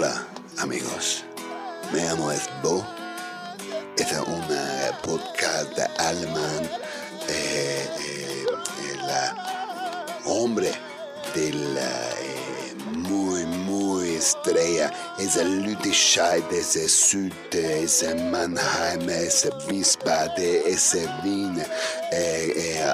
Hola, amigos. Me llamo Esbo. Este es un eh, podcast alemán. Eh, eh, el hombre de la eh, muy, muy estrella. Es el Lüdenscheid, es el Süd, es el Mannheim, es el Wiesbaden, es el Wien, eh, eh,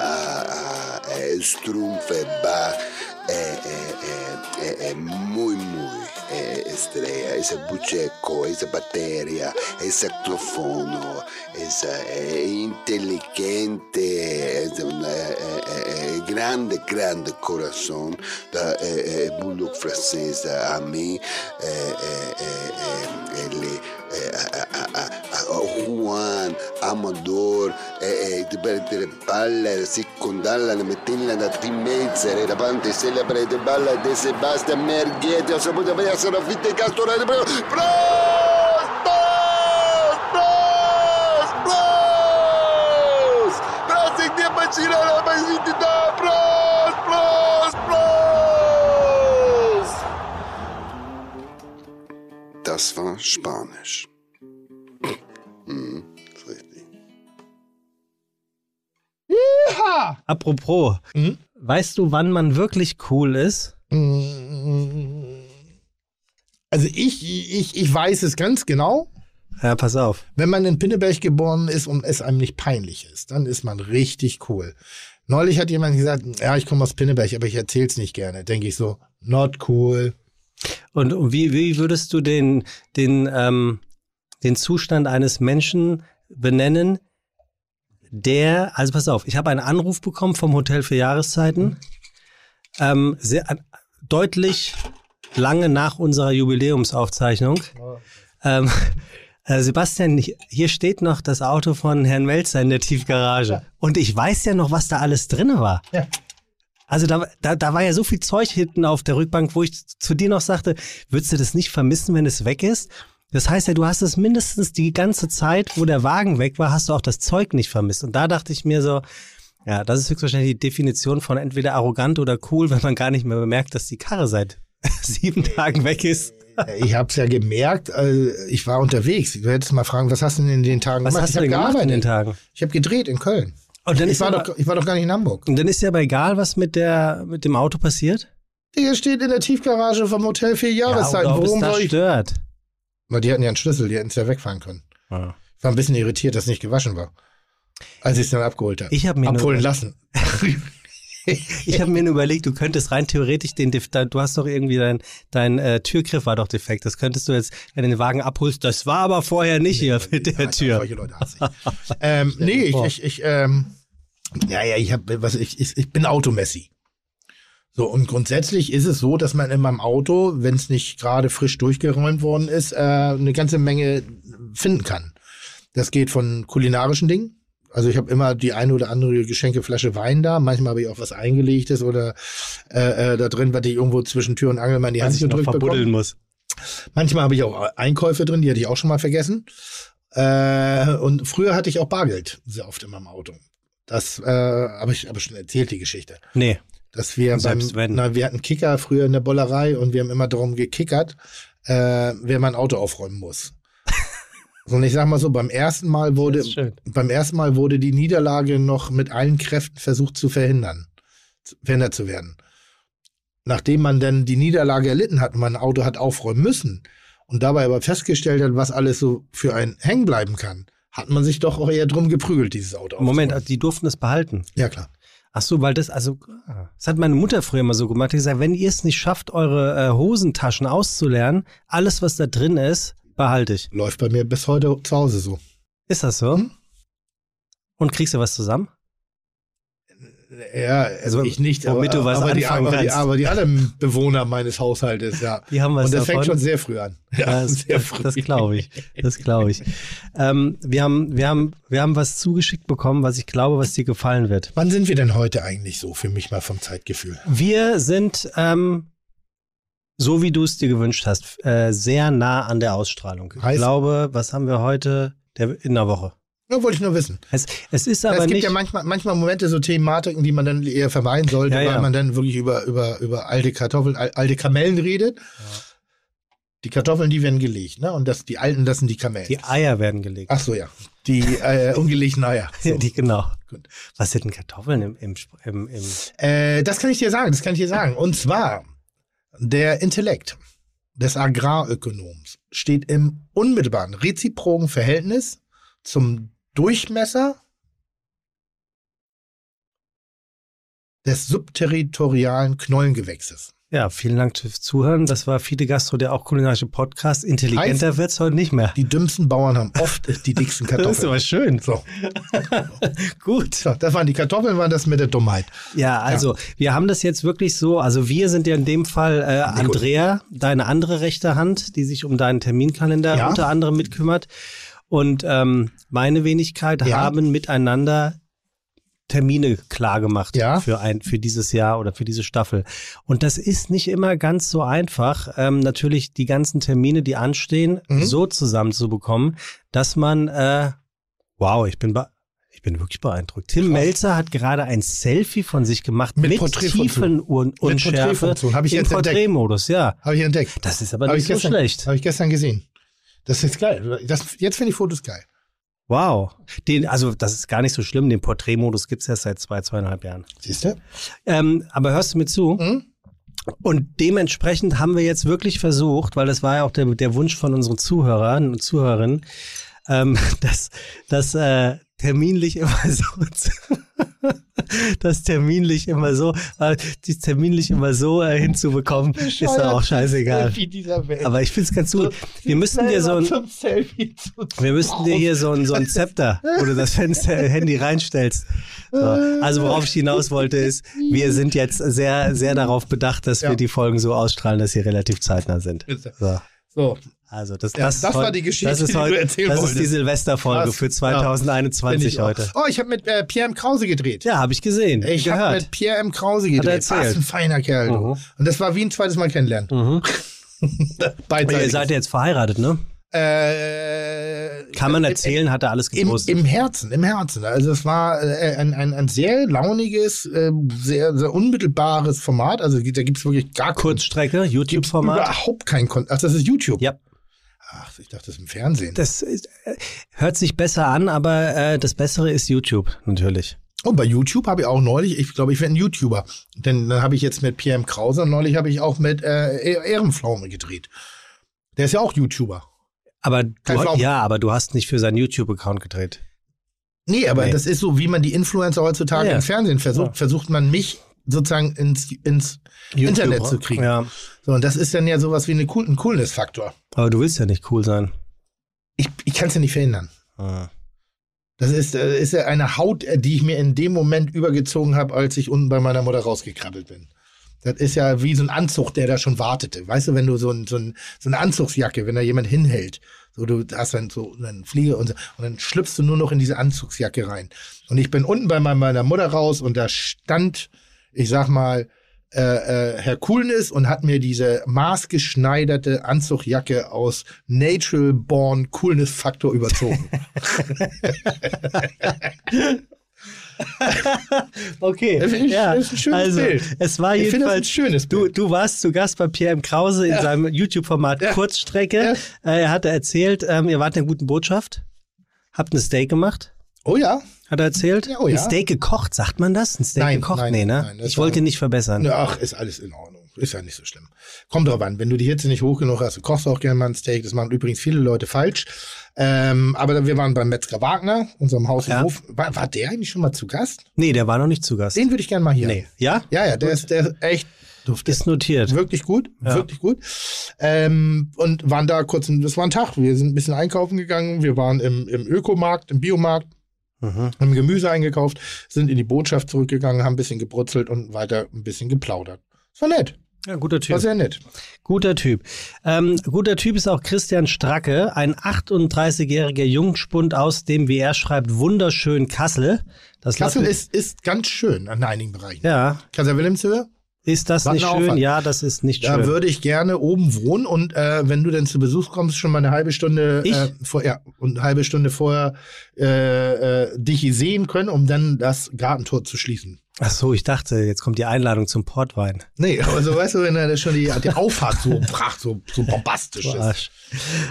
ah, ah, eh, Strumpfbach. Eh, eh, eh, eh, eh, muy, muy eh, estrella. Ese bucheco, esa batería, ese saxofono, es eh, inteligente, es un eh, eh, eh, grande, grande corazón. Da eh, eh, bulldog francese a mí, eh, eh, eh, eh, ele, eh, a, a, a, a Juan, Amador, eh, eh, di perdere palle, secondarla, metterla da timezza, era pante, se la prende balla de Sebastian Merghetti, ho saputo per essere fitte castorate, ich dir bacino la basità, Prost! Prost! Prost! Das war Spanisch. Apropos, Mhm. weißt du, wann man wirklich cool ist? Also ich, ich, ich weiß es ganz genau. Ja, pass auf. Wenn man in Pinneberg geboren ist und es einem nicht peinlich ist, dann ist man richtig cool. Neulich hat jemand gesagt, ja, ich komme aus Pinneberg, aber ich erzähl's nicht gerne. Denke ich so, not cool. Und, und wie, wie würdest du den, den, ähm, den Zustand eines Menschen benennen, der, also pass auf, ich habe einen Anruf bekommen vom Hotel für Jahreszeiten, ähm, sehr, äh, deutlich lange nach unserer Jubiläumsaufzeichnung. Ähm, äh, Sebastian, hier steht noch das Auto von Herrn Melzer in der Tiefgarage. Und ich weiß ja noch, was da alles drin war. Ja. Also da, da, da war ja so viel Zeug hinten auf der Rückbank, wo ich zu dir noch sagte, würdest du das nicht vermissen, wenn es weg ist? Das heißt ja, du hast es mindestens die ganze Zeit, wo der Wagen weg war, hast du auch das Zeug nicht vermisst. Und da dachte ich mir so, ja, das ist höchstwahrscheinlich die Definition von entweder arrogant oder cool, wenn man gar nicht mehr bemerkt, dass die Karre seit sieben Tagen weg ist. Ich hab's ja gemerkt, äh, ich war unterwegs. Du hättest mal fragen, was hast du denn in den Tagen Was gemacht? hast ich du denn gemacht in den gearbeitet. Tagen? Ich habe gedreht in Köln. Und dann Ich ist war, aber, doch, ich war doch gar nicht in Hamburg. und dann ist ja aber egal, was mit der mit dem Auto passiert. Der steht in der Tiefgarage vom Hotel vier Ja, Jahreszeiten. es Warum soll ich? stört. Weil die hatten ja einen Schlüssel, die hätten es ja wegfahren können. Ja. Ich war ein bisschen irritiert, dass es nicht gewaschen war. Als ich es dann abgeholt habe. Ich habe mir, Abholen nur, lassen. ich hab mir nur überlegt, du könntest rein theoretisch den, du hast doch irgendwie dein, dein äh, Türgriff war doch defekt. Das könntest du jetzt, wenn du den Wagen abholst, das war aber vorher nicht hier mit der Nein, Tür. Solche Leute hasse ich. ähm, nee, ich, ich, ich, ähm, ja, ja, ich hab, was, ich, ich, ich bin Automessi. So, und grundsätzlich ist es so, dass man in meinem Auto, wenn es nicht gerade frisch durchgeräumt worden ist, äh, eine ganze Menge finden kann. Das geht von kulinarischen Dingen. Also ich habe immer die eine oder andere Geschenkeflasche Wein da. Manchmal habe ich auch was eingelegtes oder äh, äh, da drin, was ich irgendwo zwischen Tür und Angel mal in die Hand gedrückt bekomme. verbuddeln muss. Manchmal habe ich auch Einkäufe drin, die hatte ich auch schon mal vergessen. Äh, und früher hatte ich auch Bargeld sehr oft in meinem Auto. Das äh, habe ich aber schon erzählt, die Geschichte. Nee. Dass wir beim, Selbst wenn. na, wir hatten Kicker früher in der Bollerei und wir haben immer darum gekickert, äh, wer mein Auto aufräumen muss. Und ich sag mal so, beim ersten Mal wurde, beim ersten Mal wurde die Niederlage noch mit allen Kräften versucht zu verhindern, verhindert zu werden. Nachdem man dann die Niederlage erlitten hat und man ein Auto hat aufräumen müssen und dabei aber festgestellt hat, was alles so für einen hängen bleiben kann, hat man sich doch auch eher drum geprügelt, dieses Auto Moment, aufzuräumen. die durften es behalten. Ja, klar. Ach so, weil das, also, das hat meine Mutter früher immer so gemacht. Die hat gesagt, wenn ihr es nicht schafft, eure äh, Hosentaschen auszuleeren, alles, was da drin ist, behalte ich. Läuft bei mir bis heute zu Hause so. Ist das so? Hm? Und kriegst du was zusammen? Ja, also ich nicht, aber, du was aber, die, aber, die, aber die anderen Bewohner meines Haushaltes, ja. Die haben was Und das davon. fängt schon sehr früh an. Ja, das, sehr das, früh. das glaube ich. Das glaube ich. Ähm, wir, haben, wir, haben, wir haben was zugeschickt bekommen, was ich glaube, was dir gefallen wird. Wann sind wir denn heute eigentlich so, für mich mal vom Zeitgefühl? Wir sind, ähm, so wie du es dir gewünscht hast, äh, sehr nah an der Ausstrahlung. Ich glaube, was haben wir heute? Der, in der Woche. Ja, wollte ich nur wissen. Es, es ist aber es gibt nicht. ja manchmal, manchmal Momente, so Thematiken, die man dann eher vermeiden sollte, Ja, ja. weil man dann wirklich über, über, über alte Kartoffeln, al- alte Kamellen redet. Die Kartoffeln, die werden gelegt, ne? Und das, die alten lassen die Kamellen. Die Eier werden gelegt. Ach so, ja. Die äh, ungelegten Eier. So. Ja, die, genau. Gut. Was sind denn Kartoffeln im, im, im, im Äh, das kann ich dir sagen, das kann ich dir sagen. Und zwar, der Intellekt des Agrarökonoms steht im unmittelbaren, reziproken Verhältnis zum Durchmesser des subterritorialen Knollengewächses. Ja, vielen Dank fürs Zuhören. Das war Fide Gastro, der auch kulinarische Podcast. Intelligenter Heißt- wird's heute nicht mehr. Die dümmsten Bauern haben oft die dicksten Das ist Kartoffeln. aber schön. So, Gut. so, das waren die Kartoffeln, waren das mit der Dummheit. Ja, also wir haben das jetzt wirklich so, also wir sind ja in dem Fall äh, Andrea, deine andere rechte Hand, die sich um deinen Terminkalender Ja. unter anderem mitkümmert. Und ähm, meine Wenigkeit Ja. haben miteinander Termine klar gemacht Ja. für ein für dieses Jahr oder für diese Staffel. Und das ist nicht immer ganz so einfach, ähm, natürlich die ganzen Termine, die anstehen, Mhm. so zusammenzubekommen, dass man äh, wow, ich bin ich bin wirklich beeindruckt. Tim Krass. Melzer hat gerade ein Selfie von sich gemacht Mit mit. Tiefenunschärfe hab im. Porträtmodus, ja. Habe ich entdeckt. Das ist aber Habe nicht ich so gestern, schlecht. Habe ich gestern gesehen. Das ist geil. Das, jetzt finde ich Fotos geil. Wow. Den, also das ist gar nicht so schlimm. Den Porträtmodus gibt's erst seit zwei, zweieinhalb Jahren. Siehst du? Ähm, aber hörst du mir zu? Mhm. Und dementsprechend haben wir jetzt wirklich versucht, weil das war ja auch der, der Wunsch von unseren Zuhörern und Zuhörerinnen, ähm, dass das äh, terminlich immer so, das terminlich immer so, äh, die terminlich immer so äh, hinzubekommen, ist ja auch scheißegal. Aber ich find's ganz gut. Wir müssten dir so ein, wir müssten dir hier so ein, so ein Zepter, wo du das Fenster, Handy reinstellst. So. Also worauf ich hinaus wollte ist, wir sind jetzt sehr, sehr darauf bedacht, dass Ja. wir die Folgen so ausstrahlen, dass sie relativ zeitnah sind. So. So, Also das, Ja, das, das war die Geschichte, das ist die du erzählen Das ist die. Silvesterfolge für Ja. 2021 Finde ich auch. heute. Oh, ich habe mit äh, Pierre M. Krause gedreht. Ja, habe ich gesehen, Ich habe mit Pierre M. Krause Hat er gedreht. Was ein feiner Kerl. Mhm. Und das war wie ein zweites Mal kennenlernen. Mhm. Beidseitig. Ihr seid ja jetzt verheiratet, ne? Äh, Kann man im- erzählen, hat er alles Im, gepostet. Im Herzen, im Herzen. Also es war äh, ein, ein, ein sehr launiges, äh, sehr, sehr unmittelbares Format. Also da gibt es wirklich gar Kurzstrecke, YouTube-Format. überhaupt kein Kon Ach, das ist YouTube. Ja. Ach, ich dachte, das ist im Fernsehen. Das ist, äh, hört sich besser an, aber äh, das Bessere ist YouTube, natürlich. Und Oh, bei YouTube habe ich auch neulich, ich glaube, ich werde ein YouTuber. Denn dann habe ich jetzt mit Pierre M. Krause und neulich habe ich auch mit äh, Ehrenpflaume gedreht. Der ist ja auch YouTuber. Aber du, ja, aber du hast nicht für seinen YouTube-Account gedreht. Nee, aber Nee. das ist so, wie man die Influencer heutzutage Ja. im Fernsehen versucht, Ja. versucht man mich sozusagen ins, ins Internet zu kriegen. Ja. So, und das ist dann ja sowas wie eine cool, ein Coolness-Faktor. Aber du willst ja nicht cool sein. Ich, ich kann es ja nicht verhindern. Ah. Das ist, äh, ist ja eine Haut, äh, die ich mir in dem Moment übergezogen habe, als ich unten bei meiner Mutter rausgekrabbelt bin. Das ist ja wie so ein Anzug, der da schon wartete. Weißt du, wenn du so, ein, so, ein, so eine Anzugsjacke, wenn da jemand hinhält, so du hast dann so einen Flieger und, so, und dann schlüpfst du nur noch in diese Anzugsjacke rein. Und ich bin unten bei meiner Mutter raus und da stand, ich sag mal, äh, äh, Herr Coolness und hat mir diese maßgeschneiderte Anzugjacke aus Natural Born Coolness Faktor überzogen. Okay, Das ist- ja, das ist ein schönes also Bild. es war Ich finde das ein jedenfalls schönes Du, Bild. du warst zu Gast bei Pierre M. Krause in seinem YouTube-Format Ja. Kurzstrecke. Äh, er hatte erzählt, ähm, ihr wart in einer guten Botschaft, habt ein Steak gemacht, Oh ja, hat er erzählt. Ja, oh ja. Ein Steak gekocht, sagt man das? Ein Steak Nein, gekocht? nein, nee, ne? nein, ich wollte nicht verbessern. Ach, ist alles in Ordnung. Ist ja nicht so schlimm. Kommt drauf an, wenn du die Hitze nicht hoch genug hast, du kochst auch gerne mal ein Steak. Das machen übrigens viele Leute falsch. Ähm, aber wir waren beim Metzger Wagner, unserem Haus Ja. im Hof. War, war der eigentlich schon mal zu Gast? Nee, der war noch nicht zu Gast. Den würde ich gerne mal hier. Nee. Ja? Ja, ja, der ist, der ist echt dufte. Ist notiert. Wirklich gut, Ja. wirklich gut. Ähm, und waren da kurz, das war ein Tag. Wir sind ein bisschen einkaufen gegangen. Wir waren im, im Ökomarkt, im Biomarkt, Mhm. haben Gemüse eingekauft, sind in die Botschaft zurückgegangen, haben ein bisschen gebrutzelt und weiter ein bisschen geplaudert. Das war nett. Ja, guter War Typ. sehr nett. Guter Typ. Ähm, guter Typ ist auch Christian Stracke, ein 38-jähriger Jungspund aus dem, wie er schreibt, wunderschönen Kassel. Das Kassel ist, ist ganz schön an einigen Bereichen. Ja, Kaiser Wilhelmshöhe, ist das nicht schön? Aufwand. Ja, das ist nicht da schön. würde ich gerne oben wohnen und äh, wenn du denn zu Besuch kommst, schon mal eine halbe Stunde Ich? äh, vor, ja, und eine halbe Stunde vorher äh, äh, dich sehen können, um dann das Gartentor zu schließen. Ach so, ich dachte, jetzt kommt die Einladung zum Portwein. Nee, also weißt du, wenn er schon die, die Auffahrt so pracht, so, so bombastisch ist. Arsch.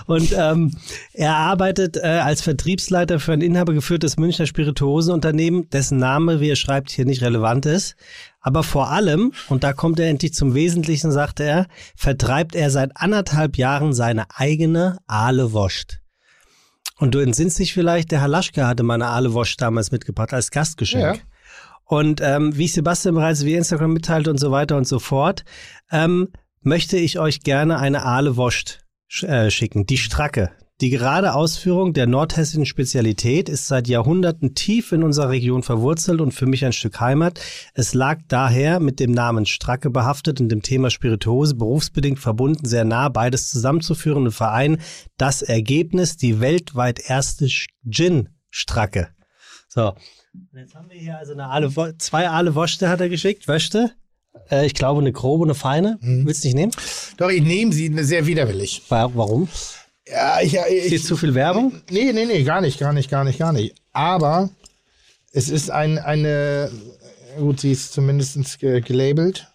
Und ähm, er arbeitet äh, als Vertriebsleiter für ein inhabergeführtes Münchner Spirituosenunternehmen, dessen Name, wie er schreibt, hier nicht relevant ist. Aber vor allem, und da kommt er endlich zum Wesentlichen, sagte er, vertreibt er seit anderthalb Jahren seine eigene Aale Woscht. Und du entsinnst dich vielleicht, der Herr Laschke hatte meine Aale Woscht damals mitgebracht als Gastgeschenk. Ja. Und ähm, wie Sebastian bereits via Instagram mitteilt und so weiter und so fort, ähm, möchte ich euch gerne eine Aale Woscht sch äh, schicken, die Stracke. Die gerade Ausführung der nordhessischen Spezialität ist seit Jahrhunderten tief in unserer Region verwurzelt und für mich ein Stück Heimat. Es lag daher mit dem Namen Stracke behaftet und dem Thema Spirituose berufsbedingt verbunden, sehr nah beides zusammenzuführen und vereinen. Das Ergebnis, die weltweit erste Gin-Stracke. So, und jetzt haben wir hier also eine Aale, zwei Aale Woschte hat er geschickt, Wöchte. Äh, ich glaube eine grobe, eine feine. Willst du nicht nehmen? Doch, ich nehme sie sehr widerwillig. Wa- Warum? Ja, ich, ja, Ist hier ich, zu viel Werbung? nee, nee, nee, gar nicht, gar nicht, gar nicht, gar nicht. Aber es ist ein, eine, gut, sie ist zumindest ge gelabelt.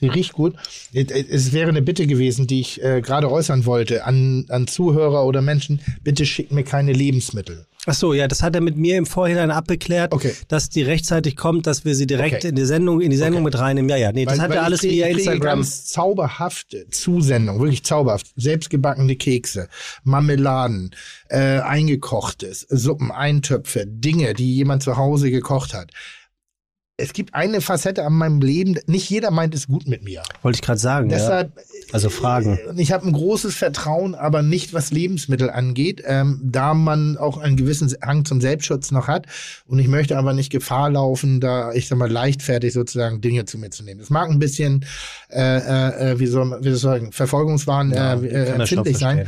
Sie riecht gut. Es wäre eine Bitte gewesen, die ich äh, gerade äußern wollte an, an Zuhörer oder Menschen. Bitte schickt mir keine Lebensmittel. Ach so, ja, das hat er mit mir im Vorhinein abgeklärt, Okay. dass die rechtzeitig kommt, dass wir sie direkt Okay. in die Sendung, in die Sendung mit reinnehmen. Ja, ja, nee, das Weil- hat er alles kriege- via Instagram. ganz zauberhafte Zusendung, wirklich zauberhaft. Selbstgebackene Kekse, Marmeladen, äh, eingekochtes, Suppen, Eintöpfe, Dinge, die jemand zu Hause gekocht hat. Es gibt eine Facette an meinem Leben, nicht jeder meint es gut mit mir. Wollte ich gerade sagen. ja. Also Fragen. äh, ich habe ein großes Vertrauen, aber nicht was Lebensmittel angeht, ähm, da man auch einen gewissen Hang zum Selbstschutz noch hat. Und ich möchte aber nicht Gefahr laufen, da ich sag mal leichtfertig sozusagen Dinge zu mir zu nehmen. Es mag ein bisschen, äh, äh, wie soll man, wie soll ich sagen, Verfolgungswahn Ja, äh, äh, empfindlich sein.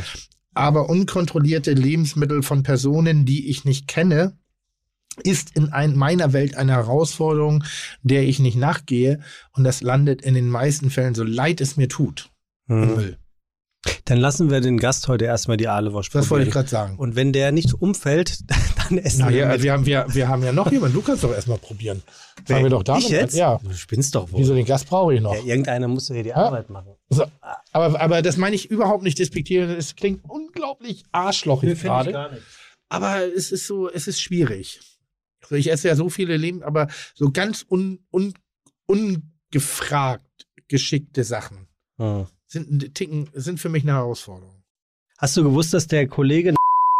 Aber unkontrollierte Lebensmittel von Personen, die ich nicht kenne, ist in ein, meiner Welt eine Herausforderung, der ich nicht nachgehe. Und das landet in den meisten Fällen, so leid es mir tut, Mhm. Müll. Dann lassen wir den Gast heute erstmal die Aalewosch Das wollte ich probieren. gerade sagen. Und wenn der nicht umfällt, dann essen Na, wir ja, mit. wir, haben, wir, wir haben ja noch jemanden. Du kannst doch erstmal probieren. Wer, Fangen wir doch damit ich jetzt? Ja. Du spinnst doch wohl. Wieso den Gast brauche ich noch? Ja, irgendeiner muss doch hier die Ja. Arbeit machen. So, aber, aber das meine ich überhaupt nicht despektierend. Es klingt unglaublich arschlochig gerade. nicht. Aber es ist so, es ist schwierig. Also ich esse ja so viele Leben, aber so ganz un, un, ungefragt geschickte Sachen Hm. Sind, Ticken, sind für mich eine Herausforderung. Hast du gewusst, dass der Kollege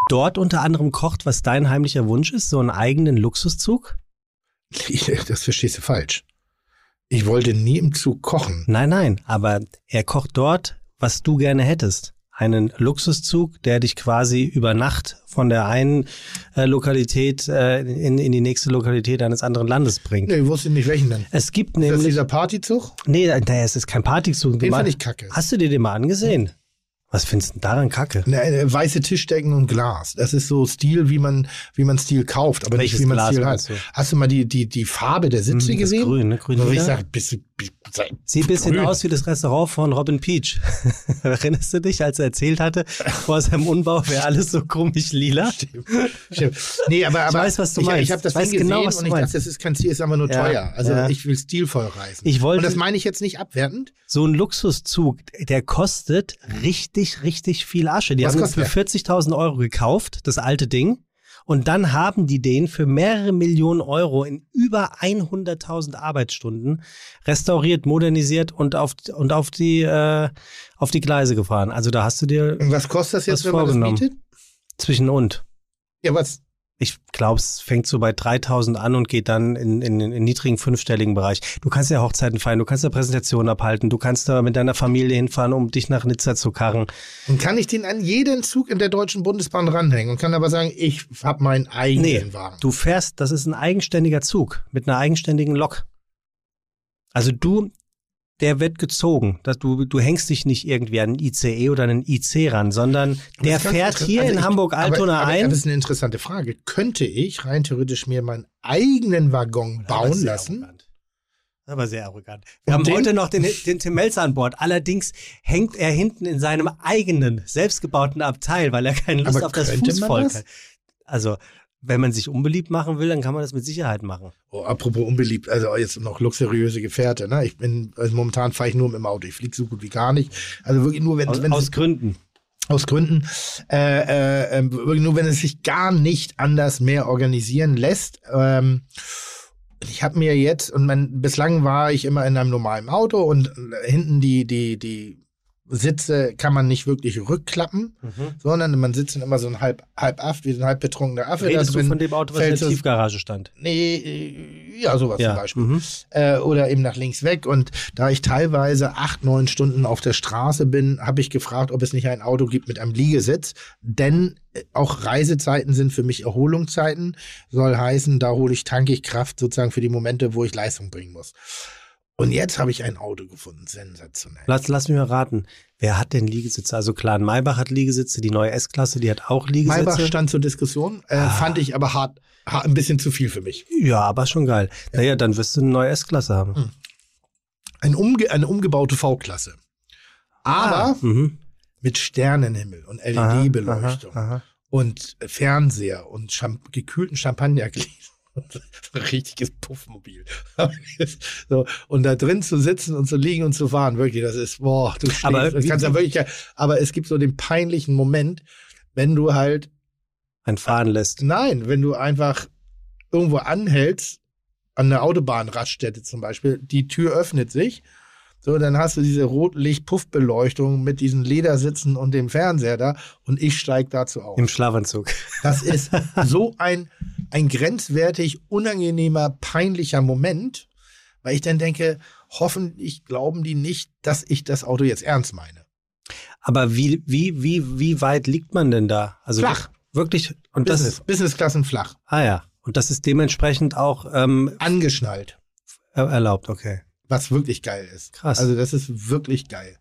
dort unter anderem kocht, was dein heimlicher Wunsch ist? So einen eigenen Luxuszug? Das verstehst du falsch. Ich wollte nie im Zug kochen. Nein, nein, aber er kocht dort, was du gerne hättest. Einen Luxuszug, der dich quasi über Nacht von der einen äh, Lokalität äh, in, in die nächste Lokalität eines anderen Landes bringt. Nee, ich wusste nicht welchen denn. Es gibt Ist das nämlich. dieser Partyzug? Nee, naja, es ist kein Partyzug. Den fand ich kacke. Hast du dir den mal angesehen? Was findest du denn daran kacke? Ne, weiße Tischdecken und Glas. Das ist so Stil, wie man, wie man Stil kauft, aber Welches nicht, wie man Glas Stil hat. du? Hast du mal die, die, die Farbe der Sitze das gesehen? Grün, ne? Grün Wo ich lila? sag, bist du, Sieht ein bisschen aus wie das Restaurant von Robin Peach. Erinnerst du dich, als er erzählt hatte, vor seinem Unbau wäre alles so komisch lila? Stimmt. Nee, aber, aber weiß, was du ich, meinst. Ich habe das Ich weiß Ding gesehen genau, was und ich dachte, meinst. das ist kein Stil, ist einfach nur Ja, teuer. Also ja. ich will stilvoll reisen. Ich wollte- und das meine ich jetzt nicht abwertend. So ein Luxuszug, der kostet richtig, richtig viel Asche. Die Was haben kostet für 40.000 Euro gekauft, das alte Ding. Und dann haben die den für mehrere Millionen Euro in über 100.000 Arbeitsstunden restauriert, modernisiert und auf, und auf die, äh, auf die Gleise gefahren. Also da hast du dir Und was kostet das jetzt, wenn man das mietet? zwischen und. Ja, was? Ich glaube, es fängt so bei 3000 an und geht dann in, in, in den niedrigen fünfstelligen Bereich. Du kannst ja Hochzeiten feiern, du kannst ja Präsentationen abhalten, du kannst da mit deiner Familie hinfahren, um dich nach Nizza zu karren. Und kann ich den an jeden Zug in der Deutschen Bundesbahn ranhängen und kann aber sagen, ich habe meinen eigenen Nee, Wagen. du fährst, das ist ein eigenständiger Zug mit einer eigenständigen Lok. Also du, der wird gezogen. Dass du, du hängst dich nicht irgendwie an einen ICE oder einen IC ran, sondern Aber der das fährt hier also in Hamburg-Altona ein. Das ist eine interessante Frage. Könnte ich rein theoretisch mir meinen eigenen Waggon bauen lassen? arrogant. Aber sehr arrogant. Wir Und haben den- heute noch den, den Tim Melzer an Bord. Allerdings hängt er hinten in seinem eigenen, selbstgebauten Abteil, weil er keine Lust Aber auf das Fußvolk das? hat. Also, wenn man sich unbeliebt machen will, dann kann man das mit Sicherheit machen. Oh, apropos unbeliebt, also jetzt noch luxuriöse Gefährte. Ne? Ich bin, also momentan fahre ich nur mit dem Auto. Ich fliege so gut wie gar nicht. Also wirklich nur, wenn, Aus, wenn aus Gründen. aus Gründen, äh, äh, äh, wirklich nur wenn es sich gar nicht anders mehr organisieren lässt. Ähm, ich habe mir jetzt, und mein, bislang war ich immer in einem normalen Auto und äh, hinten die, die, die Sitze kann man nicht wirklich rückklappen, sondern man sitzt dann immer so ein halb, halb Aft, wie so ein halb betrunkener Affe. Redest da du drin von dem Auto, was in der Tiefgarage stand? Nee, äh, ja, sowas Ja, zum Beispiel. mhm. Äh, oder eben nach links weg. Und da ich teilweise acht, neun Stunden auf der Straße bin, habe ich gefragt, ob es nicht ein Auto gibt mit einem Liegesitz. Denn äh, auch Reisezeiten sind für mich Erholungszeiten. Soll heißen, da hole ich, tanke ich Kraft sozusagen für die Momente, wo ich Leistung bringen muss. Und jetzt habe ich ein Auto gefunden. Sensationell. Lass, lass mich mal raten. Wer hat denn Liegesitze? Also klar, Maybach hat Liegesitze, die neue S-Klasse, die hat auch Liegesitze. Maybach stand zur Diskussion, äh, Ah. fand ich aber hart, hart, ein bisschen zu viel für mich. ja, aber schon geil. Naja, dann wirst du eine neue S-Klasse haben. Hm. Ein umge eine umgebaute V-Klasse. Aber Ah, mit Sternenhimmel und LED-Beleuchtung und Fernseher und Cham gekühlten Champagnergläsern. Ein richtiges Puffmobil. so, und da drin zu sitzen und zu liegen und zu fahren, wirklich, das ist, boah, du schläfst, Aber das kannst ja wirklich, aber es gibt so den peinlichen Moment, wenn du halt, Ein Fahren lässt. nein, wenn du einfach irgendwo anhältst, an der Autobahnraststätte zum Beispiel, die Tür öffnet sich, so, dann hast du diese Rotlicht-Puffbeleuchtung mit diesen Ledersitzen und dem Fernseher da und ich steig dazu auf. Im Schlafanzug. Das ist so ein, ein grenzwertig unangenehmer, peinlicher Moment, weil ich dann denke, hoffentlich glauben die nicht, dass ich das Auto jetzt ernst meine. Aber wie, wie, wie, wie weit liegt man denn da? Also Flach. Wirklich. Und das Business, ist, Businessklassen flach. ah ja. Und das ist dementsprechend auch ähm, Angeschnallt, er- erlaubt, okay. Was wirklich geil ist. Krass. Also das ist wirklich geil.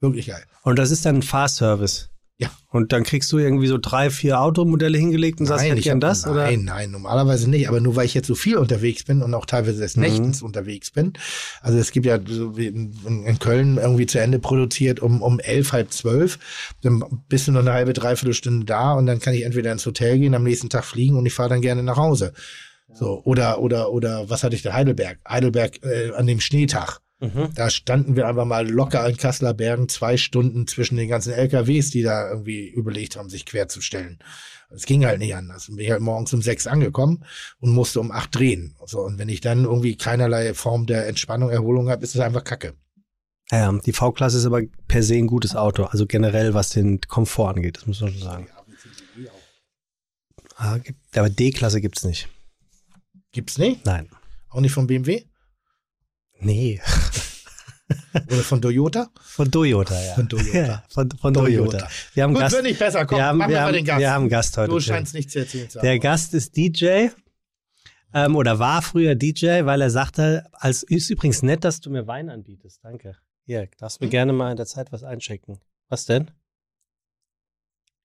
Wirklich geil. Und das ist dann ein Fahrservice. Ja. Und dann kriegst du irgendwie so drei, vier Automodelle hingelegt und sagst, hätte ich gern hab- das? nein, oder? nein, normalerweise nicht. Aber nur weil ich jetzt so viel unterwegs bin und auch teilweise des Mhm. Nächtens unterwegs bin. Also es gibt ja so in Köln irgendwie zu Ende produziert um, um elf, halb zwölf. Dann bist du noch eine halbe, dreiviertel Stunde da und dann kann ich entweder ins Hotel gehen, am nächsten Tag fliegen und ich fahre dann gerne nach Hause. So, oder, oder, oder, was hatte ich da? Heidelberg. Heidelberg äh, an dem Schneetag. Mhm. Da standen wir einfach mal locker in Kasseler Bergen zwei Stunden zwischen den ganzen LKWs, die da irgendwie überlegt haben, sich querzustellen. Es ging halt nicht anders. Bin ich halt morgens um sechs angekommen und musste um acht drehen. So, und wenn ich dann irgendwie keinerlei Form der Entspannung, Erholung habe, ist es einfach Kacke. Ja, die V-Klasse ist aber per se ein gutes Auto. Also generell, was den Komfort angeht, das muss man schon sagen. Ah, gibt, aber D-Klasse gibt's nicht. Gibt's nicht? Nein. Auch nicht von BMW? Nee. Oder von Toyota? Von Toyota, ja. Von Toyota. Ja, von, von Toyota. Toyota. Wir haben Gut, Gast. wird nicht besser. Komm, wir haben, machen wir, wir mal haben, den Gast. wir haben Gast heute. du scheinst nicht zu erzählen zu haben. Der Gast ist DJ ähm, oder war früher DJ, weil er sagte, als ist übrigens nett, dass du mir Wein anbietest. Danke. Hier, darfst mir Hm? gerne mal in der Zeit was einchecken. Was denn?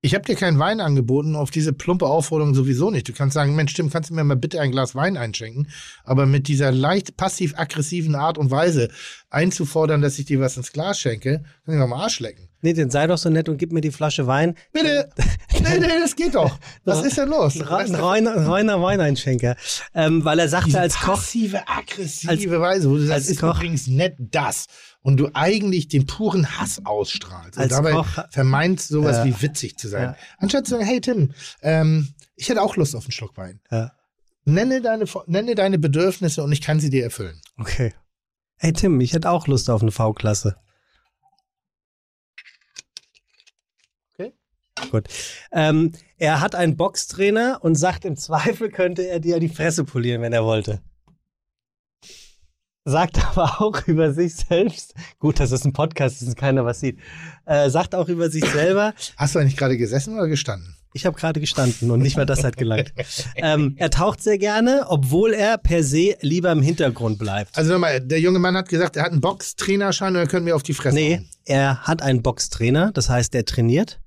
Ich habe dir keinen Wein angeboten, auf diese plumpe Aufforderung sowieso nicht. Du kannst sagen, Mensch, Tim, kannst du mir mal bitte ein Glas Wein einschenken? Aber mit dieser leicht passiv-aggressiven Art und Weise einzufordern, dass ich dir was ins Glas schenke, kann ich mal am Arsch lecken. Nee, dann sei doch so nett und gib mir die Flasche Wein. Bitte! nee, nee, das geht doch. Was ist denn los? Ein, reiner, ein reiner Weineinschenker. Ähm, weil er sagte Diese als Koch, passive, aggressive Weise, wo du sagst, als ist Koch- übrigens nett das. Und du eigentlich den puren Hass ausstrahlst. Und Als dabei Koch- vermeinst sowas Ja. wie witzig zu sein. Ja. Anstatt zu sagen, hey Tim, ähm, ich hätte auch Lust auf einen Schluck Wein. ja, Nenne deine, nenne deine Bedürfnisse und ich kann sie dir erfüllen. okay. Hey Tim, ich hätte auch Lust auf eine V-Klasse. Okay. Gut. Ähm, er hat einen Boxtrainer und sagt, im Zweifel könnte er dir die Fresse polieren, wenn er wollte. Sagt aber auch über sich selbst, gut, das ist ein Podcast, das ist keiner was sieht, äh, sagt auch über sich selber, Hast du eigentlich gerade gesessen oder gestanden? ich habe gerade gestanden und nicht mal das hat gelangt. ähm, er taucht sehr gerne, obwohl er per se lieber im Hintergrund bleibt. Also nochmal, der junge Mann hat gesagt, er hat einen Boxtrainerschein und er könnte mir auf die Fresse Nee, hauen. er hat einen Boxtrainer, das heißt, er trainiert.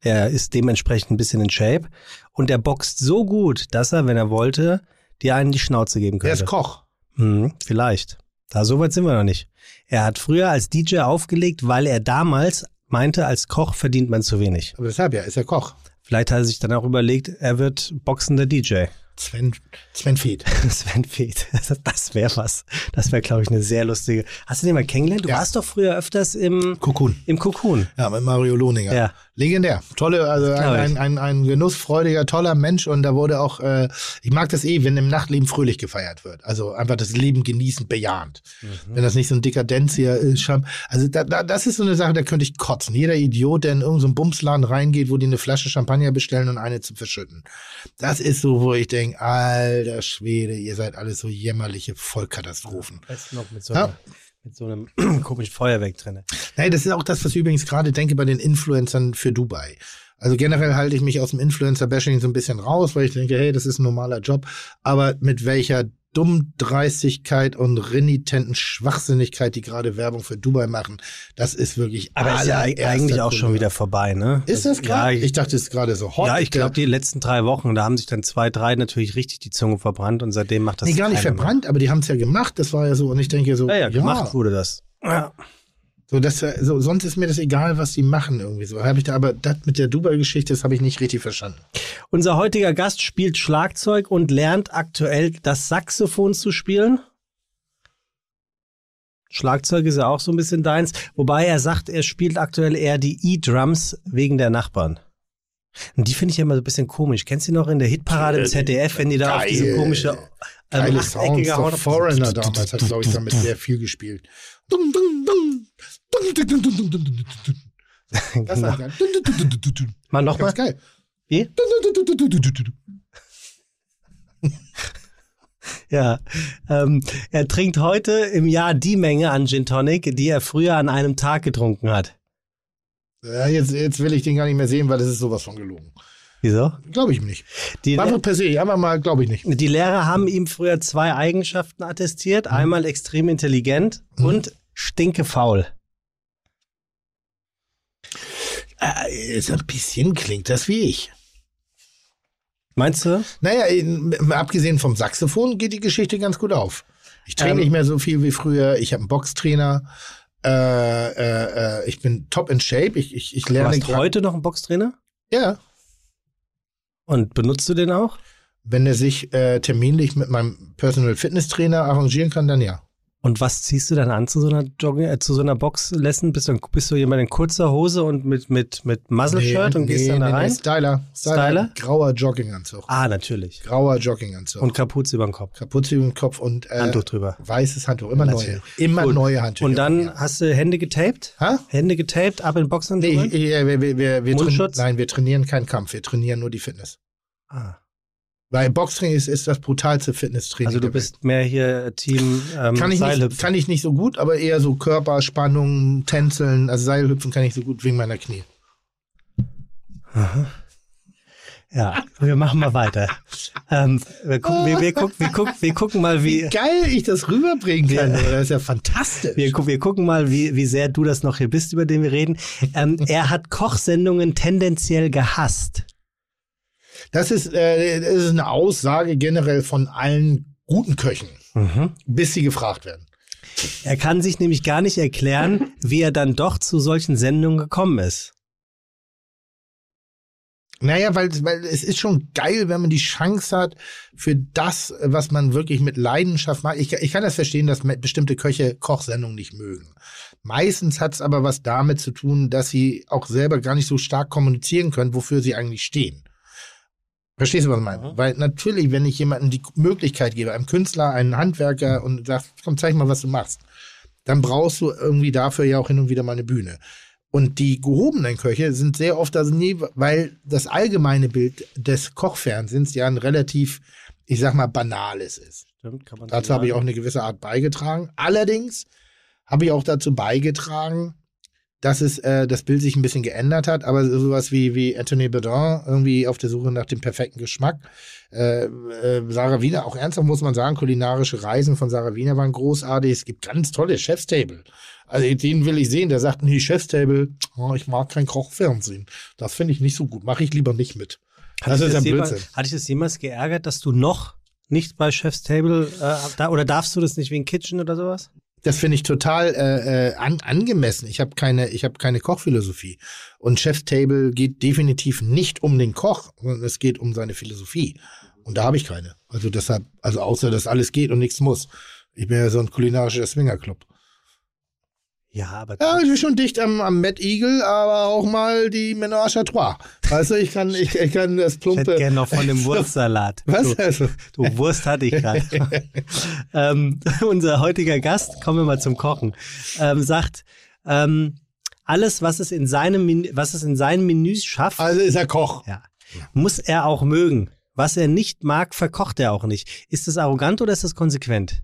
Er ist dementsprechend ein bisschen in Shape und er boxt so gut, dass er, wenn er wollte, dir einen die Schnauze geben könnte. ist Koch. Hm, vielleicht. Da so weit sind wir noch nicht. Er hat früher als DJ aufgelegt, weil er damals meinte, als Koch verdient man zu wenig. Aber deshalb ja, ist er Koch. Vielleicht hat er sich dann auch überlegt, er wird boxender DJ. Sven, Sven Feth. Sven Feth. Das wäre was. Das wäre, glaube ich, eine sehr lustige. Hast du den mal kennengelernt? Du Ja. warst doch früher öfters im, Cocoon. im Cocoon. Ja, mit Mario Lohninger. Ja. Legendär. Tolle, also ein, ein, ein, ein genussfreudiger, toller Mensch und da wurde auch, äh, ich mag das eh, wenn im Nachtleben fröhlich gefeiert wird. Also einfach das Leben genießen, bejahend. Wenn das nicht so ein Dekadenz hier ist. Also da, da, das ist so eine Sache, da könnte ich kotzen. Jeder Idiot, der in irgendeinen so Bumsladen reingeht, wo die eine Flasche Champagner bestellen und eine zu verschütten. Das ist so, wo ich denke, alter Schwede, ihr seid alles so jämmerliche Vollkatastrophen. Besten noch mit so, Ja. Mit so einem komischen Feuerwerk drin. Nein, das ist auch das, was ich übrigens gerade denke bei den Influencern für Dubai. Also generell halte ich mich aus dem Influencer-Bashing so ein bisschen raus, weil ich denke, hey, das ist ein normaler Job. Aber mit welcher Dummdreistigkeit und renitenten Schwachsinnigkeit, die gerade Werbung für Dubai machen, das ist wirklich Aber ist ja eigentlich auch schon wieder vorbei, ne? Ist das ja, gerade? ich, ich dachte, es ist gerade so hot. ja, ich glaube, die letzten drei Wochen, da haben sich dann zwei, drei natürlich richtig die Zunge verbrannt und seitdem macht das Nee, gar nicht keiner mehr. verbrannt, aber die haben es ja gemacht. Das war ja so. Und ich denke so, Ja, ja, ja, gemacht wurde das. Ja. So, das, äh, so, sonst ist mir das egal, was die machen irgendwie so. Habe ich da, aber das mit der Dubai-Geschichte, das habe ich nicht richtig verstanden. Unser heutiger Gast spielt Schlagzeug und lernt aktuell das Saxophon zu spielen. Schlagzeug ist ja auch so ein bisschen deins, wobei er sagt, er spielt aktuell eher die E-Drums wegen der Nachbarn. Und die finde ich ja immer so ein bisschen komisch. Kennst du die noch in der Hitparade im Geil. ZDF, wenn die da auf diese komische ähm, Geile Achtecke Sounds. haben? Foreigner damals hat, glaube ich, damit sehr viel gespielt. Dum, dum, dum. Das war Genau. geil. Dum, dum. Mal nochmal. Geil. Wie? Ja, ähm, er trinkt heute im Jahr die Menge an Gin Tonic, die er früher an einem Tag getrunken hat. Ja, jetzt, jetzt will ich den gar nicht mehr sehen, weil das ist sowas von gelogen. Wieso? Glaube ich nicht. Die, Einfach per se, einfach mal, glaube ich nicht. die Lehrer haben ihm früher zwei Eigenschaften attestiert. Einmal extrem intelligent und stinkefaul. Äh, ist ein bisschen klingt das wie ich. Meinst du? Naja, in- abgesehen vom Saxophon geht die Geschichte ganz gut auf. Ich trainiere Ähm. nicht mehr so viel wie früher. Ich habe einen Boxtrainer. Äh, äh, äh, ich bin top in shape. Ich, ich, ich lerne hast heute noch einen Boxtrainer? Ja, Und benutzt du den auch? wenn er sich äh, terminlich mit meinem Personal Fitness Trainer arrangieren kann, dann ja. Und was ziehst du dann an zu so einer Jogging, äh, zu so einer Boxlesson? Bist du, bist du jemand in kurzer Hose und mit, mit, mit Muzzle-Shirt und gehst dann da rein? Styler. Styler? Grauer Jogginganzug. Ah, natürlich. Grauer Jogginganzug. Und Kapuze über den Kopf. Kapuze über den Kopf und äh, Handtuch drüber. weißes Handtuch. Immer Natürlich. neue. Immer Gut. neue Handtücher. Und dann Ja. hast du Hände getaped? Ha? Hände getaped, ab in Boxen? Nee, ich, ich, wir, wir, wir, wir Mundschutz? nein, wir trainieren keinen Kampf, wir trainieren nur die Fitness. ah. Weil Boxtraining ist, ist das brutalste Fitnesstraining. Also du bist mehr hier Team ähm, kann ich, nicht, Seilhüpfen. kann ich nicht so gut, aber eher so Körperspannung, Tänzeln, also Seilhüpfen kann ich so gut wegen meiner Knie. Ja, wir machen mal weiter. ähm, wir, gucken, wir, wir, gucken, wir, gucken, wir gucken mal, wie, Geil, ich das rüberbringen kann. Ja. Das ist ja fantastisch. wir, wir gucken mal, wie, wie sehr du das noch hier bist, über den wir reden. Ähm, er hat Kochsendungen tendenziell gehasst. Das ist, äh, das ist eine Aussage generell von allen guten Köchen, bis sie gefragt werden. Er kann sich nämlich gar nicht erklären, wie er dann doch zu solchen Sendungen gekommen ist. Naja, weil, weil es ist schon geil, wenn man die Chance hat für das, was man wirklich mit Leidenschaft macht. Ich, ich kann das verstehen, dass bestimmte Köche Kochsendungen nicht mögen. Meistens hat es aber was damit zu tun, dass sie auch selber gar nicht so stark kommunizieren können, wofür sie eigentlich stehen. Verstehst du, was ich meine? Weil natürlich, wenn ich jemandem die Möglichkeit gebe, einem Künstler, einem Handwerker und sagst, komm, zeig mal, was du machst, dann brauchst du irgendwie dafür ja auch hin und wieder mal eine Bühne. Und die gehobenen Köche sind sehr oft also nie, weil das allgemeine Bild des Kochfernsehens ja ein relativ, ich sag mal, banales ist. Stimmt, kann man Dazu habe ich auch eine gewisse Art beigetragen. Allerdings habe ich auch dazu beigetragen, dass es äh, das Bild sich ein bisschen geändert hat, aber sowas wie, wie Anthony Bourdain irgendwie auf der Suche nach dem perfekten Geschmack. Äh, äh, Sarah Wiener, auch ernsthaft muss man sagen, kulinarische Reisen von Sarah Wiener waren großartig. Es gibt ganz tolle Chefstable. Also den will ich sehen, der sagt, nee, Chefstable, oh, ich mag kein Kochfernsehen. Das finde ich nicht so gut, mache ich lieber nicht mit. Das ist jemals, Blödsinn. Hat dich das jemals geärgert, dass du noch nicht bei Chef's Table, äh, da, oder darfst du das nicht wegen Kitchen oder sowas? Das finde ich total äh, äh, an, angemessen. Ich habe keine, ich habe keine Kochphilosophie. Und Chef's Table geht definitiv nicht um den Koch, sondern es geht um seine Philosophie. Und da habe ich keine. Also deshalb, also außer dass alles geht und nichts muss. Ich bin ja so ein kulinarischer Swingerclub. Ja, aber Ja, ich bin schon dicht am, am Mad Eagle, aber auch mal die Ménage à Trois. Weißt du, ich kann, ich, ich kann das ich plumpe. hätte gerne noch von dem Wurstsalat. Was? Du, Also, du Wurst hatte ich gerade. ähm, unser heutiger Gast, kommen wir mal zum Kochen, ähm, sagt, ähm, alles, was es in seinem, Menü, was es in seinen Menüs schafft, also ist er Koch. ja, muss er auch mögen. Was er nicht mag, verkocht er auch nicht. Ist das arrogant oder ist das konsequent?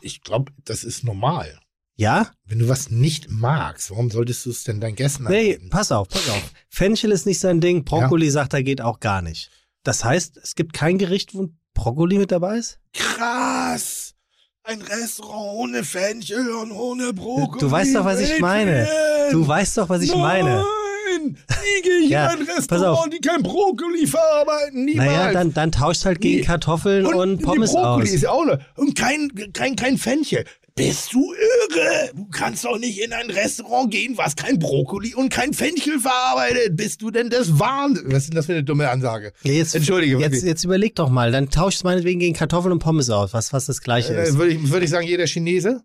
Ich glaube, das ist normal. Ja? Wenn du was nicht magst, warum solltest du es denn deinen Gästen Nee, anbieten? pass auf, pass auf. Fenchel ist nicht sein Ding, Brokkoli sagt er geht auch gar nicht. Das heißt, es gibt kein Gericht, wo Brokkoli mit dabei ist? Krass! Ein Restaurant ohne Fenchel und ohne Brokkoli. Du weißt doch, was ich meine. Du weißt doch, was ich meine. Nein! Nie gehe ich Ja, in ein. Restaurant, die kein Brokkoli verarbeiten. Niemals. Naja, dann, dann tauscht halt gegen Nee. Kartoffeln und, die Pommes Brokkoli aus. ist ja auch noch. Und kein, kein, kein Fenchel. Bist du irre? Du kannst doch nicht in ein Restaurant gehen, was kein Brokkoli und kein Fenchel verarbeitet. Bist du denn das Wahnsinn? Was ist denn das für eine dumme Ansage? Jetzt, Entschuldige, jetzt, wirklich. jetzt überleg doch mal, dann tauscht meinetwegen gegen Kartoffeln und Pommes aus, was fast das gleiche Äh, ist. würde, ich, würde ich sagen, jeder Chinese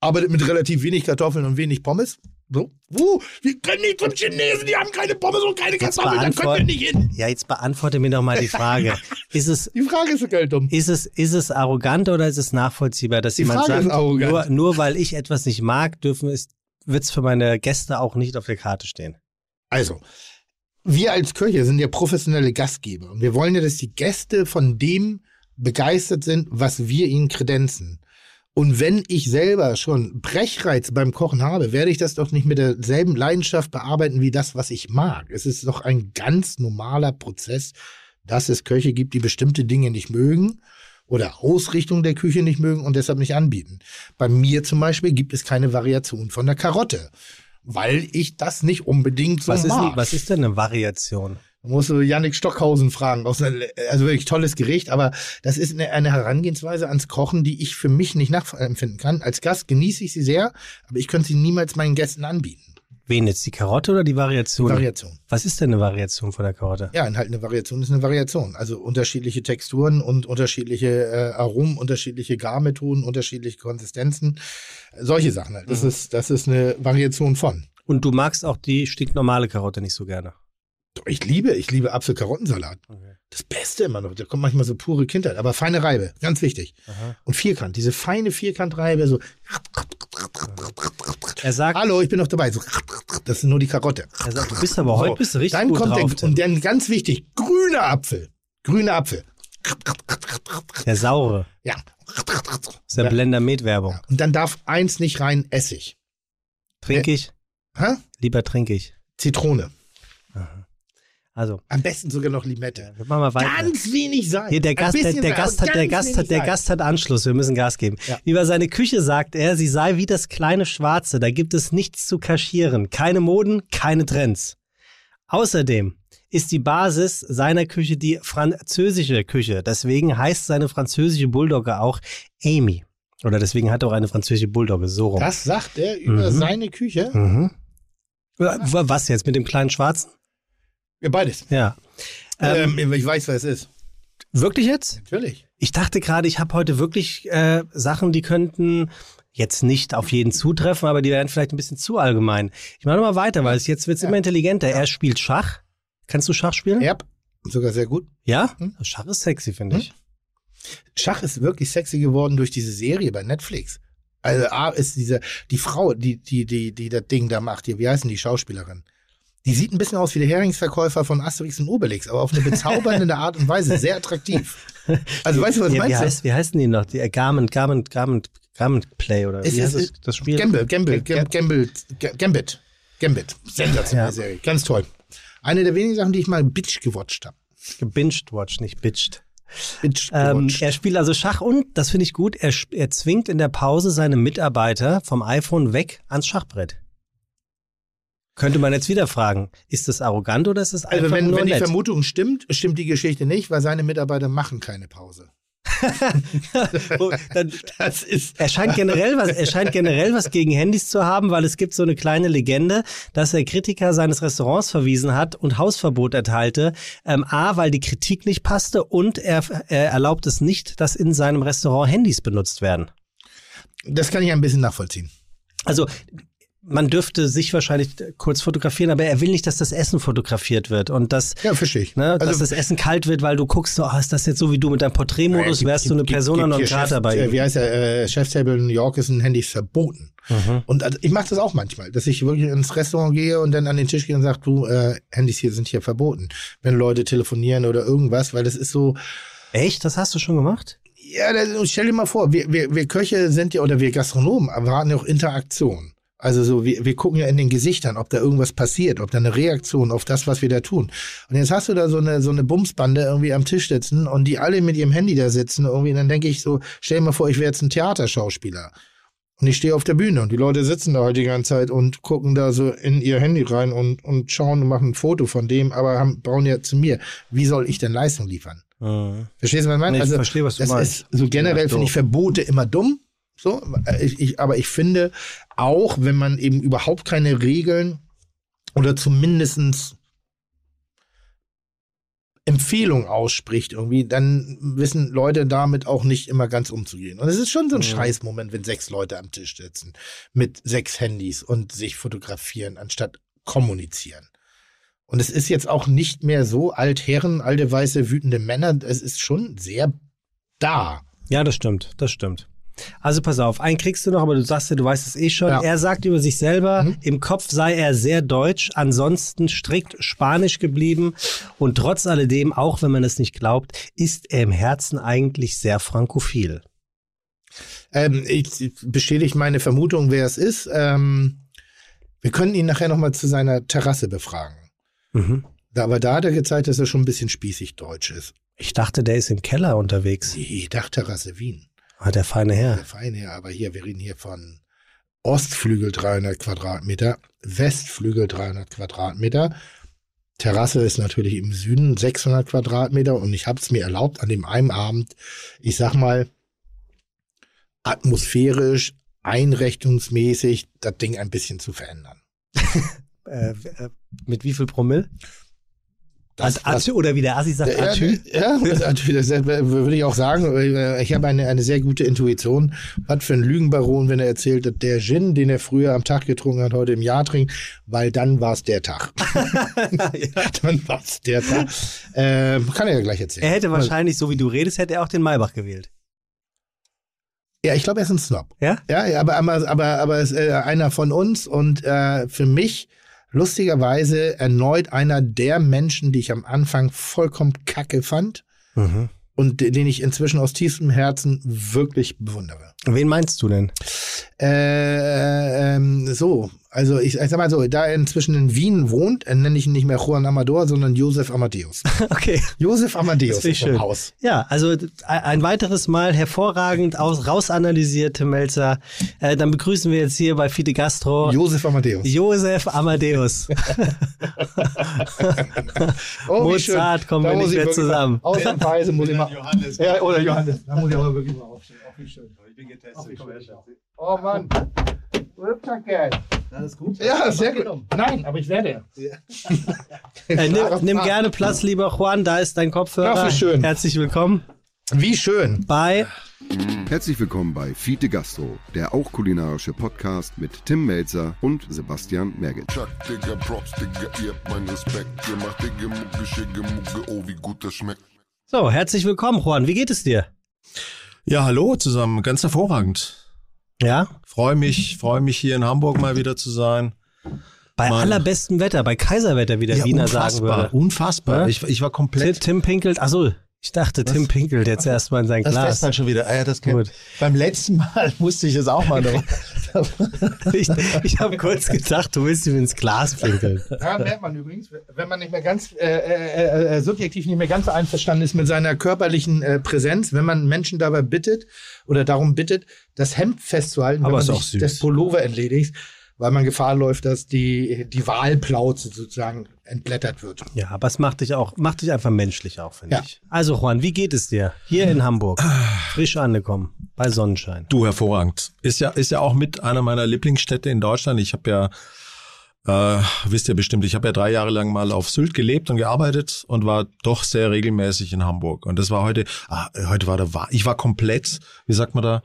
arbeitet mit relativ wenig Kartoffeln und wenig Pommes. So. Uh, wir können nicht zum Chinesen, die haben keine Pommes und keine Kartoffeln, da können wir nicht hin. Ja, jetzt beantworte mir doch mal die Frage. Ist es, Die Frage ist so geil dumm. ist es, ist es arrogant oder ist es nachvollziehbar, dass Die jemand Frage sagt, nur, nur weil ich etwas nicht mag, dürfen es, wird es für meine Gäste auch nicht auf der Karte stehen? Also, wir als Köche sind ja professionelle Gastgeber und wir wollen ja, dass die Gäste von dem begeistert sind, was wir ihnen kredenzen. Und wenn ich selber schon Brechreiz beim Kochen habe, werde ich das doch nicht mit derselben Leidenschaft bearbeiten wie das, was ich mag. Es ist doch ein ganz normaler Prozess, dass es Köche gibt, die bestimmte Dinge nicht mögen oder Ausrichtung der Küche nicht mögen und deshalb nicht anbieten. Bei mir zum Beispiel gibt es keine Variation von der Karotte, weil ich das nicht unbedingt so Was ist, mag. denn- was ist denn eine Variation? Da musst du Yannick Stockhausen fragen. Also wirklich tolles Gericht, aber das ist eine, eine Herangehensweise ans Kochen, die ich für mich nicht nachempfinden kann. Als Gast genieße ich sie sehr, aber ich könnte sie niemals meinen Gästen anbieten. Wen jetzt, die Karotte oder die Variation? Variation. Was ist denn eine Variation von der Karotte? Ja, halt eine Variation ist eine Variation. Also unterschiedliche Texturen und unterschiedliche äh, Aromen, unterschiedliche Garmethoden, unterschiedliche Konsistenzen. Solche Sachen halt. Das, ist, das ist eine Variation von. Und du magst auch die stinknormale Karotte nicht so gerne. Ich liebe, ich liebe Apfel-Karottensalat. Das Beste immer noch. Da kommt manchmal so pure Kindheit, aber feine Reibe, ganz wichtig. Aha. Und Vierkant, diese feine Vierkantreibe, so. Er sagt, Hallo, ich bin noch dabei. So, das ist nur die Karotte. er sagt, du bist aber heute bist du richtig Dann gut kommt drauf. der, und dann ganz wichtig, grüner Apfel. Grüner Apfel. der saure. Ja. Das ist ja Ja. Blender Med Werbung. Und dann darf eins nicht rein, Essig. Trinke ich? Hä? Lieber trinke ich. Zitrone. Also, Am besten sogar noch Limette. wir machen mal weiter. Ganz wenig Salz. Hier, der Gast, der, der Gast hat, der Gast hat, der. Gast hat Anschluss. Wir müssen Gas geben. Ja. Über seine Küche sagt er, sie sei wie das kleine Schwarze. Da gibt es nichts zu kaschieren. Keine Moden, keine Trends. Außerdem ist die Basis seiner Küche die französische Küche. Deswegen heißt seine französische Bulldogge auch Amy. Oder deswegen hat er auch eine französische Bulldogge. So rum. Das sagt er über Mhm. seine Küche. Mhm. Was jetzt mit dem kleinen Schwarzen? Ja, beides. Ja. Ähm, Ähm, ich weiß, was es ist. wirklich jetzt? Natürlich. Ich dachte gerade, ich habe heute wirklich äh, Sachen, die könnten jetzt nicht auf jeden zutreffen, aber die wären vielleicht ein bisschen zu allgemein. Ich mache mal weiter, weil es jetzt wird's Ja. immer intelligenter. Er spielt Schach. Kannst du Schach spielen? Ja, sogar sehr gut. Ja? Hm. Schach ist sexy, finde ich. Schach ist wirklich sexy geworden durch diese Serie bei Netflix. Also A ist diese, die Frau, die, die, die, die das Ding da macht hier, wie heißen die Schauspielerin? Die sieht ein bisschen aus wie der Heringsverkäufer von Asterix und Obelix, aber auf eine bezaubernde Art und Weise, sehr attraktiv. Also weißt du, was ja, wie, meinst du? heißt, wie heißen die noch? Die äh, Garment, Garment, Garment, Garment Play oder Es wie heißt ist- das, das Spiel? Gamble, Gamble, Ga- Gamble, Gambit. Gambit. Sensationelle Ja. Serie. Ganz toll. Eine der wenigen Sachen, die ich mal Bitch gewatcht habe. Gebinged Watch, nicht bitched. Bitch Ähm, er spielt also Schach und, das finde ich gut, er, er zwingt in der Pause seine Mitarbeiter vom iPhone weg ans Schachbrett. Könnte man jetzt wieder fragen, ist das arrogant oder ist das einfach also wenn, nur wenn die nett? Vermutung stimmt, stimmt die Geschichte nicht, weil seine Mitarbeiter machen keine Pause. Dann, das ist er scheint generell was, er scheint generell was gegen Handys zu haben, weil es gibt so eine kleine Legende, dass er Kritiker seines Restaurants verwiesen hat und Hausverbot erteilte. Ähm, A, weil die Kritik nicht passte und er, er erlaubt es nicht, dass in seinem Restaurant Handys benutzt werden. Das kann ich ein bisschen nachvollziehen. Also man dürfte sich wahrscheinlich kurz fotografieren, aber er will nicht, dass das Essen fotografiert wird und dass, Ja, verstehe ich. ne, dass Also- das Essen kalt wird, weil du guckst, so, ah, ist das jetzt so wie du mit deinem Porträtmodus, wärst gibt- du eine Persona non grata bei äh, ihm. Wie heißt der? Äh, Chefstable in New York ist ein Handys verboten. Mhm. Und also ich mache das auch manchmal, dass ich wirklich ins Restaurant gehe und dann an den Tisch gehe und sage, du, äh, Handys hier sind hier verboten. Wenn Leute telefonieren oder irgendwas, weil das ist so, Echt? Das hast du schon gemacht? ja, das, stell dir mal vor, wir, wir, wir Köche sind ja, oder wir Gastronomen erwarten ja auch Interaktion. Also so, wir, wir gucken ja in den Gesichtern, ob da irgendwas passiert, ob da eine Reaktion auf das, was wir da tun. Und jetzt hast du da so eine, so eine Bumsbande irgendwie am Tisch sitzen und die alle mit ihrem Handy da sitzen irgendwie. Und dann denke ich so, stell dir mal vor, ich wäre jetzt ein Theaterschauspieler. Und ich stehe auf der Bühne und die Leute sitzen da halt die ganze Zeit und gucken da so in ihr Handy rein und, und schauen und machen ein Foto von dem, aber haben, brauchen ja zu mir. Wie soll ich denn Leistung liefern? Verstehst du, was ich meine? Nee, ich verstehe, was du das meinst. Ist, so generell Ja, finde ich. Verbote immer dumm. So, ich, ich, aber ich finde auch, wenn man eben überhaupt keine Regeln oder zumindestens Empfehlung ausspricht irgendwie, dann wissen Leute damit auch nicht immer ganz umzugehen. Und es ist schon so ein Scheißmoment, wenn sechs Leute am Tisch sitzen mit sechs Handys und sich fotografieren, anstatt kommunizieren. Und es ist jetzt auch nicht mehr so Altherren, alte weiße wütende Männer. Es ist schon sehr da. Ja, das stimmt, das stimmt. Also pass auf, einen kriegst du noch, aber du sagst ja, du weißt es eh schon. Ja. Er sagt über sich selber, Mhm. im Kopf sei er sehr deutsch, ansonsten strikt spanisch geblieben und trotz alledem, auch wenn man es nicht glaubt, ist er im Herzen eigentlich sehr frankophil. Ähm, ich, bestätige meine Vermutung, wer es ist. Ähm, wir können ihn nachher nochmal zu seiner Terrasse befragen. Mhm. Da, aber da hat er gezeigt, dass er schon ein bisschen spießig deutsch ist. Ich dachte, der ist im Keller unterwegs. Die Dachterrasse Wien. Ah, der feine Herr. Der Feine, aber hier, wir reden hier von Ostflügel 300 Quadratmeter, Westflügel 300 Quadratmeter. Terrasse ist natürlich im Süden 600 Quadratmeter und ich habe es mir erlaubt, an dem einen Abend, ich sag mal, atmosphärisch, einrichtungsmäßig das Ding ein bisschen zu verändern. Äh, äh, mit wie viel Promille? Das, Atü, oder wie der Assi sagt, Ja, Atü. ja, das, Atü, das würde ich auch sagen. Ich habe eine, eine sehr gute Intuition. Was für ein Lügenbaron, wenn er erzählt, dass der Gin, den er früher am Tag getrunken hat, heute im Jahr trinkt, weil dann war es der Tag. dann war es der Tag. Ähm, kann er ja gleich erzählen. Er hätte wahrscheinlich, so wie du redest, hätte er auch den Maybach gewählt. Ja, ich glaube, er ist ein Snob. Ja? Ja, ja aber, aber, aber, aber ist äh, einer von uns und äh, für mich lustigerweise erneut einer der Menschen, die ich am Anfang vollkommen kacke fand Mhm. und den ich inzwischen aus tiefstem Herzen wirklich bewundere. Wen meinst du denn? Äh, ähm, so, also ich, ich sag mal so, da er inzwischen in Wien wohnt, nenne ich ihn nicht mehr Juan Amador, sondern Josef Amadeus. Okay. Josef Amadeus ist im schön. Haus. Ja, also ein weiteres Mal hervorragend aus, rausanalysierte Melzer. Äh, dann begrüßen wir jetzt hier bei Fide Gastro Josef Amadeus. Josef Amadeus. Oh, wie schön. Mozart kommen Da wir nicht ich mehr zusammen. Mal, ausnahmsweise muss ich mal. Johannes. Ja, oder Johannes. Da muss ich aber wirklich mal aufstehen. Auch wie schön. Ich bin getestet. Oh Mann. Danke. Alles gut? Ja, sehr gut. Nein, aber ich werde. Äh, nimm, nimm gerne Platz, lieber Juan, da ist dein Kopfhörer. Wie schön. Herzlich willkommen Wie schön. bei Herzlich willkommen bei Fiete Gastro, der auch kulinarische Podcast mit Tim Melzer und Sebastian Merget. Chuck, Digga, Props, Digga, ihr habt meinen Respekt. Ihr macht Digga, Mucke, Schicke, Mucke, oh, wie gut das schmeckt. So, herzlich willkommen, Juan. Wie geht es dir? Ja, hallo zusammen. Ganz hervorragend. Ja? Freue mich, freue mich hier in Hamburg mal wieder zu sein. Bei Mann. allerbestem Wetter, bei Kaiserwetter, wie der Wiener sagen würde. unfassbar. Ja? Ich, ich war Tim, komplett. Tim pinkelt, achso, ich dachte, Tim pinkelt jetzt erstmal in sein Das Glas. fest halt schon wieder. Ah, ja, das kennt- Gut. Beim letzten Mal musste ich es auch mal noch. Ich, ich habe kurz gedacht, du willst ihm ins Glas pinkeln. Da merkt man übrigens, wenn man nicht mehr ganz äh, äh, äh, subjektiv nicht mehr ganz so einverstanden ist mit seiner körperlichen äh, Präsenz, wenn man Menschen dabei bittet oder darum bittet, das Hemd festzuhalten, Aber wenn ist man auch sich süß. das Pullover entledigt, weil man Gefahr läuft, dass die, die Wahlplauze sozusagen entblättert wird. Ja, aber es macht dich auch, macht dich einfach menschlich auch, finde Ja. ich. Also Juan, wie geht es dir? Hier in Hamburg. Frisch angekommen. Bei Sonnenschein. Du, hervorragend. Ist ja, ist ja auch mit einer meiner Lieblingsstädte in Deutschland. Ich habe ja, äh, wisst ihr bestimmt, ich habe ja drei Jahre lang mal auf Sylt gelebt und gearbeitet und war doch sehr regelmäßig in Hamburg. Und das war heute, ah, heute war der, Wa- ich war komplett, wie sagt man da,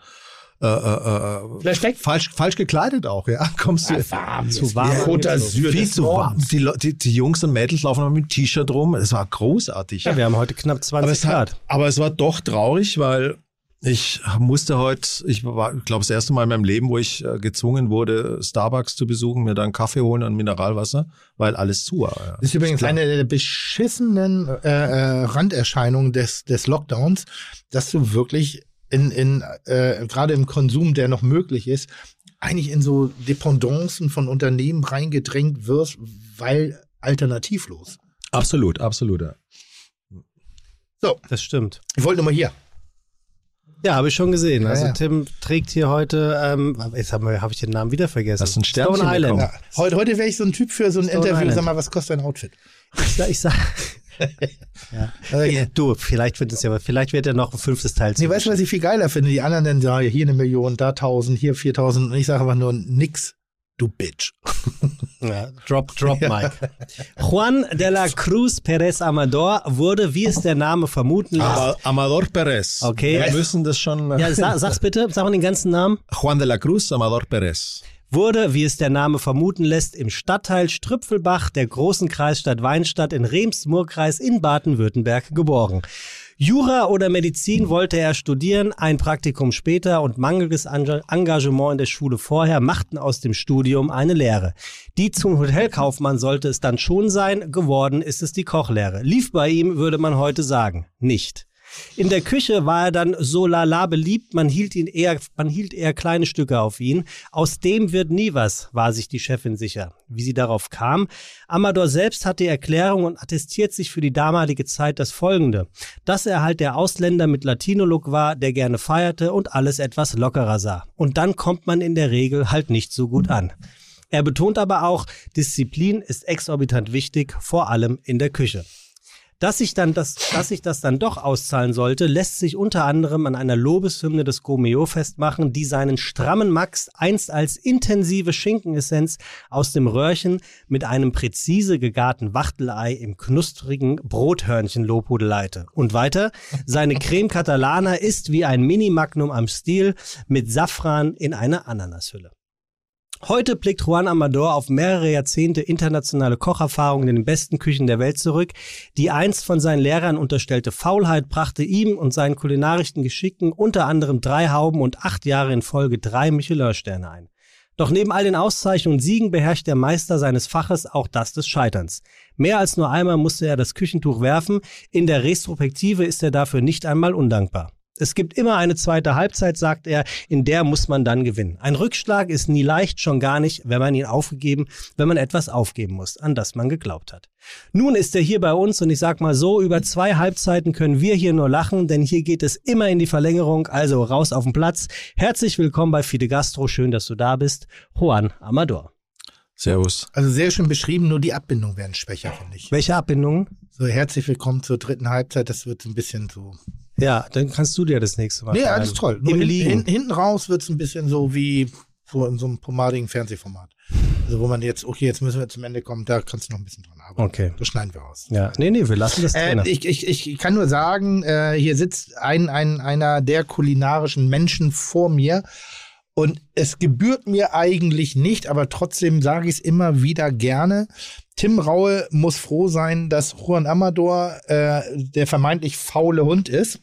äh, äh, äh, falsch, falsch gekleidet auch, ja. Kommst du warm, Zu warm. Roter Syr viel zu warm. Die, die, die Jungs und Mädels laufen noch mit dem T-Shirt rum. Es war großartig. Ja, wir haben heute knapp 20 aber, es Grad. hat, aber es war doch traurig, weil ich musste heute, ich war, glaube das erste Mal in meinem Leben, wo ich äh, gezwungen wurde, Starbucks zu besuchen, mir dann Kaffee holen und Mineralwasser, weil alles zu war. Ja. Das ist übrigens klar. eine der beschissenen äh, äh, Randerscheinungen des, des Lockdowns, dass du wirklich in, in äh, gerade im Konsum, der noch möglich ist, eigentlich in so Dependancen von Unternehmen reingedrängt wirst, weil alternativlos. Absolut, absolut. Ja. So, Das stimmt. ich wollte nur mal hier. Ja, habe ich schon gesehen. Ja, Also ja. Tim trägt hier heute, ähm, jetzt habe hab ich den Namen wieder vergessen. Das ist ein Sternchen Stone Island. Ja, heute heute wäre ich so ein Typ für so ein Stone Interview. Island. Sag mal, was kostet dein Outfit? Ich sag, ich sag, Äh, du, vielleicht wird es ja, vielleicht wird ja noch ein fünftes Teil Nee, weißt du, was ich viel geiler finde? Die anderen dann sagen, hier eine Million, da tausend, hier 4000 und ich sage einfach nur nix, du Bitch. Ja, drop, drop, Mike. Juan de la Cruz Perez Amador wurde, wie es der Name vermuten lässt. Aber Amador Perez. Okay. Wir müssen das schon. äh, Ja, sag, sag's bitte, sag mal den ganzen Namen. Juan de la Cruz, Amador Perez. Wurde, wie es der Name vermuten lässt, im Stadtteil Strüpfelbach der großen Kreisstadt Weinstadt in Rems-Murr-Kreis in Baden-Württemberg geboren. Jura oder Medizin wollte er studieren, ein Praktikum später und mangelndes Ange- Engagement in der Schule vorher machten aus dem Studium eine Lehre. Die zum Hotelkaufmann sollte es dann schon sein, geworden ist es die Kochlehre. Lief bei ihm, würde man heute sagen, nicht. In der Küche war er dann so lala beliebt, man hielt ihn eher, man hielt eher kleine Stücke auf ihn. Aus dem wird nie was, war sich die Chefin sicher. Wie sie darauf kam? Amador selbst hat die Erklärung und attestiert sich für die damalige Zeit das Folgende. Dass er halt der Ausländer mit Latino-Look war, der gerne feierte und alles etwas lockerer sah. Und dann kommt man in der Regel halt nicht so gut an. Er betont aber auch, Disziplin ist exorbitant wichtig, vor allem in der Küche. Dass sich, dann das, dass sich das dann doch auszahlen sollte, lässt sich unter anderem an einer Lobeshymne des Gomeo festmachen, die seinen strammen Max einst als intensive Schinkenessenz aus dem Röhrchen mit einem präzise gegarten Wachtelei im knusprigen Brothörnchen lobhudeleite. Und weiter, seine Creme Catalana ist wie ein Mini-Magnum am Stiel mit Safran in einer Ananashülle. Heute blickt Juan Amador auf mehrere Jahrzehnte internationale Kocherfahrungen in den besten Küchen der Welt zurück. Die einst von seinen Lehrern unterstellte Faulheit brachte ihm und seinen kulinarischen Geschicken unter anderem drei Hauben und acht Jahre in Folge drei Michelin-Sterne ein. Doch neben all den Auszeichnungen und Siegen beherrscht der Meister seines Faches auch das des Scheiterns. Mehr als nur einmal musste er das Küchentuch werfen. In der Retrospektive ist er dafür nicht einmal undankbar. Es gibt immer eine zweite Halbzeit, sagt er, in der muss man dann gewinnen. Ein Rückschlag ist nie leicht, schon gar nicht, wenn man ihn aufgegeben, wenn man etwas aufgeben muss, an das man geglaubt hat. Nun ist er hier bei uns und ich sag mal so, über zwei Halbzeiten können wir hier nur lachen, denn hier geht es immer in die Verlängerung, also raus auf den Platz. Herzlich willkommen bei Fide Gastro, schön, dass du da bist. Juan Amador. Servus. Also sehr schön beschrieben, nur die Abbindungen werden schwächer, finde ich. Welche Abbindungen? So, herzlich willkommen zur dritten Halbzeit. Das wird ein bisschen so. Ja, dann kannst du dir das nächste Mal Nee, alles toll. Nur hin, hin, hinten raus wird es ein bisschen so wie so in so einem pomadigen Fernsehformat. Also wo man jetzt, okay, jetzt müssen wir zum Ende kommen, da kannst du noch ein bisschen dran arbeiten. Okay. Das schneiden wir aus. Ja, nee, nee, wir lassen das drin. Äh, ich, ich, ich kann nur sagen, äh, hier sitzt ein, ein, einer der kulinarischen Menschen vor mir. Und es gebührt mir eigentlich nicht, aber trotzdem sage ich es immer wieder gerne. Tim Raue muss froh sein, dass Juan Amador äh, der vermeintlich faule Hund ist.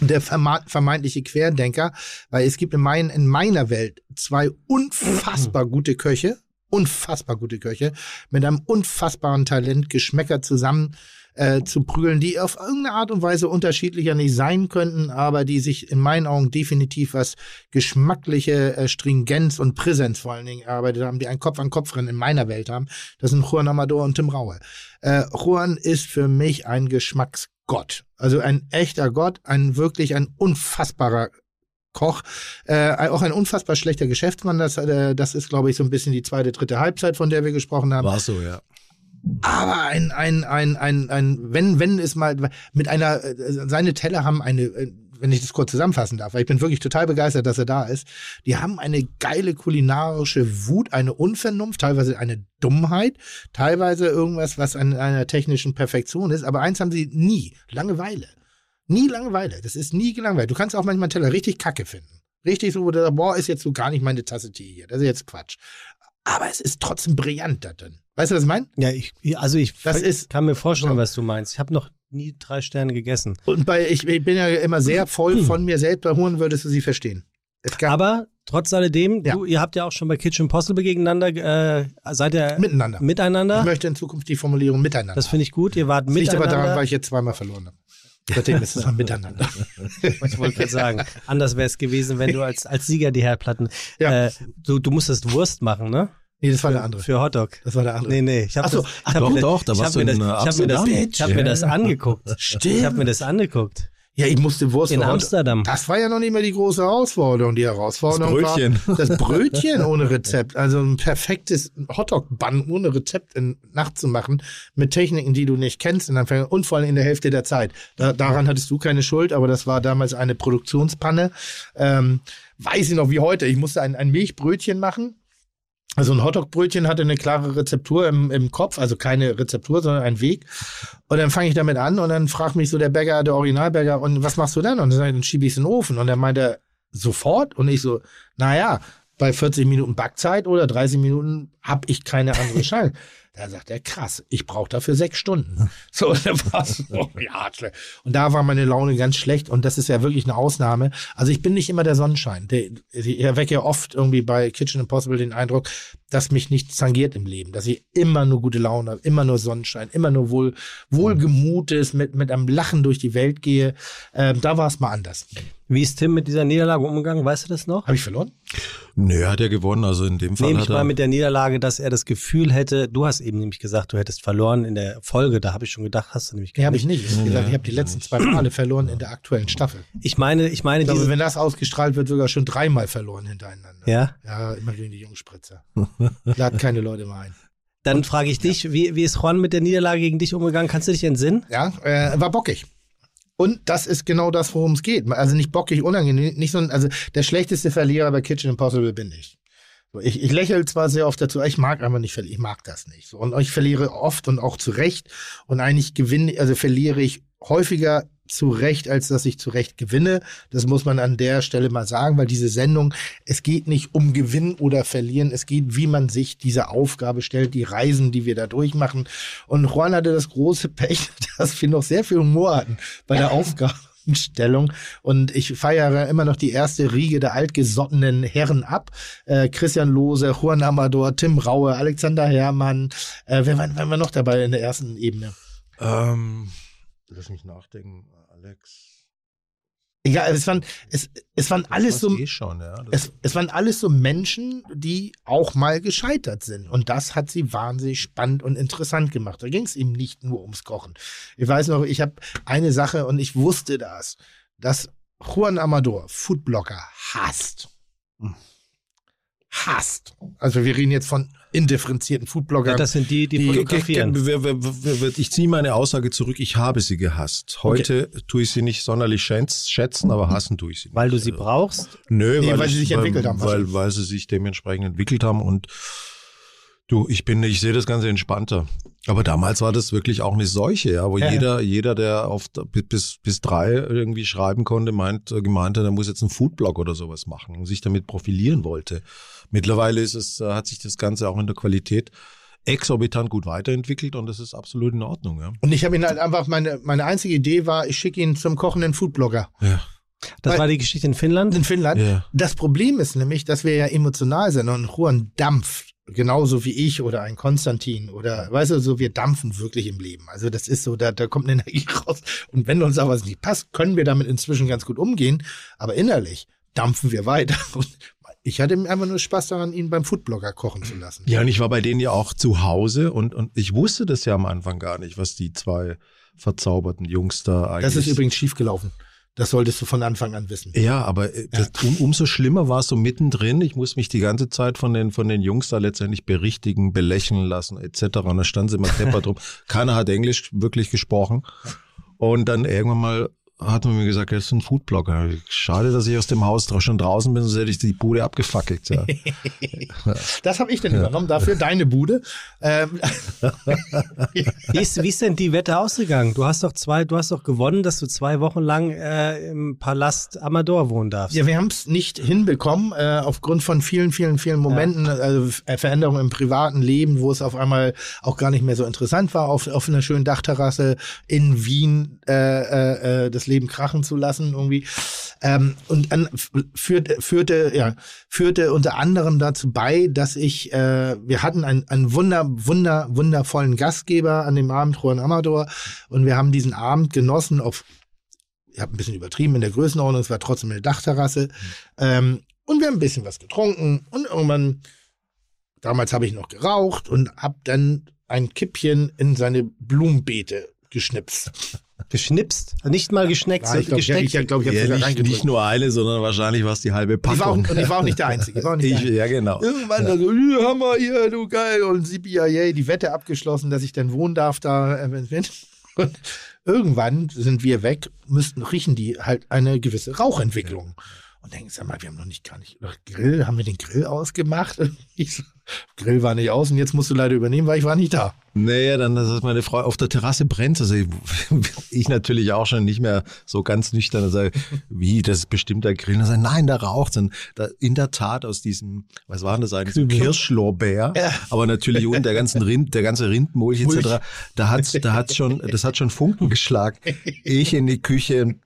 Der vermeintliche Querdenker, weil es gibt in, mein, in meiner Welt zwei unfassbar gute Köche, unfassbar gute Köche, mit einem unfassbaren Talent, Geschmäcker zusammen äh, zu prügeln, die auf irgendeine Art und Weise unterschiedlicher nicht sein könnten, aber die sich in meinen Augen definitiv was geschmackliche äh, Stringenz und Präsenz vor allen Dingen erarbeitet haben, die ein Kopf an Kopf rennen in meiner Welt haben. Das sind Juan Amador und Tim Raue. Äh, Juan ist für mich ein Geschmacksgott. Also ein echter Gott, ein wirklich ein unfassbarer Koch, äh, auch ein unfassbar schlechter Geschäftsmann. Das, äh, das ist, glaube ich, so ein bisschen die zweite, dritte Halbzeit, von der wir gesprochen haben. War so, ja. Aber ein, ein, ein, ein, ein, wenn, wenn es mal mit einer, äh, seine Teller haben eine, äh, wenn ich das kurz zusammenfassen darf, weil ich bin wirklich total begeistert, dass er da ist. Die haben eine geile kulinarische Wut, eine Unvernunft, teilweise eine Dummheit, teilweise irgendwas, was an einer technischen Perfektion ist. Aber eins haben sie nie, Langeweile. Nie Langeweile. Das ist nie gelangweilt. Du kannst auch manchmal einen Teller richtig kacke finden. Richtig so, wo du sagst, boah, ist jetzt so gar nicht meine Tasse Tee hier. Das ist jetzt Quatsch. Aber es ist trotzdem brillant da drin. Weißt du, was ich meine? Ja, ich, also ich Das ist- kann mir vorstellen, was du meinst. Ich habe noch nie drei Sterne gegessen. Und bei, ich, ich bin ja immer sehr voll von mir selbst. Bei Huren würdest du sie verstehen. Aber trotz alledem, Ja. du, ihr habt ja auch schon bei Kitchen Impossible gegeneinander, äh, seid ihr miteinander. Ich miteinander? möchte in Zukunft die Formulierung miteinander. Das finde ich gut. Ihr wart Das liegt aber miteinander. daran, weil ich jetzt zweimal verloren habe. Seitdem ist es mal miteinander. Ich wollte gerade sagen, anders wäre es gewesen, wenn du als, als Sieger die Herdplatten. Ja. Äh, du, du musstest Wurst machen, ne? Nee, das war der andere. Für Hotdog. Das war der andere. Nee, nee. Ich hab Ach so, das, ach hab doch, mir das- doch, da warst hab du in, das, ich hab mir das, Amsterdam. ich hab mir das angeguckt. Stimmt. Ich habe mir das angeguckt. Ja, ich musste Wurst In Amsterdam. Das war ja noch nicht mehr die große Herausforderung. Die Herausforderung Das Brötchen. war das Brötchen ohne Rezept. Also ein perfektes Hotdog-Bun ohne Rezept in Nacht zu machen mit Techniken, die du nicht kennst in Anfang und vor allem in der Hälfte der Zeit. Da, daran hattest du keine Schuld, aber das war damals eine Produktionspanne. Ähm, weiß ich noch wie heute. Ich musste ein, ein Milchbrötchen machen. Also ein Hotdog-Brötchen hatte eine klare Rezeptur im, im Kopf, also keine Rezeptur, sondern ein Weg. Und dann fange ich damit an und dann fragt mich so der Bäcker, der Originalbäcker, und was machst du dann? Und dann, ich, dann schiebe ich es in den Ofen. Und dann meint er, sofort? Und ich so, naja, bei 40 Minuten Backzeit oder 30 Minuten habe ich keine andere Chance. Da sagt er, krass, ich brauche dafür sechs Stunden. So, es so, ja, schlecht. Und da war meine Laune ganz schlecht und das ist ja wirklich eine Ausnahme. Also ich bin nicht immer der Sonnenschein. Der, ich erwecke ja oft irgendwie bei Kitchen Impossible den Eindruck, dass mich nichts tangiert im Leben, dass ich immer nur gute Laune habe, immer nur Sonnenschein, immer nur wohl, wohlgemutes, mit, mit einem Lachen durch die Welt gehe. Ähm, da war es mal anders. Wie ist Tim mit dieser Niederlage umgegangen? Weißt du das noch? Habe ich verloren? Nö, er hat ja gewonnen, also in dem Fall Nehme hat ich er. mal mit der Niederlage, dass er das Gefühl hätte, du hast eben nämlich gesagt, du hättest verloren in der Folge, da habe ich schon gedacht, hast du nämlich Nee, gar habe ich nicht. nicht. Ich habe gesagt, ich habe die letzten zwei Male verloren in der aktuellen Staffel. Ich meine, ich meine Ich glaube, wenn das ausgestrahlt wird, sogar schon dreimal verloren hintereinander. ja, Ja, immer gegen die Jungspritzer. Laden keine Leute mehr ein. dann frage ich dich, wie, wie ist Juan mit der Niederlage gegen dich umgegangen? Kannst du dich entsinnen? Ja, äh, war bockig. Und das ist genau das, worum es geht. Also nicht bockig, unangenehm, nicht so ein, also der schlechteste Verlierer bei Kitchen Impossible bin ich. Ich, ich lächle zwar sehr oft dazu, ich mag aber nicht verlieren, ich mag das nicht. Und ich verliere oft und auch zu Recht. Und eigentlich gewinne, also verliere ich häufiger zu Recht, als dass ich zu Recht gewinne. Das muss man an der Stelle mal sagen, weil diese Sendung, es geht nicht um Gewinn oder Verlieren, es geht, wie man sich diese Aufgabe stellt, die Reisen, die wir da durchmachen. Und Juan hatte das große Pech, dass wir noch sehr viel Humor hatten bei der Aufgabenstellung. Und ich feiere immer noch die erste Riege der altgesottenen Herren ab. Äh, Christian Lose, Juan Amador, Tim Raue, Alexander Herrmann. Äh, wer, war, wer war noch dabei in der ersten Ebene? Ähm, lass mich nachdenken, Alex. Egal, es waren, es, es waren alles so, Eh schon, ja. Es, es waren alles so Menschen, die auch mal gescheitert sind. Und das hat sie wahnsinnig spannend und interessant gemacht. Da ging es ihm nicht nur ums Kochen. Ich weiß noch, ich habe eine Sache und ich wusste das, dass Juan Amador, Foodblogger, hasst. Hasst. Also wir reden jetzt von indifferenzierten Foodbloggern. Das sind die, die, Die- fotografieren. Ich ziehe meine Aussage zurück, ich habe sie gehasst. Heute tue ich sie nicht sonderlich schätz- schätzen, aber hassen tue ich sie nicht. Weil du sie brauchst. Nö, Nee, weil, weil ich, sie sich weil, entwickelt haben Weil, weil sie sich dementsprechend entwickelt haben und du, ich bin, ich sehe das Ganze entspannter. Aber damals war das wirklich auch eine Seuche, ja, wo Ja, ja. jeder, jeder, der auf bis, bis drei irgendwie schreiben konnte, meint, gemeint hat, er muss jetzt einen Foodblog oder sowas machen und sich damit profilieren wollte. Mittlerweile ist es, äh, hat sich das Ganze auch in der Qualität exorbitant gut weiterentwickelt und das ist absolut in Ordnung, ja. und ich habe ihn halt einfach, meine, meine einzige Idee war, ich schicke ihn zum kochenden Foodblogger Ja. Das Weil- war die Geschichte in Finnland. in Finnland. Ja. Das Problem ist nämlich, dass wir ja emotional sind und Juan dampft. Genauso wie ich oder ein Konstantin oder, weißt du, so, wir dampfen wirklich im Leben. Also das ist so, da, da kommt eine Energie raus. Und wenn uns aber was nicht passt, können wir damit inzwischen ganz gut umgehen. Aber innerlich dampfen wir weiter. Und ich hatte einfach nur Spaß daran, ihn beim Foodblogger kochen zu lassen. Ja, und ich war bei denen ja auch zu Hause und, und ich wusste das ja am Anfang gar nicht, was die zwei verzauberten Jungs da eigentlich. Das ist übrigens schiefgelaufen. Das solltest du von Anfang an wissen. Ja, aber äh, das, um, umso schlimmer war es so mittendrin. Ich muss mich die ganze Zeit von den, von den Jungs da letztendlich berichtigen, belächeln lassen, etc. Und da stand sie immer deppert drum. Keiner hat Englisch wirklich gesprochen. Und dann irgendwann mal hat man mir gesagt, das ist ein Foodblogger. Schade, dass ich aus dem Haus schon draußen bin, sonst hätte ich die Bude abgefackelt. Ja. Das habe ich dann übernommen, dafür deine Bude. Ähm, Wie ist, wie ist denn die Wette ausgegangen? Du hast doch zwei, du hast doch gewonnen, dass du zwei Wochen lang äh, im Palast Amador wohnen darfst. ja, wir haben es nicht hinbekommen, äh, aufgrund von vielen, vielen, vielen Momenten, also Ver- Veränderungen im privaten Leben, wo es auf einmal auch gar nicht mehr so interessant war, auf, auf einer schönen Dachterrasse in Wien äh, äh, äh, das Leben krachen zu lassen irgendwie. Ähm, und an, führte, führte, ja, führte unter anderem dazu bei, dass ich, äh, wir hatten einen, einen wunder, wunder, wundervollen Gastgeber an dem Abend, Juan Amador, und wir haben diesen Abend genossen auf ich habe ein bisschen übertrieben in der Größenordnung, es war trotzdem eine Dachterrasse. Ähm, und wir haben ein bisschen was getrunken und irgendwann, damals habe ich noch geraucht und habe dann ein Kippchen in seine Blumenbeete geschnipst. Geschnipst? Nicht mal geschneckt, Ja, ich glaube, ich, ich, glaub, ich habe Ja, sogar nicht, nicht nur eine, sondern wahrscheinlich war es die halbe ich war auch, Packung. und ich war auch nicht der Einzige. Ich war auch nicht der Einzige. ja, genau. Irgendwann dann so, "Ja, Hammer hier, du geil. Und CPIA, die Wette abgeschlossen, dass ich dann wohnen darf da. äh, Und irgendwann sind wir weg, müssten, riechen die halt eine gewisse Rauchentwicklung. Und denken, sag mal, wir haben noch nicht gar nicht, oder Grill, haben wir den Grill ausgemacht? So, Grill war nicht aus und jetzt musst du leider übernehmen, weil ich war nicht da. Naja, dann, dass meine Frau auf der Terrasse brennt. Also ich, ich natürlich auch schon nicht mehr so ganz nüchtern. Also, wie, das ist bestimmt der Grill. Und sage, nein, da raucht Und da, in der Tat aus diesem, was war denn das eigentlich? So. Kirschlorbeer. Aber natürlich unten der ganzen Rind, der ganze Rindmulch etc. Da hat's, da hat's schon, das hat schon Funken geschlagen. Ich in die Küche,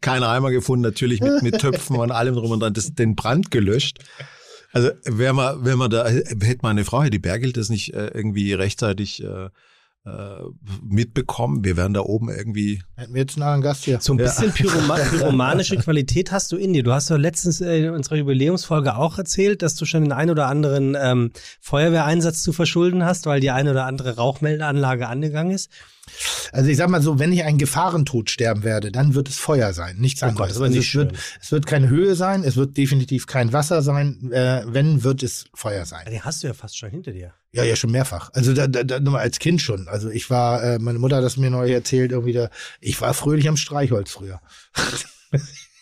keinen Eimer gefunden, natürlich mit, mit Töpfen und allem drum und dran, das, den Brand gelöscht. Also wäre man, wär man da, hätte meine Frau, die Bergelt das nicht äh, irgendwie rechtzeitig äh, äh, mitbekommen, wir wären da oben irgendwie. Hätten wir jetzt einen anderen Gast hier. So ein bisschen Pyroma pyromanische Qualität hast du in dir. Du hast doch letztens äh, in unserer Jubiläumsfolge auch erzählt, dass du schon den ein oder anderen ähm, Feuerwehreinsatz zu verschulden hast, weil die eine oder andere Rauchmeldeanlage angegangen ist. Also ich sag mal so, wenn ich einen Gefahrentod sterben werde, dann wird es Feuer sein, nichts Oh Gott, anderes. das war also nicht es, wird, es wird keine Höhe sein, es wird definitiv kein Wasser sein. Äh, wenn, wird es Feuer sein. Den hast du ja fast schon hinter dir. Ja, ja, schon mehrfach. Also da, da, da, nur als Kind schon. Also ich war, äh, meine Mutter hat das mir neu erzählt, irgendwie da, ich war fröhlich am Streichholz früher.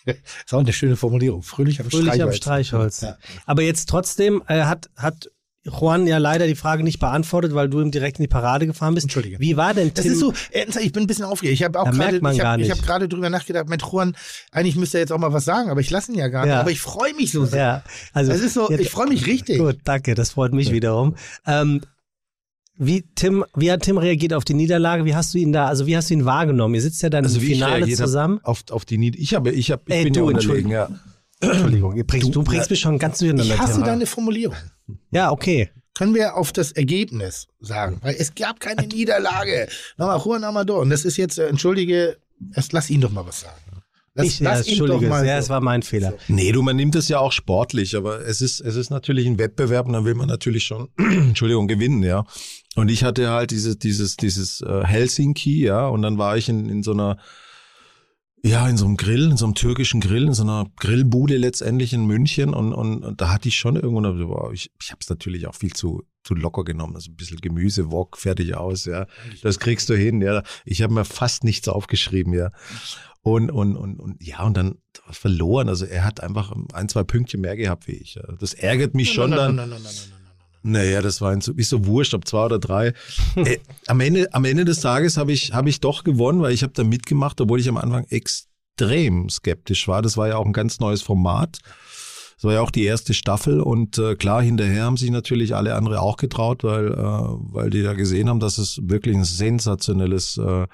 ist auch eine schöne Formulierung. Fröhlich am Fröhlich Streichholz. am Streichholz. Ja. Aber jetzt trotzdem äh, hat, hat Juan ja leider die Frage nicht beantwortet, weil du ihm direkt in die Parade gefahren bist. Entschuldige. Wie war denn Das Tim? ist so, ich bin ein bisschen aufgeregt. Ich habe auch gerade, merkt man ich gar habe hab gerade drüber nachgedacht, mit Juan, eigentlich müsste er jetzt auch mal was sagen, aber ich lasse ihn ja gar nicht. Ja. Aber ich freue mich so sehr. ja, also Es ist so, ich freue mich richtig. Gut, danke, das freut mich wiederum. Ähm, wie Tim, wie hat Tim reagiert auf die Niederlage? Wie hast du ihn da, also wie hast du ihn wahrgenommen? Ihr sitzt ja dann Also im Finale zusammen. Auf, auf die Nied ich habe, ich habe, ich Ey, bin du, ja unterlegen, ja. Entschuldigung, ihr bringst, du, bringst mich schon ganz durcheinander. Ich hasse Tim. deine Formulierung. Ja, okay. Können wir auf das Ergebnis sagen? Weil es gab keine Niederlage. Nochmal Juan Amador. Und das ist jetzt, äh, entschuldige, erst lass ihn doch mal was sagen. Lass, ich, ja, Entschuldige, ja, es war mein Fehler. Nee, du, man nimmt es ja auch sportlich, aber es ist, es ist natürlich ein Wettbewerb und dann will man natürlich schon, Entschuldigung, gewinnen, ja. Und ich hatte halt dieses, dieses, dieses äh, Helsinki, ja, und dann war ich in, in so einer, ja, in so einem Grill, in so einem türkischen Grill, in so einer Grillbude letztendlich in München und, und, und da hatte ich schon irgendwann, so, boah, ich, ich habe es natürlich auch viel zu, zu locker genommen, also ein bisschen Gemüse, Wok, fertig aus, ja. Das kriegst du hin, ja. Ich habe mir fast nichts aufgeschrieben, ja. Und, und, und, und ja, und dann verloren. Also er hat einfach ein, zwei Pünktchen mehr gehabt wie ich. Das ärgert mich schon dann. Naja, das war ein, so- ist so wurscht, ob zwei oder drei. äh, am, Ende, am Ende des Tages habe ich, hab ich doch gewonnen, weil ich habe da mitgemacht, obwohl ich am Anfang extrem skeptisch war. Das war ja auch ein ganz neues Format. Das war ja auch die erste Staffel und äh, klar, hinterher haben sich natürlich alle andere auch getraut, weil, äh, weil die da gesehen haben, dass es wirklich ein sensationelles äh,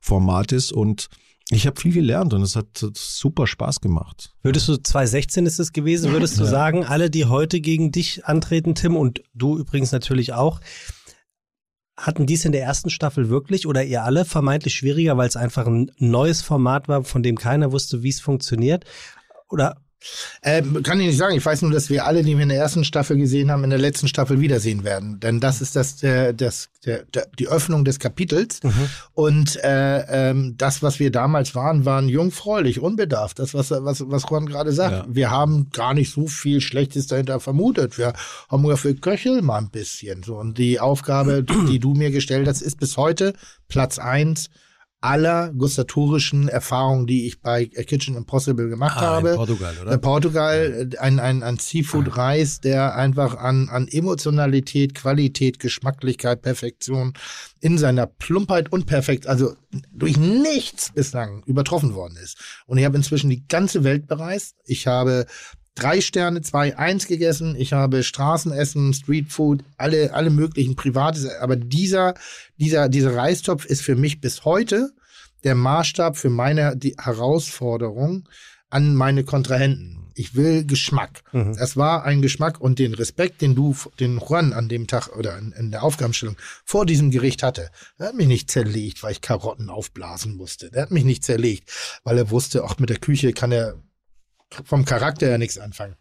Format ist und ich habe viel gelernt und es hat super Spaß gemacht. Würdest du 2016 ist es gewesen, würdest du sagen, alle, die heute gegen dich antreten, Tim, und du übrigens natürlich auch, hatten dies in der ersten Staffel wirklich oder ihr alle vermeintlich schwieriger, weil es einfach ein neues Format war, von dem keiner wusste, wie es funktioniert? Oder Ähm, kann ich nicht sagen. Ich weiß nur, dass wir alle, die wir in der ersten Staffel gesehen haben, in der letzten Staffel wiedersehen werden. Denn das ist das, der, das, der, der, die Öffnung des Kapitels. Und äh, ähm, das, was wir damals waren, waren jungfräulich, unbedarft. Das, was, was, was Juan gerade sagt. Ja. Wir haben gar nicht so viel Schlechtes dahinter vermutet. Wir haben gesagt, wir köcheln mal ein bisschen. So, und die Aufgabe, die du mir gestellt hast, ist bis heute Platz eins aller gustatorischen Erfahrungen, die ich bei Kitchen Impossible gemacht Ah, in habe. Portugal, oder? In Portugal äh, ein, ein, ein Seafood-Reis, der einfach an, an Emotionalität, Qualität, Geschmacklichkeit, Perfektion in seiner Plumpheit und Perfekt, also durch nichts bislang übertroffen worden ist. Und ich habe inzwischen die ganze Welt bereist. Ich habe drei Sterne, zwei, eins gegessen. Ich habe Straßenessen, Streetfood, alle, alle möglichen Privates. Aber dieser, dieser, dieser Reistopf ist für mich bis heute der Maßstab für meine die Herausforderung an meine Kontrahenten. Ich will Geschmack. Mhm. Das war ein Geschmack und den Respekt, den du, den Juan an dem Tag oder in, in der Aufgabenstellung vor diesem Gericht hatte, der hat mich nicht zerlegt, weil ich Karotten aufblasen musste. Der hat mich nicht zerlegt, weil er wusste, auch mit der Küche kann er vom Charakter her nichts anfangen.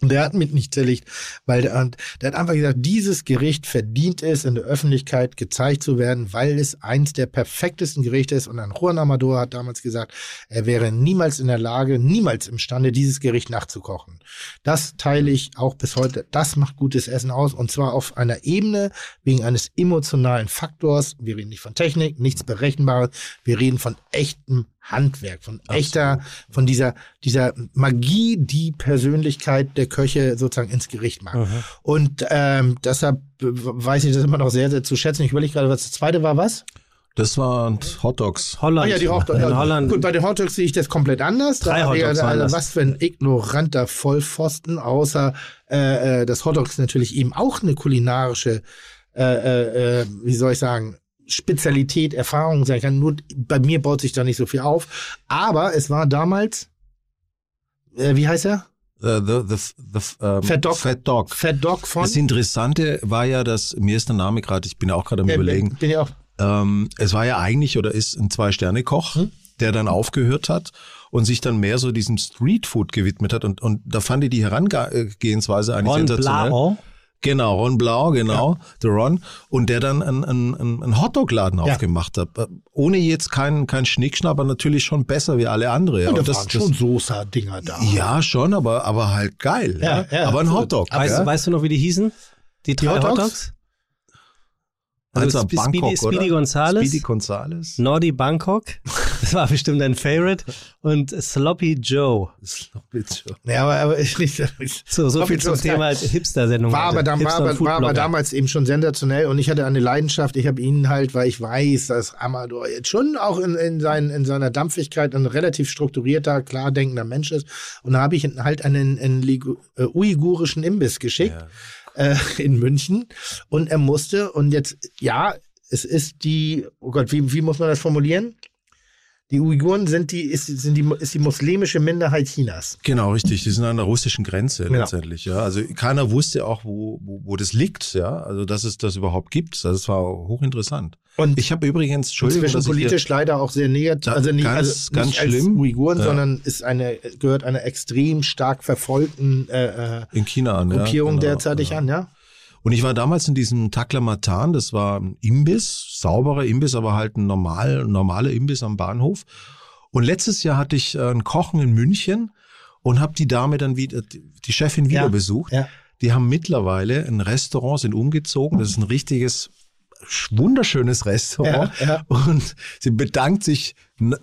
Und der hat mich nicht zerlegt, weil der, der hat einfach gesagt, dieses Gericht verdient es, in der Öffentlichkeit gezeigt zu werden, weil es eins der perfektesten Gerichte ist. Und ein Juan Amador hat damals gesagt, er wäre niemals in der Lage, niemals imstande, dieses Gericht nachzukochen. Das teile ich auch bis heute. Das macht gutes Essen aus. Und zwar auf einer Ebene wegen eines emotionalen Faktors. Wir reden nicht von Technik, nichts Berechenbares. Wir reden von echtem Handwerk, von echter, von dieser, dieser Magie, die Persönlichkeit der Köche sozusagen ins Gericht macht. Und ähm, deshalb weiß ich das immer noch sehr, sehr zu schätzen. Ich überlege gerade, was das zweite war, was? Das waren Hot Dogs. Holland. Ah ja, die Hotdogs. In Holland. Gut, bei den Hotdogs sehe ich das komplät anders. Drei Da habe ich Hotdogs also, waren das. was für ein ignoranter Vollpfosten, außer äh, äh, dass Hotdogs natürlich eben auch eine kulinarische, äh, äh, äh, wie soll ich sagen, Spezialität, Erfahrung sein kann. Nur bei mir baut sich da nicht so viel auf. Aber es war damals, äh, wie heißt er? The, the, the, ähm, Fat Dog. Fat Dog. Fat Dog von. Das Interessante war ja, dass mir ist der Name gerade, ich bin ja auch gerade am Äh, überlegen. Bin ich auch. Ähm, es war ja eigentlich oder ist ein Zwei-Sterne-Koch, Hm? der dann aufgehört hat und sich dann mehr so diesem Streetfood gewidmet hat. Und, und da fand ich die Herangehensweise eigentlich Ron sensationell. Blau. Genau, Ron Blau, genau, der Ron. Und der dann einen, einen, einen Hotdog-Laden Ja. aufgemacht hat. Äh, Ohne jetzt keinen kein Schnickschnack, aber natürlich schon besser wie alle andere. Ja, Und da Und waren schon Soßa-Dinger da. ja, schon, aber, aber halt geil. Ja, Ja, ja, aber ein. Hotdog. Weißt, ja? du, weißt du noch, wie die hießen? Die drei Hotdogs? Hotdogs? Also Sp- Bangkok, Speedy, Speedy? Gonzales. Speedy Gonzales. Nordi Bangkok. Das war bestimmt ein Favorite. Und Sloppy Joe. Ja, aber, aber ich, ich, So, so viel Sloppy zum Joe Thema Hipster-Sendung. War aber, dann, war, Hipster- aber, war aber damals eben schon sensationell und ich hatte eine Leidenschaft. Ich habe ihn halt, weil ich weiß, dass Amador jetzt schon auch in, in, sein, in seiner Dampfigkeit ein relativ strukturierter, klar denkender Mensch ist. Und da habe ich ihn halt einen, einen äh, uigurischen Imbiss geschickt äh, in München und er musste und jetzt, ja, es ist die, oh Gott, wie, wie muss man das formulieren? Die Uiguren sind die, ist, sind die, ist die muslimische Minderheit Chinas. Genau, richtig. Die sind an der russischen Grenze Genau. letztendlich, ja. Also keiner wusste auch, wo, wo, wo das liegt, ja. Also dass es das überhaupt gibt. Das war hochinteressant. Und Ich habe übrigens, Entschuldigung, Inzwischen politisch leider auch sehr negativ, also nicht, ganz- also ganz nicht als schlimm. Uiguren, Ja. sondern ist eine, gehört einer extrem stark verfolgten äh, äh, in China an. Gruppierung ja, genau, derzeitig genau. an, ja? Und ich war damals in diesem Taklamatan, das war ein Imbiss, sauberer Imbiss, aber halt ein normal, normaler Imbiss am Bahnhof. Und letztes Jahr hatte ich äh, ein Kochen in München und habe die Dame dann wieder, die Chefin wieder Ja, besucht. ja. Die haben mittlerweile ein Restaurant, sind umgezogen. Das ist ein richtiges wunderschönes Restaurant Ja, ja. und sie bedankt sich,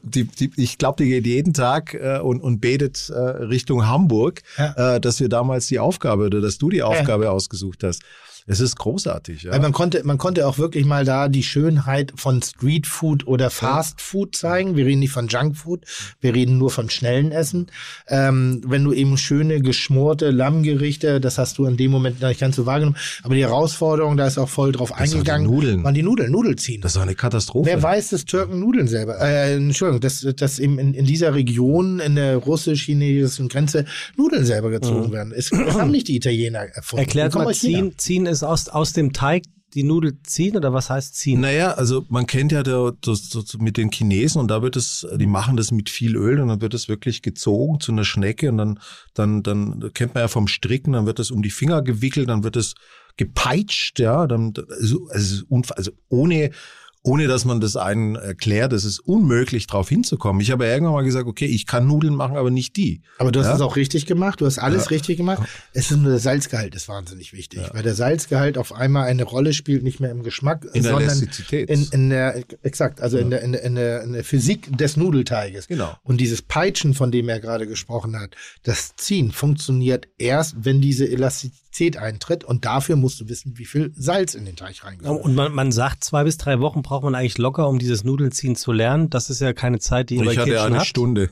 die, die, ich glaube, die geht jeden Tag äh, und, und betet äh, Richtung Hamburg, Ja. äh, dass wir damals die Aufgabe oder dass du die Aufgabe ausgesucht hast. Es ist großartig. Ja. Weil man konnte, man konnte auch wirklich mal da die Schönheit von Streetfood oder Fastfood zeigen. Wir reden nicht von Junkfood, wir reden nur von schnellen Essen. Ähm, wenn du eben schöne geschmorte Lammgerichte, das hast du in dem Moment noch nicht ganz so wahrgenommen, aber die Herausforderung, da ist auch voll drauf Das war die eingegangen, Nudeln. waren die Nudeln, Nudel ziehen. Das war eine Katastrophe. Wer weiß, dass Türken Nudeln selber, äh, Entschuldigung, dass, dass eben in, in dieser Region, in der russisch-chinesischen Grenze, Nudeln selber gezogen werden. Es, das haben nicht die Italiener erfunden. Erklärt mal, ziehen, ziehen ist aus, aus dem Teig die Nudel ziehen oder was heißt ziehen? Naja, also man kennt ja der, das, das mit den Chinesen und da wird es, die machen das mit viel Öl und dann wird es wirklich gezogen zu einer Schnecke und dann, dann, dann kennt man ja vom Stricken, dann wird es um die Finger gewickelt, dann wird es gepeitscht, ja, dann, also, also, also ohne, ohne dass man das einen erklärt, es ist unmöglich, drauf hinzukommen. Ich habe irgendwann mal gesagt, okay, ich kann Nudeln machen, aber nicht die. Aber du hast Ja. es auch richtig gemacht, du hast alles Ja. richtig gemacht. Es ist nur der Salzgehalt ist wahnsinnig wichtig, weil der Salzgehalt auf einmal eine Rolle spielt, nicht mehr im Geschmack, In der sondern Elastizität. in, in der, exakt, also in, der, in, der, in, der, in der Physik des Nudelteiges. Genau. Und dieses Peitschen, von dem er gerade gesprochen hat, das Ziehen funktioniert erst, wenn diese Elastizität eintritt und dafür musst du wissen, wie viel Salz in den Teig Ja, reingekommen Und man, man sagt, zwei bis drei Wochen braucht man eigentlich locker, um dieses Nudelziehen zu lernen. Das ist ja keine Zeit, die ihr bei Ich hatte Kitchen eine habt. Stunde.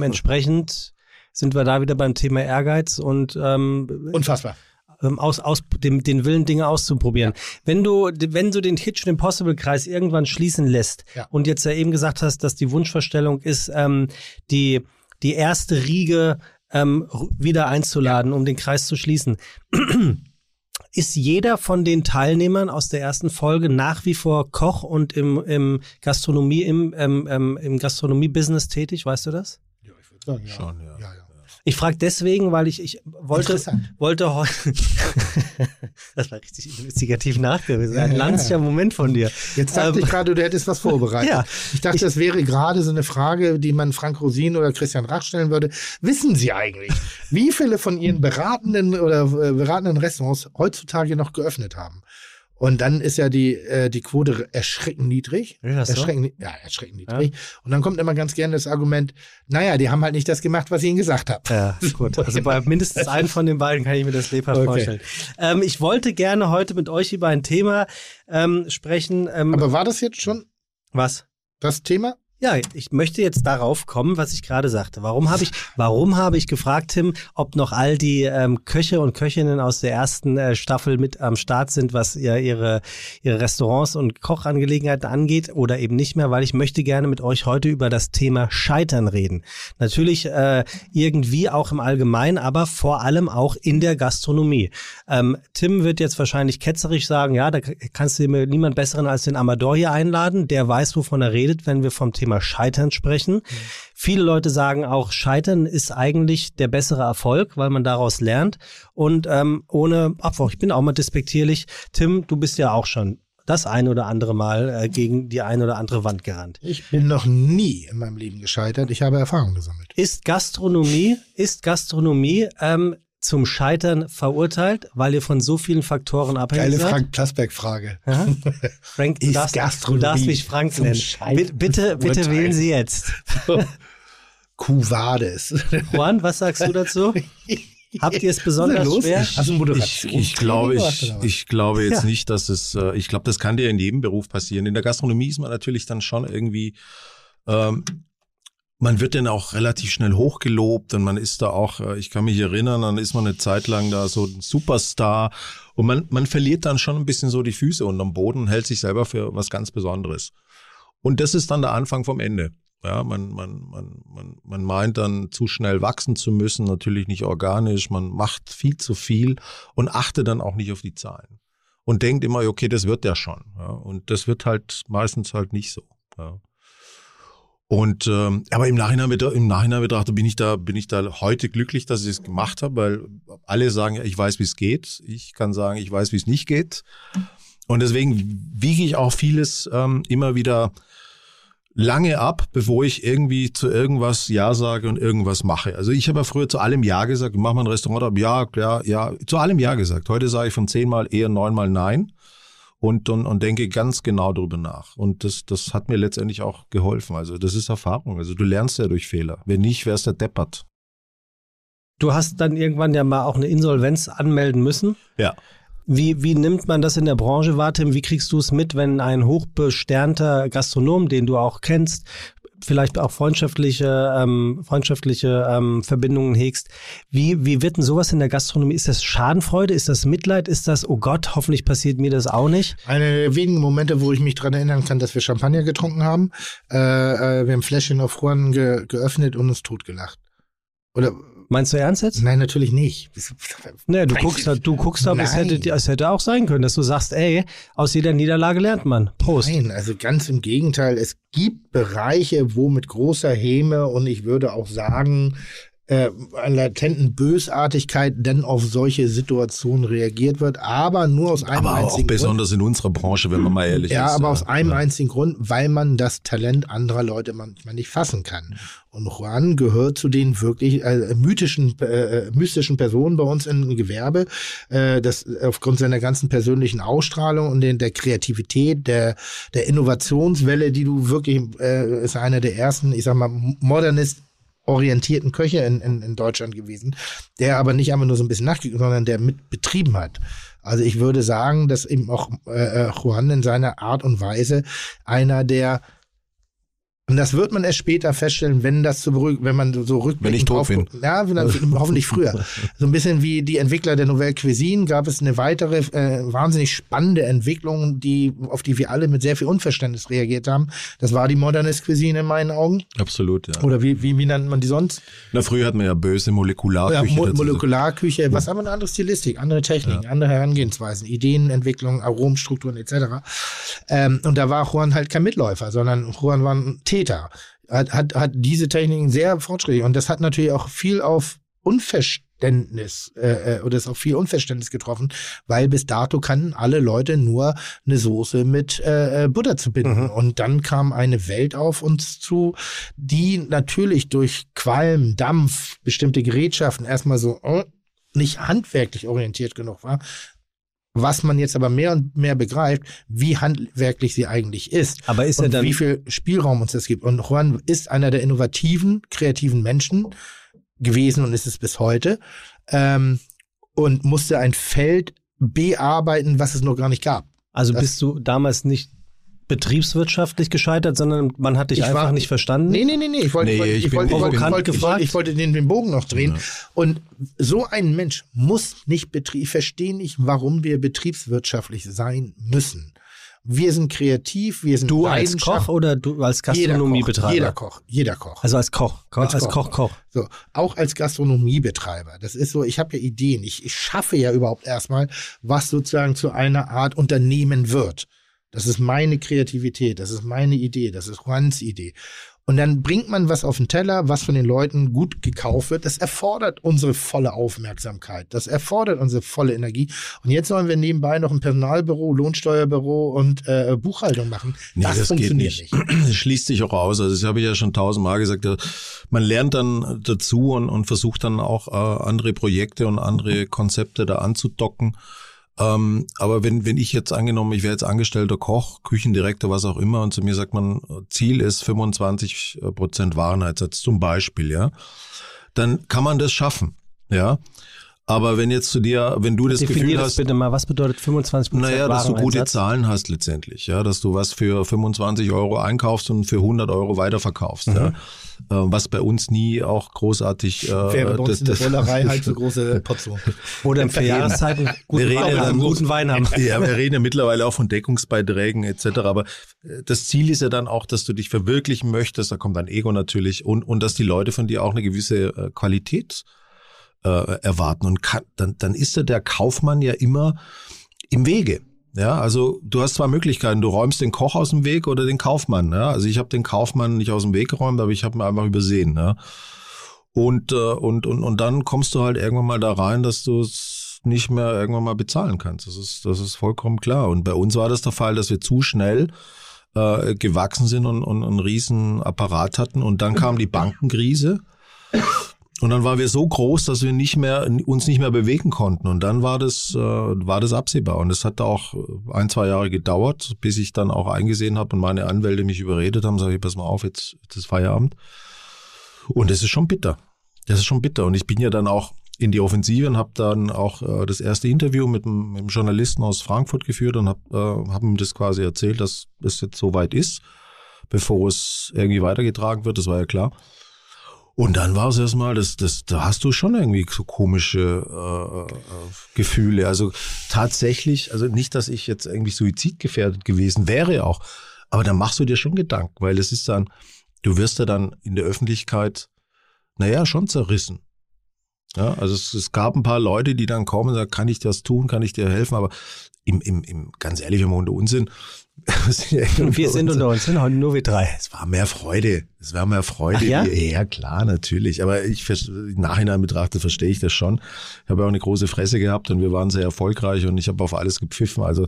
Dementsprechend sind wir da wieder beim Thema Ehrgeiz und ähm, Unfassbar. ähm, aus, aus dem, den Willen, Dinge auszuprobieren. Wenn du, wenn du den Kitchen Impossible Kreis irgendwann schließen lässt Ja. und jetzt ja eben gesagt hast, dass die Wunschvorstellung ist, ähm, die, die erste Riege ähm, wieder einzuladen, um den Kreis zu schließen. Ist jeder von den Teilnehmern aus der ersten Folge nach wie vor Koch und im, im Gastronomie, im, ähm, ähm, im Gastronomie-Business tätig, weißt du das? Ja, ich würde sagen, ja. Schon, ja, ja. Ich frage deswegen, weil ich, ich wollte, wollte heute. das war richtig investigativ nachgewiesen. Ein Ja, ja. Moment von dir. Jetzt dachte Ähm, ich gerade, du hättest was vorbereitet. Ja. ich dachte, Ich- das wäre gerade so eine Frage, die man Frank Rosin oder Christian Rach stellen würde. Wissen Sie eigentlich, wie viele von Ihren beratenden oder äh, beratenden Restaurants heutzutage noch geöffnet haben? Und dann ist ja die, äh, die Quote erschreckend niedrig. Ist so? erschreckend, ni- ja, erschreckend niedrig. Und dann kommt immer ganz gerne das Argument, naja, die haben halt nicht das gemacht, was ich ihnen gesagt habe. Ja, gut. Also bei mindestens einem von den beiden kann ich mir das lebhaft Okay. vorstellen. Ähm, ich wollte gerne heute mit euch über ein Thema ähm, sprechen. Ähm, Aber war das jetzt schon was? das Thema? Ja, ich möchte jetzt darauf kommen, was ich gerade sagte. Warum habe ich, warum habe ich gefragt, Tim, ob noch all die ähm, Köche und Köchinnen aus der ersten äh, Staffel mit am Start sind, was ihr, ihre, ihre Restaurants und Kochangelegenheiten angeht oder eben nicht mehr, weil ich möchte gerne mit euch heute über das Thema Scheitern reden. Natürlich äh, irgendwie auch im Allgemeinen, aber vor allem auch in der Gastronomie. Ähm, Tim wird jetzt wahrscheinlich ketzerisch sagen, ja, da kannst du mir niemand besseren als den Amador hier einladen, der weiß, wovon er redet, wenn wir vom Thema Scheitern sprechen. Viele Leute sagen auch, Scheitern ist eigentlich der bessere Erfolg, weil man daraus lernt. Und ähm, ohne Abwurf, ich bin auch mal despektierlich. Tim, du bist ja auch schon das ein oder andere Mal äh, gegen die ein oder andere Wand gerannt. Ich bin noch nie in meinem Leben gescheitert. Ich habe Erfahrung gesammelt. Ist Gastronomie, ist Gastronomie ähm, zum Scheitern verurteilt, weil ihr von so vielen Faktoren abhängig Geile seid? Frank Plasberg-Frage. Frank, du Ist darfst, Gastronomie du darfst mich Frank nennen. Scheitern Bitte, bitte, wählen Sie jetzt. Cuvades. Juan, was sagst du dazu? Habt ihr es besonders schwer? los? Hast du Ich, ich glaube, ich, ich glaube jetzt Ja. nicht, dass es, äh, ich glaube, das kann dir in jedem Beruf passieren. In der Gastronomie ist man natürlich dann schon irgendwie, ähm, man wird dann auch relativ schnell hochgelobt und man ist da auch, äh, ich kann mich erinnern, dann ist man eine Zeit lang da so ein Superstar und man, man verliert dann schon ein bisschen so die Füße unterm Boden und hält sich selber für was ganz Besonderes. Und das ist dann der Anfang vom Ende. Ja, man, man, man, man, man meint dann zu schnell wachsen zu müssen, natürlich nicht organisch, man macht viel zu viel und achtet dann auch nicht auf die Zahlen. Und denkt immer, okay, das wird ja schon. Ja, und das wird halt meistens halt nicht so. Ja. Und ähm, aber im Nachhinein, im Nachhinein betrachtet bin ich da, bin ich da heute glücklich, dass ich es gemacht habe, weil alle sagen, ich weiß, wie es geht. Ich kann sagen, ich weiß, wie es nicht geht. Und deswegen wiege ich auch vieles ähm, immer wieder lange ab, bevor ich irgendwie zu irgendwas Ja sage und irgendwas mache. Also ich habe ja früher zu allem Ja gesagt, mach mal ein Restaurant ab, ja, ja, ja, zu allem Ja gesagt. Heute sage ich von zehnmal eher neunmal Nein und, und, und denke ganz genau darüber nach. Und das, das hat mir letztendlich auch geholfen. Also das ist Erfahrung. Also du lernst ja durch Fehler. Wenn nicht, wärst du deppert. Du hast dann irgendwann ja mal auch eine Insolvenz anmelden müssen. Ja. Wie, wie nimmt man das in der Branche wahr, Tim? Wie kriegst du es mit, wenn ein hochbesternter Gastronom, den du auch kennst, vielleicht auch freundschaftliche, ähm, freundschaftliche ähm, Verbindungen hegst. Wie, wie wird denn sowas in der Gastronomie? Ist das Schadenfreude? Ist das Mitleid? Ist das, oh Gott, hoffentlich passiert mir das auch nicht? Eine der wenigen Momente, wo ich mich dran erinnern kann, dass wir Champagner getrunken haben. Äh, äh, wir haben Fläschchen auf Juan ge geöffnet und uns totgelacht. Oder Meinst du ernst jetzt? Nein, natürlich nicht. Nee, du guckst, da- du guckst aber, es hätte, es hätte auch sein können, dass du sagst, ey, aus jeder Niederlage lernt man. Prost. Nein, also ganz im Gegenteil. Es gibt Bereiche, wo mit großer Häme und ich würde auch sagen, äh, an latenten Bösartigkeit denn auf solche Situationen reagiert wird, aber nur aus einem Aber auch einzigen Grund. besonders in unserer Branche, wenn man mal ehrlich Ja, ist. aber aus einem Ja. einzigen Grund, weil man das Talent anderer Leute manchmal nicht fassen kann. Und Juan gehört zu den wirklich äh, mythischen, äh, mystischen Personen bei uns im Gewerbe, äh, das aufgrund seiner ganzen persönlichen Ausstrahlung und den, der Kreativität, der, der Innovationswelle, die du wirklich, äh, ist einer der ersten, ich sag mal, Modernist orientierten Köche in, in, in Deutschland gewesen, der aber nicht einfach nur so ein bisschen nachgeguckt, sondern der mit betrieben hat. Also ich würde sagen, dass eben auch äh, äh, Juan in seiner Art und Weise einer der und das wird man erst später feststellen, wenn das so berührt, wenn man so rückblickend Wenn ich tot drauf bin. Ja, wenn dann, hoffentlich früher. So ein bisschen wie die Entwickler der Nouvelle Cuisine gab es eine weitere äh, wahnsinnig spannende Entwicklung, die auf die wir alle mit sehr viel Unverständnis reagiert haben. Das war die Modernist Cuisine in meinen Augen. Absolut, ja. Oder wie, wie, wie nennt man die sonst? Na, früher hat man ja böse Ja, Molekularküche. Mo dazu. Molekularküche, was aber eine andere Stilistik, andere Techniken, andere Herangehensweisen, Ideenentwicklung, Aromenstrukturen etc. Ähm, und da war Juan halt kein Mitläufer, sondern Juan war ein Täter. Hat, hat, hat diese Techniken sehr fortschrittlich und das hat natürlich auch viel auf Unverständnis äh, äh, oder ist auf viel Unverständnis getroffen, weil bis dato kannten alle Leute nur eine Soße mit äh, äh, Butter zu binden. Und dann kam eine Welt auf uns zu, die natürlich durch Qualm, Dampf, bestimmte Gerätschaften erstmal so äh, nicht handwerklich orientiert genug war. Was man jetzt aber mehr und mehr begreift, wie handwerklich sie eigentlich ist. Aber ist und dann, wie viel Spielraum uns das gibt. Und Juan ist einer der innovativen, kreativen Menschen gewesen und ist es bis heute. Ähm, und musste ein Feld bearbeiten, was es noch gar nicht gab. also das- bist du damals nicht betriebswirtschaftlich gescheitert, sondern man hat dich Ich einfach war- nicht verstanden? Nee, nee, nee, nee. Ich wollte, Nee, ich wollte, ich wollte, ich wollte, gefragt. ich wollte den, den Bogen noch drehen. Ja. Und so ein Mensch muss nicht betrieb, ich verstehe nicht, warum wir betriebswirtschaftlich sein müssen. Wir sind kreativ, wir sind Du als Koch oder du als Gastronomiebetreiber? Jeder Koch, jeder Koch. Also als Koch, Als als, Koch. Koch, Koch. So, auch als Gastronomiebetreiber. Das ist so, ich habe ja Ideen. Ich, ich schaffe ja überhaupt erstmal, was sozusagen zu einer Art Unternehmen wird. Das ist meine Kreativität, das ist meine Idee, das ist Juans Idee. Und dann bringt man was auf den Teller, was von den Leuten gut gekauft wird. Das erfordert unsere volle Aufmerksamkeit. Das erfordert unsere volle Energie. Und jetzt sollen wir nebenbei noch ein Personalbüro, Lohnsteuerbüro und äh, Buchhaltung machen. Nee, das, das, geht funktioniert nicht. nicht. Das schließt sich auch aus. Also das habe ich ja schon tausendmal gesagt. äh, Man lernt dann dazu und, und versucht dann auch äh, andere Projekte und andere Konzepte da anzudocken. Ähm, aber wenn, wenn ich jetzt angenommen, ich wäre jetzt angestellter Koch, Küchendirektor, was auch immer, und zu mir sagt man, Ziel ist 25 Prozent Warenheitssatz zum Beispiel, ja, dann kann man das schaffen, ja. Aber wenn jetzt zu dir, wenn du das Gefühl Definier das hast, bitte mal. Was bedeutet 25% naja, dass du gute? Zahlen hast letztendlich, ja, dass du was für 25 Euro einkaufst und für 100 Euro weiterverkaufst, ja. Äh, was bei uns nie auch großartig äh, Wäre bei uns das, in der das, Rollerei halt so große Portion. Oder in vier Jahreszeiten guten reden haben. dann- Guten Wein haben. ja, wir reden ja mittlerweile auch von Deckungsbeiträgen etc. Aber äh, das Ziel ist ja dann auch, dass du dich verwirklichen möchtest. Da kommt dein Ego natürlich und und dass die Leute von dir auch eine gewisse äh, Qualität äh, erwarten. Und kann, dann dann ist ja der Kaufmann ja immer im Wege. Ja, also du hast zwei Möglichkeiten. Du räumst den Koch aus dem Weg oder den Kaufmann. Ja? Also ich habe den Kaufmann nicht aus dem Weg geräumt, aber ich habe ihn einfach übersehen. Ja? Und, äh, und, und, und dann kommst du halt irgendwann mal da rein, dass du es nicht mehr irgendwann mal bezahlen kannst. Das ist, das ist vollkommen klar. Und bei uns war das der Fall, dass wir zu schnell äh, gewachsen sind und, und einen riesen Apparat hatten. Und dann kam die Bankenkrise. Und dann waren wir so groß, dass wir nicht mehr, uns nicht mehr bewegen konnten. Und dann war das, äh, war das absehbar. Und es hat auch ein, zwei Jahre gedauert, bis ich dann auch eingesehen habe und meine Anwälte mich überredet haben, sage ich, pass mal auf, jetzt, jetzt ist Feierabend. Und das ist schon bitter. Das ist schon bitter. Und ich bin ja dann auch in die Offensive und habe dann auch äh, das erste Interview mit einem, mit einem Journalisten aus Frankfurt geführt und habe äh, hab ihm das quasi erzählt, dass es jetzt soweit ist, bevor es irgendwie weitergetragen wird. Das war ja klar. Und dann war es erstmal, das, das, da hast du schon irgendwie so komische äh, äh, Gefühle. Also tatsächlich, also nicht, dass ich jetzt irgendwie suizidgefährdet gewesen wäre auch, aber da machst du dir schon Gedanken, weil es ist dann, du wirst ja dann in der Öffentlichkeit, naja, schon zerrissen. Ja, also es, es gab ein paar Leute, die dann kommen und sagen, kann ich das tun, kann ich dir helfen, aber im, im, im ganz ehrlich, im unter Unsinn. Wir sind unter uns, sind heute nur wir drei. Es war mehr Freude. Es war mehr Freude. Ach ja? ja, klar, natürlich. Aber ich im Nachhinein betrachtet verstehe ich das schon. Ich habe ja auch eine große Fresse gehabt und wir waren sehr erfolgreich und ich habe auf alles gepfiffen. Also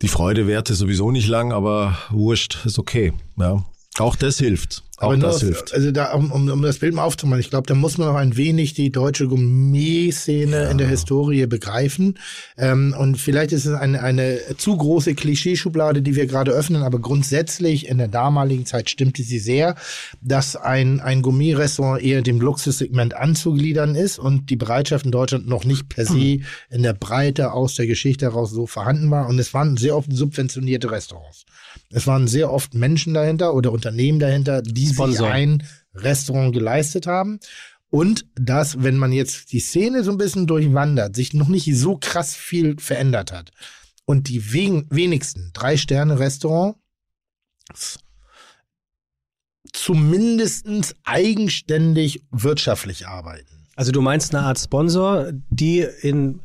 die Freude währte sowieso nicht lang, aber wurscht, ist okay. Ja. Auch das hilft. Auch Aber das nur, hilft. Also da, um, um, um das Bild mal aufzumachen, ich glaube, da muss man noch ein wenig die deutsche Gourmet-Szene in der Historie begreifen. Ähm, und vielleicht ist es eine, eine zu große Klischeeschublade, die wir gerade öffnen, aber grundsätzlich in der damaligen Zeit stimmte sie sehr, dass ein, ein Gourmet-Restaurant eher dem Luxussegment anzugliedern ist und die Bereitschaft in Deutschland noch nicht per se in der Breite aus der Geschichte heraus so vorhanden war. Und es waren sehr oft subventionierte Restaurants. Es waren sehr oft Menschen dahinter oder Unternehmen dahinter, die sich Sponsoren. ein Restaurant geleistet haben. Und dass, wenn man jetzt die Szene so ein bisschen durchwandert, sich noch nicht so krass viel verändert hat. Und die wenigsten Drei-Sterne-Restaurants zumindest eigenständig wirtschaftlich arbeiten. Also du meinst eine Art Sponsor, die in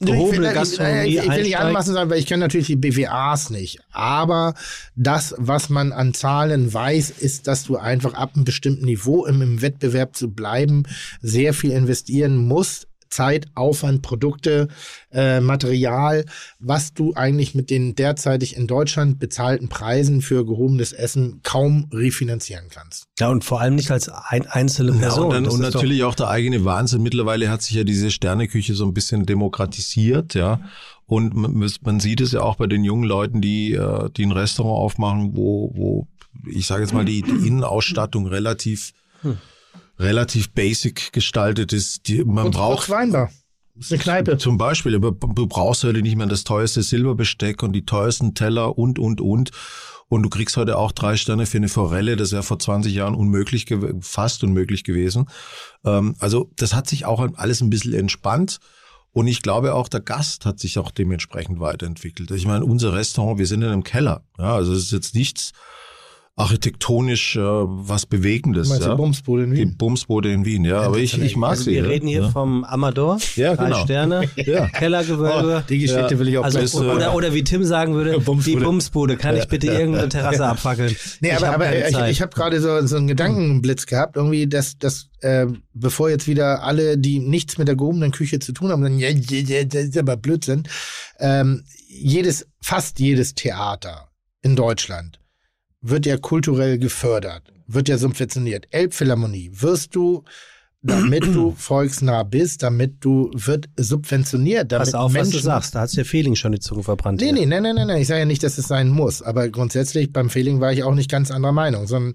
gehobene ich will, Gastronomie ich, ich will nicht einsteigt? anmaßen sagen, weil ich kenne natürlich die BWAs nicht. Aber das, was man an Zahlen weiß, ist, dass du einfach ab einem bestimmten Niveau, um im Wettbewerb zu bleiben, sehr viel investieren musst. Zeit, Aufwand, Produkte, äh, Material, was du eigentlich mit den derzeitig in Deutschland bezahlten Preisen für gehobenes Essen kaum refinanzieren kannst. Ja, und vor allem nicht als ein, einzelne Ja, Person. und dann, und natürlich auch der eigene Wahnsinn. Mittlerweile hat sich ja diese Sterneküche so ein bisschen demokratisiert, ja. Und man, sieht es ja auch bei den jungen Leuten, die, äh, die ein Restaurant aufmachen, wo, wo ich sage jetzt mal, die, die Innenausstattung relativ, relativ basic gestaltet ist. Die, man Und braucht Weinbar. Das ist eine Kneipe. zum Beispiel, aber du brauchst heute nicht mehr das teuerste Silberbesteck und die teuersten Teller und, und, und. Und du kriegst heute auch drei Sterne für eine Forelle. Das wäre vor 20 Jahren unmöglich, fast unmöglich gewesen. Ähm, also das hat sich auch alles ein bisschen entspannt. Und ich glaube auch, der Gast hat sich auch dementsprechend weiterentwickelt. Ich meine, unser Restaurant, wir sind in einem Keller. Ja, also es ist jetzt nichts architektonisch äh, was Bewegendes. Du meinst ja. die Bumsbude in Die Wien? Bumsbude in Wien, ja. Aber ich, ich mag also sie. wir ja. reden hier ja. vom Amador, Ja, drei genau. Sterne, Ja. Kellergewölbe. Die Geschichte will ich auch Also, gleich- oder, oder wie Tim sagen würde, Bumsbude. die Bumsbude. Kann ich bitte irgendeine Terrasse abfackeln? Nee, Ich aber, hab aber keine ich, ich habe gerade so, so einen Gedankenblitz gehabt, irgendwie, dass, dass äh, bevor jetzt wieder alle, die nichts mit der gehobenen Küche zu tun haben, dann, ja, ja, ja, das ist aber Blödsinn. Ähm, jedes, fast jedes Theater in Deutschland wird ja kulturell gefördert, wird ja subventioniert. Elbphilharmonie wirst du, damit du volksnah bist, damit du, wird subventioniert. Damit Pass auf, was du Menschen- sagst. Da hat's dir Feeling schon die Zunge verbrannt. Nee, nee, nein, nein, nein, nein. Ich sage ja nicht, dass es sein muss. Aber grundsätzlich beim Feeling war ich auch nicht ganz anderer Meinung, sondern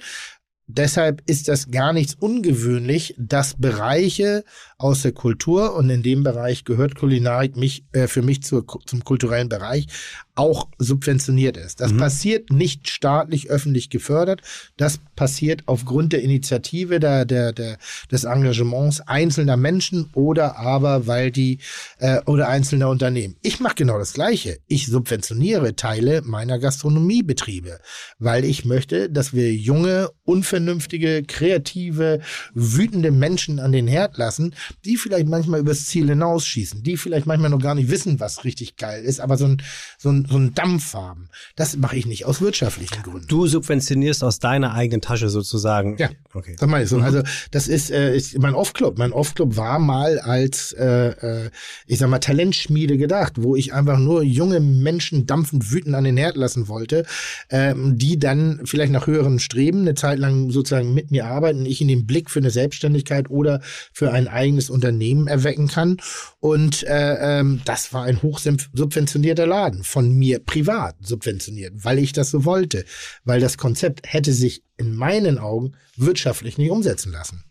deshalb ist das gar nichts ungewöhnlich, dass Bereiche aus der Kultur und in dem Bereich gehört Kulinarik mich, äh, für mich zur, zum kulturellen Bereich auch subventioniert ist. Das passiert nicht staatlich öffentlich gefördert. Das passiert aufgrund der Initiative der, der, der, des Engagements einzelner Menschen oder aber weil die äh, oder einzelner Unternehmen. Ich mache genau das Gleiche. Ich subventioniere Teile meiner Gastronomiebetriebe, weil ich möchte, dass wir junge, unvernünftige, kreative, wütende Menschen an den Herd lassen, die vielleicht manchmal übers Ziel hinausschießen, die vielleicht manchmal noch gar nicht wissen, was richtig geil ist, aber so ein, so ein, so ein Dampf haben. Das mache ich nicht aus wirtschaftlichen Gründen. Du subventionierst aus deiner eigenen Tasche sozusagen. Ja. Okay. Das meine ich so. Also das ist, äh, ist mein Off-Club. Mein Off-Club war mal als, äh, äh, ich sag mal, Talentschmiede gedacht, wo ich einfach nur junge Menschen dampfend wütend an den Herd lassen wollte, ähm, die dann vielleicht nach höheren Streben eine Zeit lang sozusagen mit mir arbeiten, ich in den Blick für eine Selbstständigkeit oder für ein eigenes Unternehmen erwecken kann. Und äh, ähm, das war ein hochsubventionierter Laden, von mir privat subventioniert, weil ich das so wollte, weil das Konzept hätte sich in meinen Augen wirtschaftlich nicht umsetzen lassen.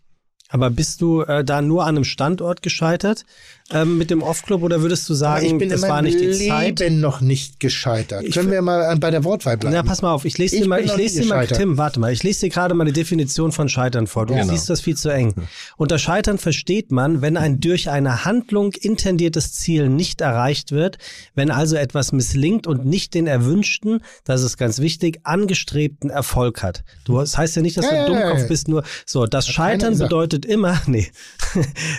Aber bist du äh, da nur an einem Standort gescheitert? Ähm, mit dem Off-Club oder würdest du sagen, ich bin das in war nicht die Leben Zeit? noch nicht gescheitert. Ich Können wir mal an- bei der Wortwahl bleiben? Na, pass mal auf, ich lese Ich dir mal, bin ich lese dir mal. Tim, warte mal, ich lese dir gerade mal die Definition von Scheitern vor. Du Genau. siehst das viel zu eng. Unter Scheitern versteht man, wenn ein durch eine Handlung intendiertes Ziel nicht erreicht wird, wenn also etwas misslingt und nicht den erwünschten, das ist ganz wichtig, angestrebten Erfolg hat. Du, das heißt ja nicht, dass Ja, du ein Dummkopf ja, bist, nur so. Das Scheitern bedeutet immer, nee,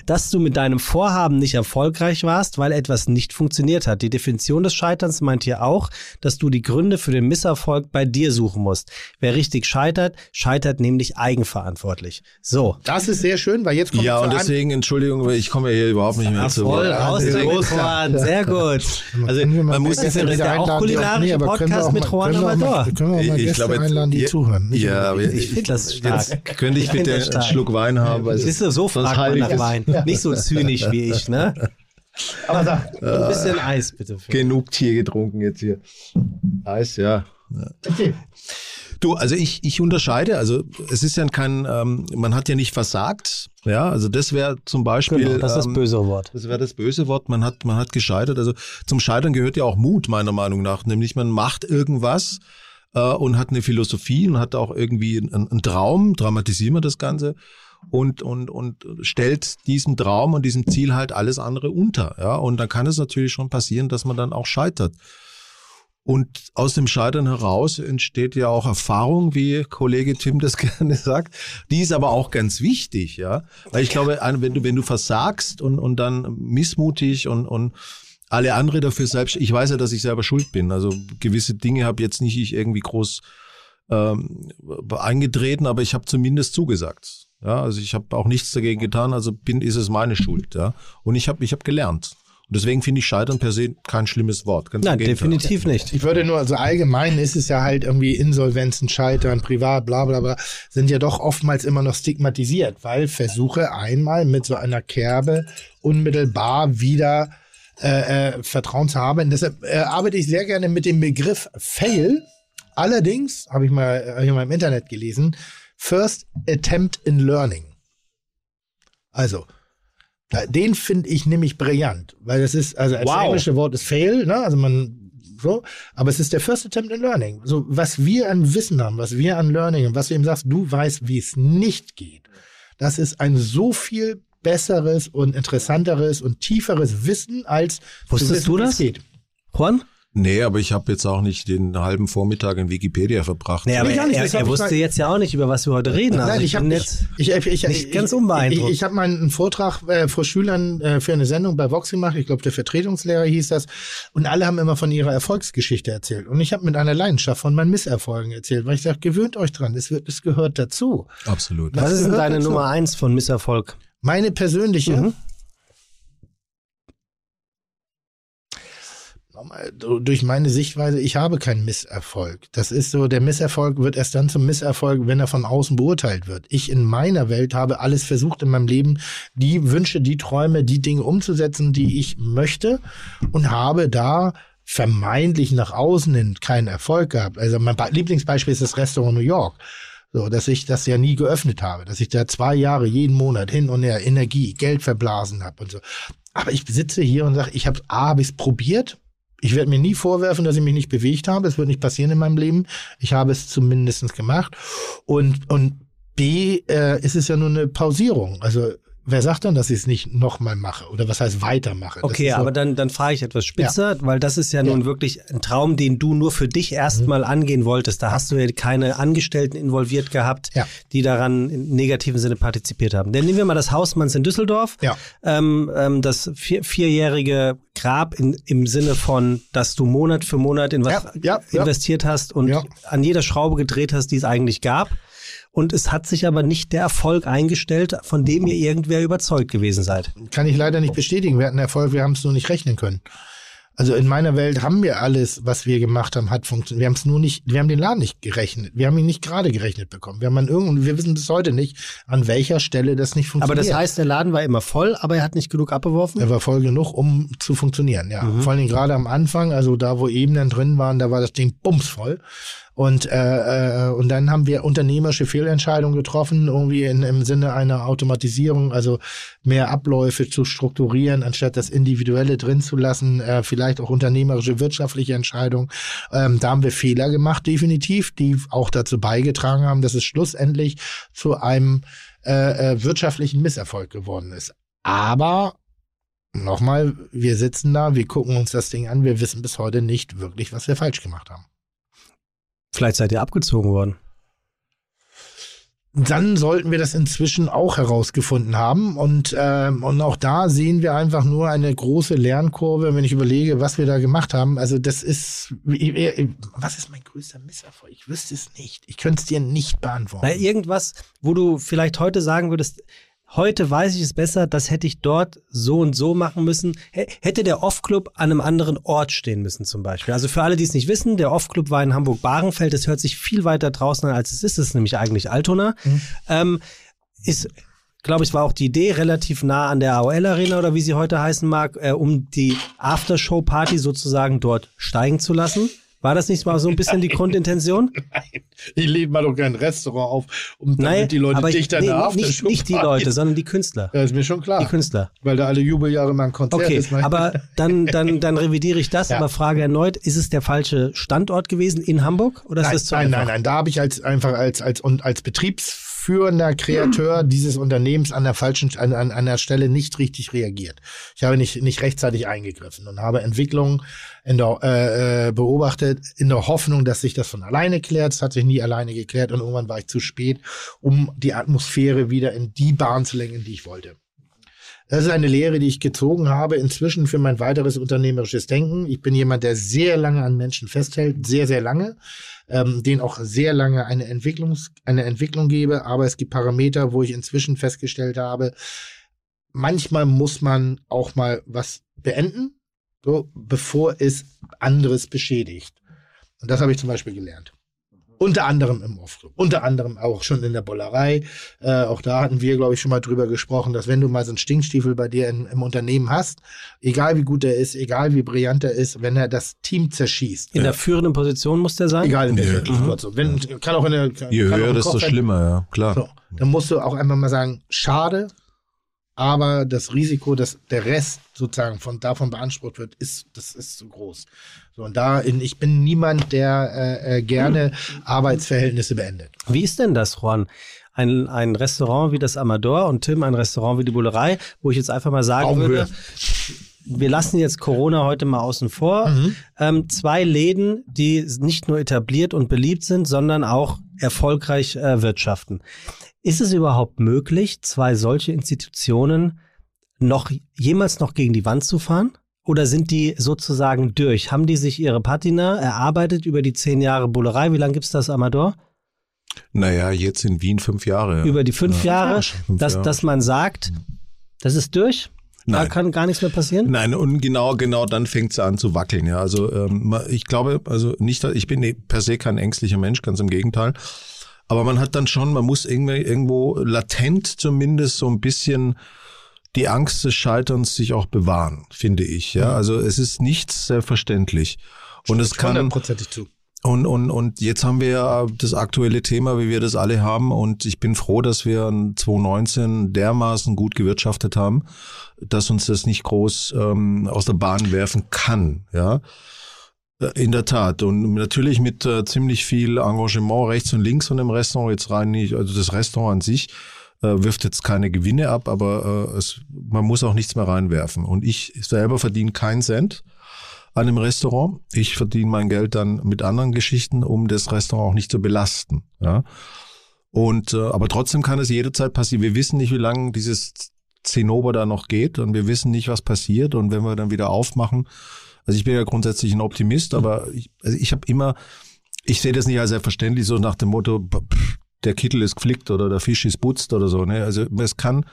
dass du mit deinem Vorhaben nicht erfolgreich warst, weil etwas nicht funktioniert hat. Die Definition des Scheiterns meint hier auch, dass du die Gründe für den Misserfolg bei dir suchen musst. Wer richtig scheitert, scheitert nämlich eigenverantwortlich. So. Das ist sehr schön, weil jetzt kommt Ja, und An- deswegen, Entschuldigung, weil ich komme ja hier überhaupt nicht mehr zu Wort. raus, Juan. Sehr gut. Also, man muss das ist ja auch einladen, die kulinarische nee, Podcast auch mit Juan auch Amador. Können wir auch mal Ich Gäste glaube, einladen, die ja, zuhören. Nicht Ja, aber Ich finde das stark. Jetzt könnte ich Ich bitte das einen. Schluck Wein haben. weil Siehst du, so fragt man nach ich Wein. Nicht so zynisch wie ich, ne? Aber sag, Ein bisschen Eis, bitte. Phil. genug Tier getrunken jetzt hier. Eis, ja. okay. Du, also ich, ich unterscheide, also es ist ja kein, ähm, man hat ja nicht versagt, ja, also das wäre zum Beispiel. Genau, das ist das ähm, böse Wort. Das wäre das böse Wort, man hat, man hat gescheitert. Also zum Scheitern gehört ja auch Mut, meiner Meinung nach. Nämlich man macht irgendwas äh, und hat eine Philosophie und hat auch irgendwie einen, einen Traum, dramatisieren wir das Ganze und, und, und stellt diesem Traum und diesem Ziel halt alles andere unter. Ja? Und dann kann es natürlich schon passieren, dass man dann auch scheitert. Und aus dem Scheitern heraus entsteht ja auch Erfahrung, wie Kollege Tim das gerne sagt. Die ist aber auch ganz wichtig, ja. Weil ich glaube, wenn du, wenn du versagst und, und dann missmutig und, und alle andere dafür selbst, ich weiß ja, dass ich selber schuld bin. Also gewisse Dinge habe jetzt nicht ich irgendwie groß ähm, eingetreten, aber ich habe zumindest zugesagt. Ja, also ich habe auch nichts dagegen getan, also bin, ist es meine Schuld, ja. Und ich habe ich hab gelernt. Und deswegen finde ich Scheitern per se kein schlimmes Wort. Ganz Nein, definitiv nicht. Ich würde nur, also allgemein ist es ja halt irgendwie Insolvenzen, Scheitern, privat, bla bla bla, sind ja doch oftmals immer noch stigmatisiert, weil Versuche einmal mit so einer Kerbe unmittelbar wieder äh, äh, Vertrauen zu haben. Und deshalb äh, arbeite ich sehr gerne mit dem Begriff Fail. Allerdings, habe ich mal, hab ich mal im Internet gelesen, First Attempt in Learning. Also, den finde ich nämlich brillant, weil das ist, also das Wow. englische Wort ist fail, ne? Also man so, aber es ist der First Attempt in Learning. So, was wir an Wissen haben, was wir an Learning und was du eben sagst, du weißt, wie es nicht geht. Das ist ein so viel besseres und interessanteres und tieferes Wissen als Wusstest wissen, du wie es das? geht. Juan? Nee, aber ich habe jetzt auch nicht den halben Vormittag in Wikipedia verbracht. Nee, aber Nee, gar er, nicht, er, er ich wusste mal- jetzt ja auch nicht, über was wir heute reden. Also Nein, ich bin habe jetzt. ich, ich, ich, nicht ich, ganz ich, unbeeindruckt. Ich, ich habe mal einen Vortrag äh, vor Schülern äh, für eine Sendung bei Vox gemacht. Ich glaube, der Vertretungslehrer hieß das. Und alle haben immer von ihrer Erfolgsgeschichte erzählt. Und ich habe mit einer Leidenschaft von meinen Misserfolgen erzählt, weil ich sage, gewöhnt euch dran. Es, wird, es gehört dazu. Absolut. Was ist denn deine dazu. Nummer eins von Misserfolg? Meine persönliche. Mhm. Nochmal, so Durch meine Sichtweise, ich habe keinen Misserfolg. Das ist so, der Misserfolg wird erst dann zum Misserfolg, wenn er von außen beurteilt wird. Ich in meiner Welt habe alles versucht in meinem Leben, die Wünsche, die Träume, die Dinge umzusetzen, die ich möchte und habe da vermeintlich nach außen hin keinen Erfolg gehabt. Also mein Lieblingsbeispiel ist das Restaurant New York. So, dass ich das ja nie geöffnet habe, dass ich da zwei Jahre jeden Monat hin und her Energie, Geld verblasen habe und so. Aber ich sitze hier und sage, ich habe A, habe ich es probiert. Ich werde mir nie vorwerfen, dass ich mich nicht bewegt habe. Es wird nicht passieren in meinem Leben. Ich habe es zumindest gemacht. Und, und B, äh, ist es ja nur eine Pausierung. Also wer sagt dann, dass ich es nicht nochmal mache? Oder was heißt weitermache? Okay, so- aber dann, dann frage ich etwas spitzer, weil das ist ja nun wirklich ein Traum, den du nur für dich erstmal angehen wolltest. Da hast du ja keine Angestellten involviert gehabt, Ja. die daran im negativen Sinne partizipiert haben. Dann nehmen wir mal das Hausmanns in Düsseldorf. Ja. Ähm, ähm, das vier, vierjährige Grab in, im Sinne von, dass du Monat für Monat in was Ja, ja, ja. investiert hast und Ja. an jeder Schraube gedreht hast, die es eigentlich gab. Und es hat sich aber nicht der Erfolg eingestellt, von dem ihr irgendwer überzeugt gewesen seid. kann ich leider nicht bestätigen. Wir hatten Erfolg, wir haben es nur nicht rechnen können. Also in meiner Welt haben wir alles, was wir gemacht haben, hat funktioniert. Wir haben es nur nicht, wir haben den Laden nicht gerechnet. Wir haben ihn nicht gerade gerechnet bekommen. Wir haben an irgendeinem, wir wissen bis heute nicht, an welcher Stelle das nicht Aber funktioniert. das heißt, der Laden war immer voll, aber er hat nicht genug abgeworfen? er war voll genug, um zu funktionieren, ja. Vor allen Dingen gerade am Anfang, also da, wo Ebenen drin waren, da war das Ding bumsvoll. Und, äh, äh, und dann haben wir unternehmerische Fehlentscheidungen getroffen, irgendwie in, im Sinne einer Automatisierung, also mehr Abläufe zu strukturieren, anstatt das Individuelle drin zu lassen, äh, vielleicht auch unternehmerische wirtschaftliche Entscheidungen. Ähm, da haben wir Fehler gemacht, definitiv, die auch dazu beigetragen haben, dass es schlussendlich zu einem äh, äh, wirtschaftlichen Misserfolg geworden ist. Aber nochmal, wir sitzen da, wir gucken uns das Ding an, wir wissen bis heute nicht wirklich, was wir falsch gemacht haben. Vielleicht seid ihr abgezogen worden. Dann sollten wir das inzwischen auch herausgefunden haben. Und, ähm, und auch da sehen wir einfach nur eine große Lernkurve, wenn ich überlege, was wir da gemacht haben. Also das ist, was ist mein größter Misserfolg? Ich wüsste es nicht. Ich könnte es dir nicht beantworten. Na, irgendwas, wo du vielleicht heute sagen würdest, Heute weiß ich es besser, das hätte ich dort so und so machen müssen. Hätte der Off-Club an einem anderen Ort stehen müssen zum Beispiel. Also für alle, die es nicht wissen, der Off-Club war in Hamburg-Bahrenfeld. Das hört sich viel weiter draußen an, als es ist. Das ist nämlich eigentlich Altona. Mhm. Ähm, ist glaube ich, war auch die Idee relativ nah an der AOL Arena oder wie sie heute heißen mag, äh, um die Aftershow-Party sozusagen dort steigen zu lassen. War das nicht mal so ein bisschen die Grundintention? Nein, ich lebe mal doch kein Restaurant auf, um damit Nein, die Leute aber dichter nee, nach nicht, nicht die Leute, sondern die Künstler. Ja, ist mir schon klar. Die Künstler. Weil da alle Jubeljahre mal ein Konzert okay, ist. Okay, aber dann, dann, dann revidiere ich das, ja. aber frage erneut, ist es der falsche Standort gewesen in Hamburg oder ist nein, das zu Nein, einfach? nein, nein, da habe ich als einfach als als und als Betriebs führender Kreateur dieses Unternehmens an der falschen, an, an, an der Stelle nicht richtig reagiert. Ich habe nicht, nicht rechtzeitig eingegriffen und habe Entwicklungen in der, äh, äh, beobachtet in der Hoffnung, dass sich das von alleine klärt. Es hat sich nie alleine geklärt und irgendwann war ich zu spät, um die Atmosphäre wieder in die Bahn zu lenken, die ich wollte. Das ist eine Lehre, die ich gezogen habe, inzwischen für mein weiteres unternehmerisches Denken. Ich bin jemand, der sehr lange an Menschen festhält, sehr, sehr lange ähm, denen auch sehr lange eine, Entwicklungs eine Entwicklung gebe. Aber es gibt Parameter, wo ich inzwischen festgestellt habe, manchmal muss man auch mal was beenden, so, bevor es anderes beschädigt. Und das habe ich zum Beispiel gelernt. Unter anderem im Off-Club, unter anderem auch schon in der Bollerei. Äh, auch da hatten wir, glaube ich, schon mal drüber gesprochen, dass wenn du mal so einen Stinkstiefel bei dir in, im Unternehmen hast, egal wie gut er ist, egal wie brillant er ist, wenn er das Team zerschießt. In ja. der führenden Position muss der sein? Egal in welcher ja. Situation. Wenn, kann auch in der, kann, Je höher, desto schlimmer, ja, klar. So, dann musst du auch einfach mal sagen, schade, aber das Risiko, dass der Rest sozusagen von davon beansprucht wird, ist das ist zu groß. So und da in, ich bin niemand, der äh, äh, gerne Arbeitsverhältnisse beendet. Wie ist denn das, Juan? Ein, ein Restaurant wie das Amador und Tim ein Restaurant wie die Bullerei, wo ich jetzt einfach mal sagen Augenhöhe. würde, wir lassen jetzt Corona heute mal außen vor. Mhm. Ähm, zwei Läden, die nicht nur etabliert und beliebt sind, sondern auch erfolgreich äh, wirtschaften. Ist es überhaupt möglich, zwei solche Institutionen noch jemals noch gegen die Wand zu fahren? Oder sind die sozusagen durch? Haben die sich ihre Patina erarbeitet über die zehn Jahre Bullerei? Wie lange gibt es das Amador? Naja, jetzt in Wien fünf Jahre. Über die fünf ja. Jahre, fünf dass, Jahre. dass man sagt, das ist durch? Nein. Da kann gar nichts mehr passieren? Nein, und genau, genau dann fängt es an zu wackeln. Ja, also ähm, ich glaube, also nicht, ich bin per se kein ängstlicher Mensch, ganz im Gegenteil. Aber man hat dann schon, man muss irgendwie irgendwo latent zumindest so ein bisschen die Angst des Scheiterns sich auch bewahren, finde ich. Ja, also es ist nichts selbstverständlich. Und es kann. Hundertprozentig zu. Und, und, und jetzt haben wir ja das aktuelle Thema, wie wir das alle haben. Und ich bin froh, dass wir 2019 dermaßen gut gewirtschaftet haben, dass uns das nicht groß ähm, aus der Bahn werfen kann. Ja. Äh, in der Tat. Und natürlich mit äh, ziemlich viel Engagement rechts und links von dem Restaurant. Jetzt rein nicht, also das Restaurant an sich äh, wirft jetzt keine Gewinne ab, aber äh, es, man muss auch nichts mehr reinwerfen. Und ich selber verdiene keinen Cent an dem Restaurant. Ich verdiene mein Geld dann mit anderen Geschichten, um das Restaurant auch nicht zu belasten. Ja. Und äh, aber trotzdem kann es jederzeit passieren. Wir wissen nicht, wie lange dieses Zinnober da noch geht und wir wissen nicht, was passiert. Und wenn wir dann wieder aufmachen, also ich bin ja grundsätzlich ein Optimist, aber ich, also ich habe immer, ich sehe das nicht als selbstverständlich so nach dem Motto, pff, der Kittel ist geflickt oder der Fisch ist putzt oder so. Ne? Also es kann,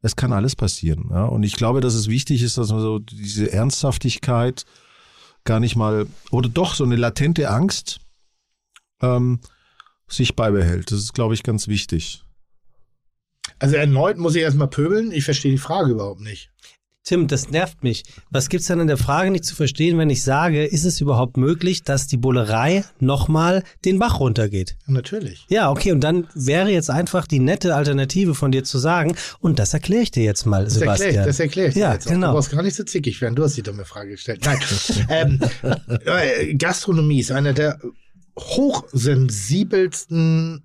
es kann alles passieren. Ja? Und ich glaube, dass es wichtig ist, dass man so diese Ernsthaftigkeit gar nicht mal, oder doch so eine latente Angst ähm, sich beibehält. Das ist, glaube ich, ganz wichtig. Also erneut muss ich erstmal pöbeln. Ich verstehe die Frage überhaupt nicht. Tim, das nervt mich. Was gibt's denn an der Frage nicht zu verstehen, wenn ich sage, ist es überhaupt möglich, dass die Bullerei nochmal den Bach runtergeht? Natürlich. Ja, okay, und dann wäre jetzt einfach die nette Alternative von dir zu sagen, und das erkläre ich dir jetzt mal, Das Sebastian. ich, das erkläre ich dir Ja, jetzt genau. Du brauchst gar nicht so zickig werden. Du hast die dumme Frage gestellt. Nein. ähm, äh, Gastronomie ist einer der hochsensibelsten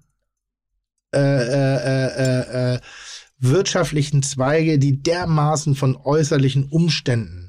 äh, äh, äh, äh, wirtschaftlichen Zweige, die dermaßen von äußerlichen Umständen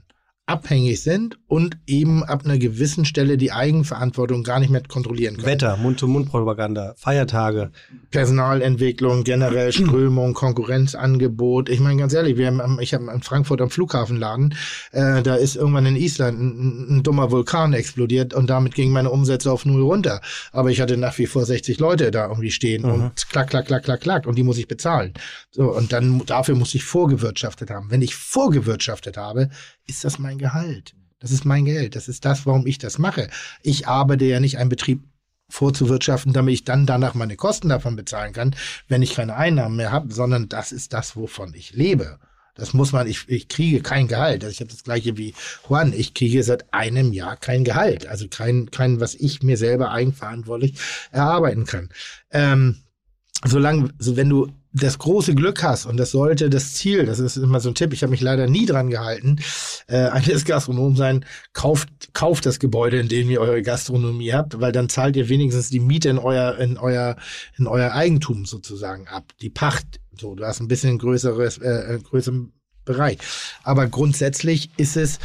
abhängig sind und eben ab einer gewissen Stelle die Eigenverantwortung gar nicht mehr kontrollieren können. Wetter, Mund-zu-Mund-Propaganda, Feiertage. Personalentwicklung, generell Strömung, Konkurrenzangebot. Ich meine ganz ehrlich, wir haben, ich habe in Frankfurt am Flughafenladen, äh, da ist irgendwann in Island ein, ein dummer Vulkan explodiert und damit gingen meine Umsätze auf null runter. Aber ich hatte nach wie vor 60 Leute da irgendwie stehen und klack, klack, klack, klack, klack und die muss ich bezahlen. So und dann dafür muss ich vorgewirtschaftet haben. Wenn ich vorgewirtschaftet habe, ist das mein Gehalt. Das ist mein Geld. Das ist das, warum ich das mache. Ich arbeite ja nicht einen Betrieb vorzuwirtschaften, damit ich dann danach meine Kosten davon bezahlen kann, wenn ich keine Einnahmen mehr habe, sondern das ist das, wovon ich lebe. Das muss man, ich, ich kriege kein Gehalt. Also ich habe das gleiche wie Juan. Ich kriege seit einem Jahr kein Gehalt. Also kein, kein, was ich mir selber eigenverantwortlich erarbeiten kann. Ähm, solange, so wenn du das große Glück hast und das sollte das Ziel, das ist immer so ein Tipp, ich habe mich leider nie dran gehalten, äh, eines Gastronom sein, kauft, kauft das Gebäude, in dem ihr eure Gastronomie habt, weil dann zahlt ihr wenigstens die Miete in euer, in euer, in euer Eigentum sozusagen ab. Die Pacht, so, du hast ein bisschen größeres, äh, äh, größeren Bereich. Aber grundsätzlich ist es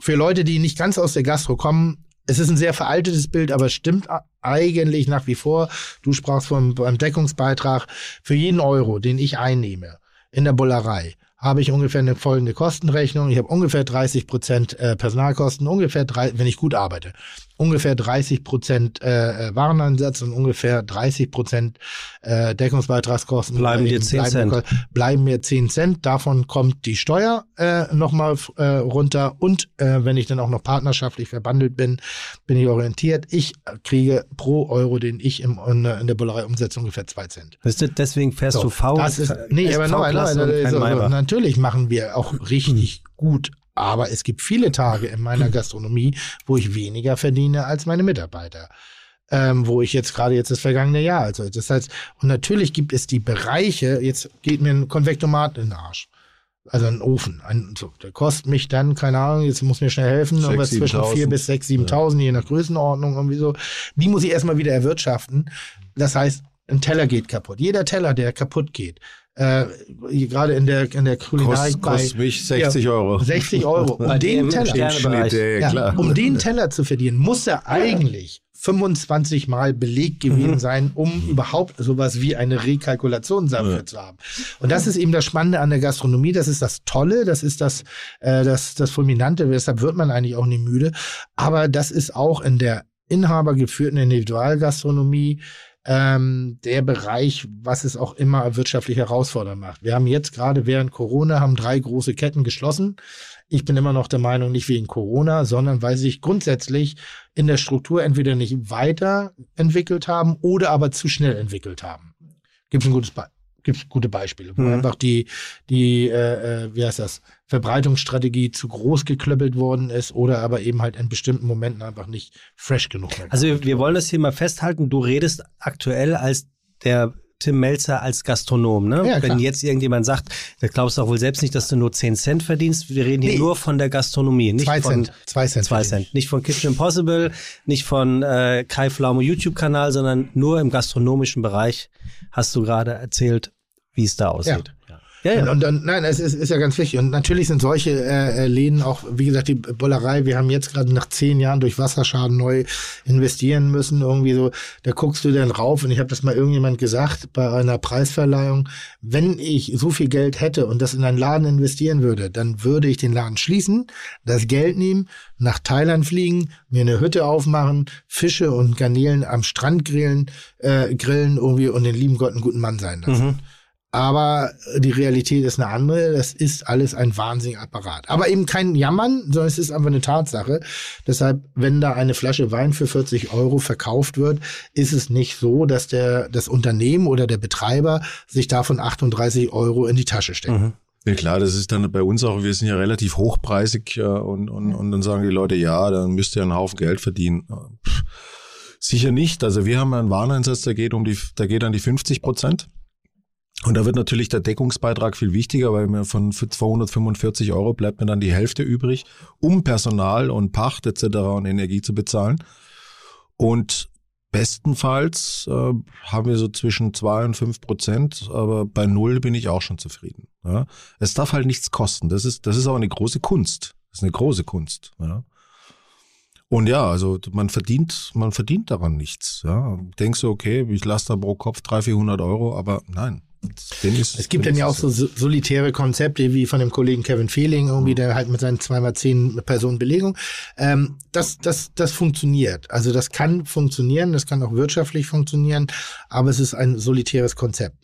für Leute, die nicht ganz aus der Gastro kommen, es ist ein sehr veraltetes Bild, aber es stimmt eigentlich nach wie vor. Du sprachst vom beim Deckungsbeitrag. Für jeden Euro, den ich einnehme in der Bullerei, habe ich ungefähr eine folgende Kostenrechnung. Ich habe ungefähr 30 Prozent äh, Personalkosten, ungefähr drei, wenn ich gut arbeite, ungefähr 30 Prozent äh, äh, Wareneinsatz und ungefähr 30 Prozent äh, Deckungsbeitragskosten. Bleiben Äh, dir eben 10 bleiben, Cent. Bleiben mir 10 Cent. Davon kommt die Steuer äh, nochmal äh, runter. Und äh, wenn ich dann auch noch partnerschaftlich verbandelt bin, bin ich orientiert. Ich kriege pro Euro, den ich im, in, der- in der Bullerei umsetze, ungefähr 2 Cent. Deswegen fährst So, du V. das ist, nee, aber noch, noch, SV-Klasse und kein so, so, Maybach. natürlich machen wir auch richtig gut. Aber es gibt viele Tage in meiner Gastronomie, wo ich weniger verdiene als meine Mitarbeiter. Ähm, wo ich jetzt gerade jetzt das vergangene Jahr, also das heißt, und natürlich gibt es die Bereiche, jetzt geht mir ein Konvektomat in den Arsch. Also ein Ofen. Ein, so, der kostet mich dann, keine Ahnung, jetzt muss mir schnell helfen, Sechs, aber zwischen 7.000. 4.000 bis 6.000, 7.000, je nach Größenordnung irgendwie so. Die muss ich erstmal wieder erwirtschaften. Das heißt, ein Teller geht kaputt. Jeder Teller, der kaputt geht, äh, gerade in der, in der Kulinarik Kost, kostet mich 60 Euro. 60 Euro. Um den Teller. Ja, ja, ja, um den Teller zu verdienen, muss er eigentlich 25 Mal belegt Mhm. gewesen sein, um überhaupt sowas wie eine Rekalkulation dafür zu haben. Und das ist eben das Spannende an der Gastronomie, das ist das Tolle, das ist das, äh, das, das Fulminante, deshalb wird man eigentlich auch nicht müde. Aber das ist auch in der inhabergeführten Individualgastronomie ähm, der Bereich, was es auch immer wirtschaftlich herausfordernd macht. Wir haben jetzt gerade während Corona haben drei große Ketten geschlossen. Ich bin immer noch der Meinung, nicht wegen Corona, sondern weil sie sich grundsätzlich in der Struktur entweder nicht weiterentwickelt haben oder aber zu schnell entwickelt haben. Gibt es ein gutes Be gibt's gute Beispiele, wo Mhm. einfach die, die äh, äh, wie heißt das, Verbreitungsstrategie zu groß geklöppelt worden ist oder aber eben halt in bestimmten Momenten einfach nicht fresh genug. Also wir, wir wollen das hier mal festhalten. Du redest aktuell als der Tim Melzer als Gastronom, ne? Ja. Wenn jetzt irgendjemand sagt, da glaubst du auch wohl selbst nicht, dass du nur 10 Cent verdienst. Wir reden hier Nee. nur von der Gastronomie, nicht zwei von Cent, zwei Cent. Zwei. Cent. Nicht von Kitchen Impossible, nicht von äh, Kai Pflaume YouTube-Kanal, sondern nur im gastronomischen Bereich hast du gerade erzählt, wie es da aussieht. Ja, ja. Und, und dann, nein, es ist, ist ja ganz wichtig. Und natürlich sind solche äh, äh, Läden auch, wie gesagt, die Bollerei, wir haben jetzt gerade nach zehn Jahren durch Wasserschaden neu investieren müssen. Irgendwie so, da guckst du dann rauf und ich habe das mal irgendjemand gesagt bei einer Preisverleihung, wenn ich so viel Geld hätte und das in einen Laden investieren würde, dann würde ich den Laden schließen, das Geld nehmen, nach Thailand fliegen, mir eine Hütte aufmachen, Fische und Garnelen am Strand grillen, äh, grillen irgendwie und den lieben Gott einen guten Mann sein lassen. Mhm. Aber die Realität ist eine andere. Das ist alles ein wahnsinniger Apparat. Aber eben kein Jammern, sondern es ist einfach eine Tatsache. Deshalb, wenn da eine Flasche Wein für 40 Euro verkauft wird, ist es nicht so, dass der, das Unternehmen oder der Betreiber sich davon 38 Euro in die Tasche steckt. Mhm. Ja klar, das ist dann bei uns auch, wir sind ja relativ hochpreisig äh, und, und, und dann sagen die Leute, ja, dann müsst ihr einen Haufen Geld verdienen. Äh, pff, Sicher nicht. Also wir haben einen Wareneinsatz, der geht um die, der geht an die 50 Prozent. Und da wird natürlich der Deckungsbeitrag viel wichtiger, weil mir von 245 Euro bleibt mir dann die Hälfte übrig, um Personal und Pacht etc. und Energie zu bezahlen. Und bestenfalls äh, haben wir so zwischen zwei und fünf Prozent, aber bei null bin ich auch schon zufrieden. Ja. Es darf halt nichts kosten. Das ist, das ist aber eine große Kunst. Das ist eine große Kunst. Ja. Und ja, also man verdient, man verdient daran nichts. Ja, denkst du, okay, ich lasse da pro Kopf 300, 400 Euro, aber nein. Es gibt dann ja auch so so- solitäre Konzepte wie von dem Kollegen Kevin Fehling, irgendwie, der halt mit seinen zweimal zehn Personen Belegung. Ähm, das, das, das funktioniert. Also das kann funktionieren, das kann auch wirtschaftlich funktionieren, aber es ist ein solitäres Konzept.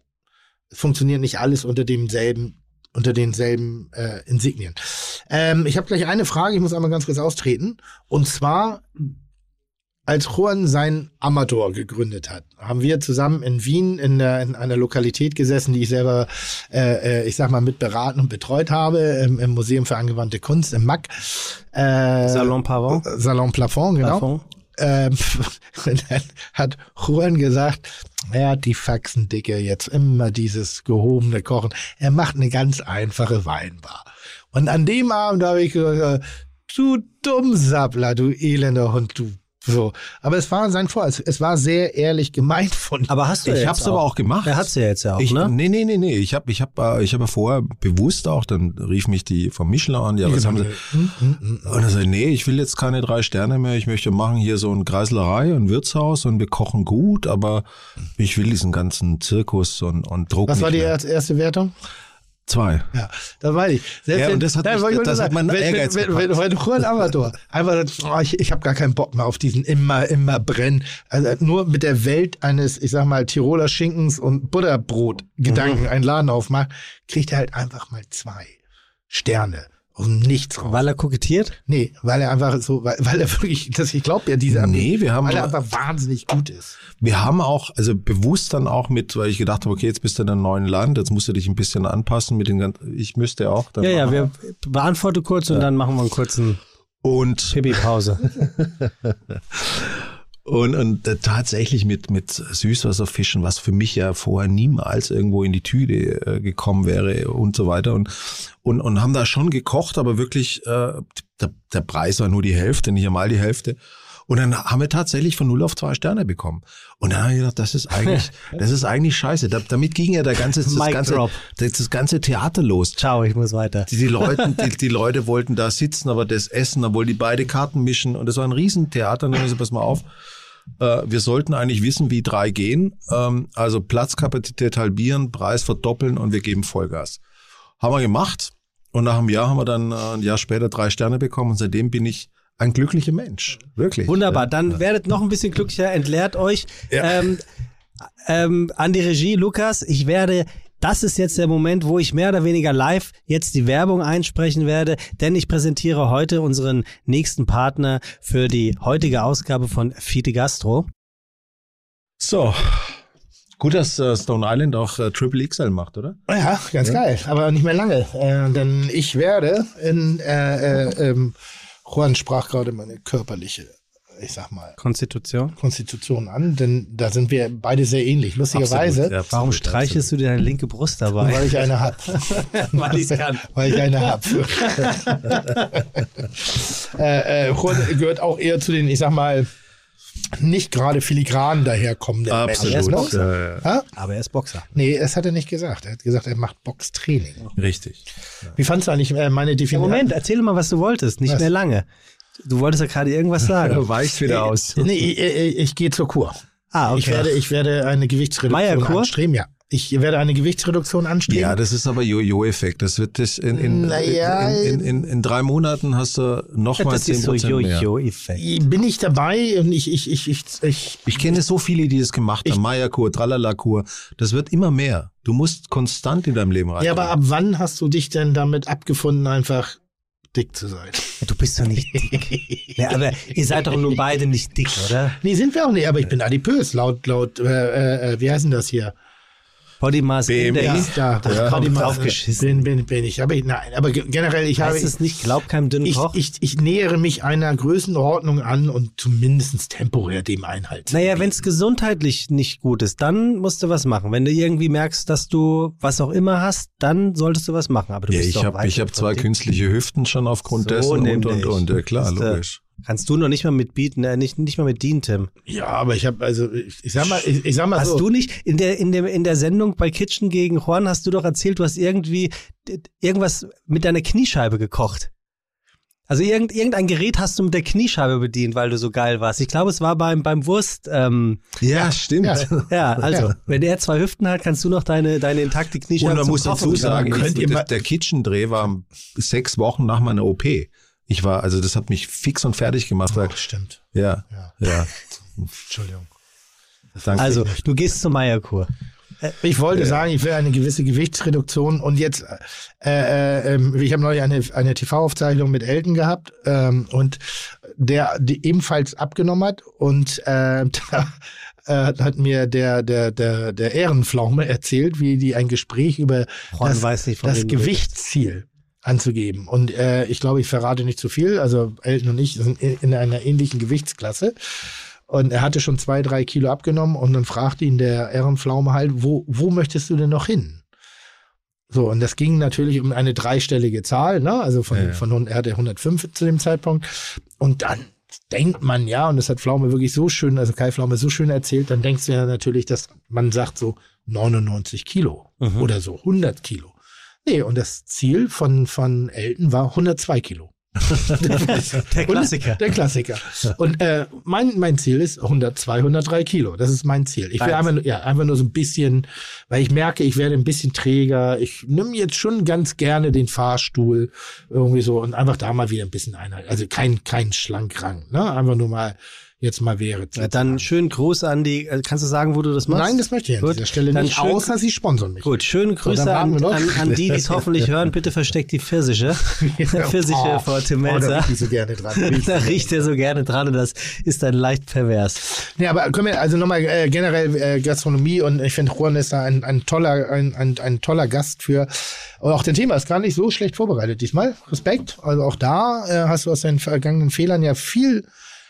Es funktioniert nicht alles unter demselben, unter denselben äh, Insignien. Ähm, ich habe gleich eine Frage, ich muss einmal ganz kurz austreten. Und zwar, als Juan sein Amator gegründet hat, haben wir zusammen in Wien in, der, in einer Lokalität gesessen, die ich selber, äh, äh, ich sag mal, mit beraten und betreut habe, im, im Museum für angewandte Kunst, im MAC. Äh, Salon Pavon. Salon Plafond, genau. Plafond. Ähm, dann hat Juan gesagt, er hat die Faxen dicke, jetzt immer dieses gehobene Kochen. Er macht eine ganz einfache Weinbar. Und an dem Abend habe ich gesagt, du Dummsappler, du elender Hund, du so. Aber es war sein Vor, es, war sehr ehrlich gemeint von ihm. Aber hast du Ich jetzt hab's aber auch gemacht. Er hat's ja jetzt ja auch, Ich, ne? Nee, nee, nee, nee. Ich habe ich hab, äh, ich hab ja vorher bewusst auch, dann rief mich die vom Michelin an, ja, was haben sie? Hm, hm, hm. Und er sagt, nee, ich will jetzt keine drei Sterne mehr. Ich möchte machen hier so ein Kreislerei, ein Wirtshaus und wir kochen gut, aber ich will diesen ganzen Zirkus und, und Druck Was war die mehr. erste Wertung? Zwei. Ja, das weiß ich. Selbst Ja, wenn- und das hat Nein, mich- ich das hat meinen wenn, Ehrgeiz wenn, wenn, wenn, wenn Juan Amator einfach oh, ich, ich habe gar keinen Bock mehr auf diesen immer, immer brennen. Also nur mit der Welt eines, ich sag mal, Tiroler Schinkens und Butterbrot-Gedanken Mhm. einen Laden aufmacht, kriegt er halt einfach mal zwei Sterne. Aus dem Nichts raus. Weil er kokettiert? nee, weil er einfach so, weil, weil er wirklich, das, ich glaube ja, diese Nee, wir haben- weil er einfach wahnsinnig gut ist. Wir haben auch, also bewusst dann auch mit, weil ich gedacht habe, okay, jetzt bist du in einem neuen Land, jetzt musst du dich ein bisschen anpassen mit den ganzen, ich müsste auch. Dann Ja, ja, wir beantworte kurz und dann machen wir einen kurzen Und Pipi-Pause. Und, und äh, tatsächlich mit, mit Süßwasserfischen, was für mich ja vorher niemals irgendwo in die Tüte äh, gekommen wäre und so weiter. Und, und, und haben da schon gekocht, aber wirklich, äh, der, der Preis war nur die Hälfte, nicht einmal die Hälfte. Und dann haben wir tatsächlich von null auf zwei Sterne bekommen. Und dann habe ich gedacht, das ist eigentlich, das ist eigentlich scheiße. Da, damit ging ja der ganze, das Mic ganze, drop. das, das ganze Theater los. Ciao, ich muss weiter. Die, die, Leute, die, die Leute wollten da sitzen, aber das Essen, obwohl die beide Karten mischen. Und das war ein Riesentheater. Und dann haben gesagt, pass mal auf. Äh, wir sollten eigentlich wissen, wie drei gehen. Ähm, also Platzkapazität halbieren, Preis verdoppeln und wir geben Vollgas. Haben wir gemacht. Und nach einem Jahr haben wir dann äh, ein Jahr später drei Sterne bekommen. Und seitdem bin ich ein glücklicher Mensch. Wirklich. Wunderbar, dann werdet noch ein bisschen glücklicher, entleert euch. Ja. Ähm, ähm, an die Regie, Lukas, ich werde, das ist jetzt der Moment, wo ich mehr oder weniger live jetzt die Werbung einsprechen werde, denn ich präsentiere heute unseren nächsten Partner für die heutige Ausgabe von Fite Gastro. So. Gut, dass äh, Stone Island auch äh, Triple XL macht, oder? Ja, ganz geil, aber nicht mehr lange. Äh, denn ich werde in, äh, äh, ähm, Juan sprach gerade meine körperliche, ich sag mal, Konstitution. Konstitution an, denn da sind wir beide sehr ähnlich. Lustigerweise, Absolut, ja, Warum absolut, streichelst du dir deine linke Brust dabei? weil ich eine hab. Weil ich's kann. weil ich eine hab. äh, äh, gehört auch eher zu den, ich sag mal, nicht gerade filigran daherkommenden Absolut. Menschen. Boxer. Oder? Ja, ja. Ha? Aber er ist Boxer. Nee, das hat er nicht gesagt. Er hat gesagt, er macht Boxtraining. Richtig. Wie fandst du eigentlich äh, meine Ja, Definition? Moment, erzähl mal, was du wolltest, nicht Was? mehr lange. Du wolltest ja gerade irgendwas sagen. weicht wieder aus. Nee, ich, ich, ich gehe zur Kur. Ah, okay. Ich werde, ich werde eine Gewichtsreduktion anstreben, ja. Ich werde eine Gewichtsreduktion anstreben. Ja, das ist aber Jojo-Effekt. Das wird das in, in, Naja, in, in, in, drei Monaten hast du nochmal das ist so 10% mehr. Jojo-Effekt. Bin ich dabei und ich, ich, ich, ich, ich Ich kenne so viele, die das gemacht haben. Maya-Kur, Tralala-Kur. Das wird immer mehr. Du musst konstant in deinem Leben rein. ja, aber ab wann hast du dich denn damit abgefunden, einfach dick zu sein? Du bist doch nicht dick. ja, aber ihr seid doch nur beide nicht dick, oder? Nee, sind wir auch nicht, aber ich bin adipös, laut, laut, äh, äh, wie heißen das hier? BMI. Index. Ja, Ja. ich mal Draufgeschissen. Bin, bin, bin ich. Aber ich, nein, aber ge- generell, ich habe. Heißt es nicht, glaub keinem dünnen ich, Koch? ich, ich nähere mich einer Größenordnung an und zumindest temporär dem Einhalt. Naja, wenn es gesundheitlich nicht gut ist, dann musst du was machen. Wenn du irgendwie merkst, dass du was auch immer hast, dann solltest du was machen. Aber du Ja, bist ich doch habe ich hab zwei künstliche Hüften schon aufgrund So dessen und, und, und. Ja, klar, logisch. Kannst du noch nicht mal mitbieten, äh, nicht, nicht mal mit dienen, Tim. Ja, aber ich habe also ich, ich sag mal, ich, ich sag mal Hast so. du nicht in der, in, dem, in der Sendung bei Kitchen gegen Juan hast du doch erzählt, du hast irgendwie irgendwas mit deiner Kniescheibe gekocht. Also irgend, irgendein Gerät hast du mit der Kniescheibe bedient, weil du so geil warst. Ich glaube, es war beim, beim Wurst. Ähm, Ja, stimmt. Ja. ja, also, Ja. wenn er zwei Hüften hat, kannst du noch deine, deine intakte Kniescheibe Und man zum muss dazu sagen. Könnt ihr der Kitchen-Dreh war sechs Wochen nach meiner OP. Ich war, also das hat mich fix und fertig gemacht. Ach, stimmt. ja, Ja. ja. Entschuldigung. Danke. Also, du gehst zur Meierkur. Ich wollte sagen, ich will eine gewisse Gewichtsreduktion und jetzt, äh, äh, ähm, ich habe neulich eine, eine TV-Aufzeichnung mit Elton gehabt ähm, und der die ebenfalls abgenommen hat und äh, da äh, hat mir der, der, der, der Ehrenpflaume erzählt, wie die ein Gespräch über Juan das, weiß nicht, von das. Gewichtsziel anzugeben. Und äh, ich glaube, ich verrate nicht zu viel. Also Elton und ich sind in, in einer ähnlichen Gewichtsklasse. Und er hatte schon zwei, drei Kilo abgenommen und dann fragte ihn der Ehrenpflaume halt, wo, wo möchtest du denn noch hin? So, und das ging natürlich um eine dreistellige Zahl, ne? Also von, Ja, ja. von er hatte 105 zu dem Zeitpunkt. Und dann denkt man, ja, und das hat Pflaume wirklich so schön, also Kai Pflaume so schön erzählt, dann denkst du ja natürlich, dass man sagt so 99 Kilo Mhm. oder so 100 Kilo. Nee, und das Ziel von, von Elton war 102 Kilo. Der Klassiker. Und, der Klassiker. Und äh, mein, mein Ziel ist 102, 103 Kilo. Das ist mein Ziel. Ich will einfach, nur- ja, einfach nur so ein bisschen, weil ich merke, ich werde ein bisschen träger. Ich nehme jetzt schon ganz gerne den Fahrstuhl irgendwie so und einfach da mal wieder ein bisschen Einheit. Also kein, kein Schlankrang, ne? Einfach nur mal, jetzt mal wäre. Ja, dann schönen Gruß an die, äh, kannst du sagen, wo du das machst? Nein, das möchte ich an Gut, dieser Stelle dann nicht, schön- außer sie sponsern mich. Gut, schöne Grüße an, an, an die, die es hoffentlich hören. Bitte versteckt die Pfirsiche. Pfirsiche Oh, vor Tim Oh, da Melzer. riecht die so gerne dran. da riecht er so gerne dran und das ist dann leicht pervers. Nee, aber können wir also nochmal äh, generell äh, Gastronomie und ich finde Juan ist da ein, ein toller, ein, ein, ein toller Gast für. Und auch dein Thema ist gar nicht so schlecht vorbereitet diesmal. Respekt. Also auch da äh, hast du aus deinen vergangenen Fehlern ja viel,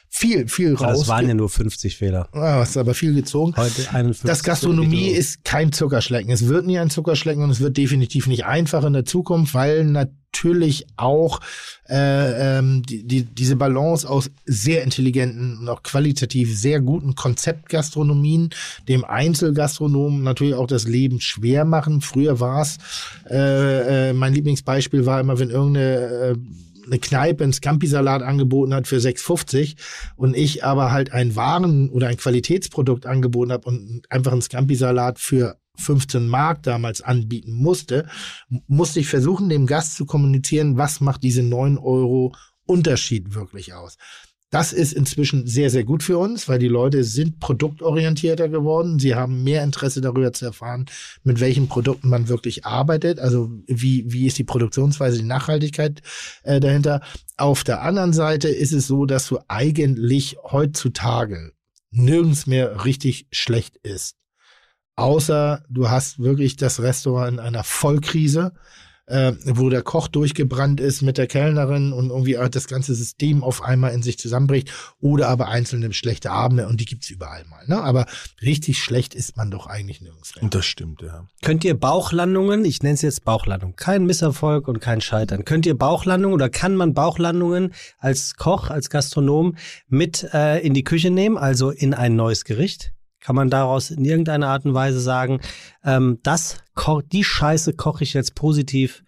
viel, viel raus. das waren ja nur 50 Fehler. Ah, hast aber viel gezogen. Heute 51. Das Gastronomie ist kein Zuckerschlecken. Es wird nie ein Zuckerschlecken und es wird definitiv nicht einfach in der Zukunft, weil natürlich auch äh, ähm, die, die, diese Balance aus sehr intelligenten und auch qualitativ sehr guten Konzeptgastronomien, dem Einzelgastronomen natürlich auch das Leben schwer machen. Früher war es, äh, äh, mein Lieblingsbeispiel war immer, wenn irgendeine äh, eine Kneipe einen Scampi-Salat angeboten hat für 6,50 und ich aber halt ein Waren- oder ein Qualitätsprodukt angeboten habe und einfach einen Scampi-Salat für 15 Mark damals anbieten musste, musste ich versuchen, dem Gast zu kommunizieren, was macht diese 9 Euro Unterschied wirklich aus. Das ist inzwischen sehr, sehr gut für uns, weil die Leute sind produktorientierter geworden. Sie haben mehr Interesse darüber zu erfahren, mit welchen Produkten man wirklich arbeitet. Also wie, wie ist die Produktionsweise, die Nachhaltigkeit äh, dahinter. Auf der anderen Seite ist es so, dass du eigentlich heutzutage nirgends mehr richtig schlecht isst. Außer du hast wirklich das Restaurant in einer Vollkrise, äh, wo der Koch durchgebrannt ist mit der Kellnerin und irgendwie auch das ganze System auf einmal in sich zusammenbricht oder aber einzelne schlechte Abende und die gibt's überall mal. Ne? Aber richtig schlecht ist man doch eigentlich nirgends mehr. Und das stimmt, ja. Könnt ihr Bauchlandungen, ich nenne es jetzt Bauchlandung, kein Misserfolg und kein Scheitern. Könnt ihr Bauchlandungen oder kann man Bauchlandungen als Koch, als Gastronom mit äh, in die Küche nehmen, also in ein neues Gericht? Kann man daraus in irgendeiner Art und Weise sagen, ähm, das die Scheiße koche ich jetzt positiv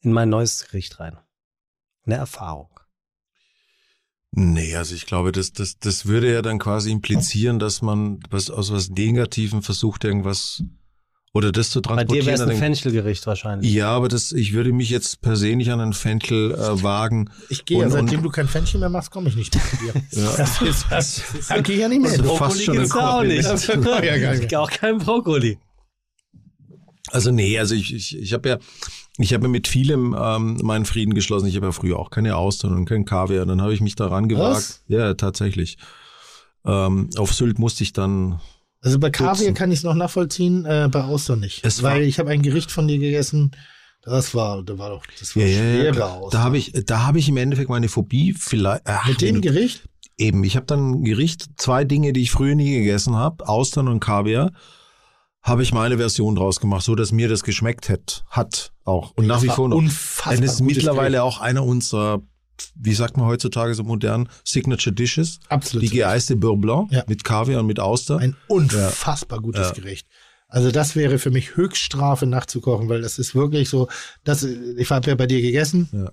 in mein neues Gericht rein? Eine Erfahrung. Nee, also ich glaube, das, das, das würde ja dann quasi implizieren, dass man was aus was Negativem versucht, irgendwas oder das zu Bei dir transportieren. wäre es ein Fenchelgericht wahrscheinlich. ja, aber das, ich würde mich jetzt per se nicht an einen Fenchel äh, wagen. Ich gehe ja, Und- seitdem und- du kein Fännchen mehr machst, komme ich nicht mehr zu dir. Ja. Das ist, das, da gehe ich ja nicht mehr Also fast schon ein gibt's auch nicht. Ja, geil. Auch kein Brokkoli. Also nee, also ich, ich, ich habe ja, ich habe ja mit vielem ähm, meinen Frieden geschlossen. Ich habe ja früher auch keine Austern und kein Kaviar. Dann habe ich mich daran gewagt. Was? Ja, tatsächlich. Ähm, auf Sylt musste ich dann Also bei Kaviar Dutzend. kann ich es noch nachvollziehen, äh, bei Austern nicht. Es Weil ich habe ein Gericht von dir gegessen, das war, da war doch, das war Ja, schwerer ja. Austern. Da habe ich, da habe ich im Endeffekt meine Phobie vielleicht. Ach, Mit dem Gericht? Eben, ich habe dann ein Gericht, zwei Dinge, die ich früher nie gegessen habe, Austern und Kaviar, habe ich meine Version draus gemacht, so dass mir das geschmeckt hat, hat auch. Und nach Das wie war vor noch. Unfassbar. Es ist mittlerweile Gericht. auch einer unserer, wie sagt man heutzutage so modern, Signature Dishes. Absolut. Die geeiste Beurre Blanc Ja. mit Kaviar und mit Auster. Ein unfassbar gutes Ja. Gericht. Also das wäre für mich Höchststrafe nachzukochen, weil das ist wirklich so, das, ich habe ja bei dir gegessen Ja.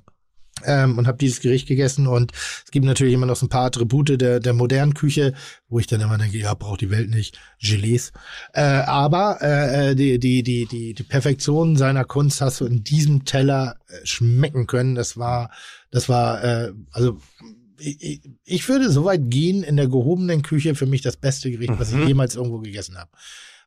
ähm, und habe dieses Gericht gegessen und es gibt natürlich immer noch so ein paar Attribute der, der modernen Küche, wo ich dann immer denke, ja, braucht die Welt nicht, Gelees. Äh, aber äh, die, die, die, die, die Perfektion seiner Kunst hast du in diesem Teller äh, schmecken können. Das war, das war, äh, also ich, ich würde so weit gehen, in der gehobenen Küche für mich das beste Gericht, was ich jemals irgendwo gegessen habe.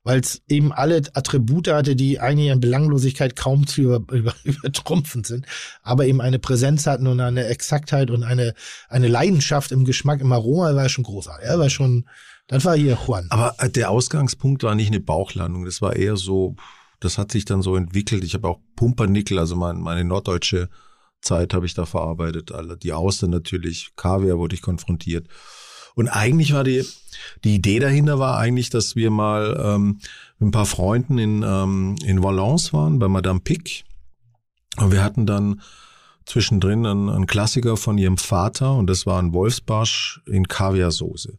Weil es eben alle Attribute hatte, die eigentlich an Belanglosigkeit kaum zu über, über, übertrumpfen sind, aber eben eine Präsenz hatten und eine Exaktheit und eine, eine Leidenschaft im Geschmack, im Aroma, war schon großartig. Er war schon, das war hier Juan. Aber äh, der Ausgangspunkt war nicht eine Bauchlandung, das war eher so, das hat sich dann so entwickelt. Ich habe auch Pumpernickel, also mein, meine norddeutsche Zeit habe ich da verarbeitet. Alle die Austern natürlich, Kaviar wurde ich konfrontiert. Und eigentlich war die, die Idee dahinter war eigentlich, dass wir mal ähm, mit ein paar Freunden in, ähm, in Valence waren, bei Madame Pic. Und wir hatten dann zwischendrin einen, einen Klassiker von ihrem Vater und das war ein Wolfsbarsch in Kaviarsoße.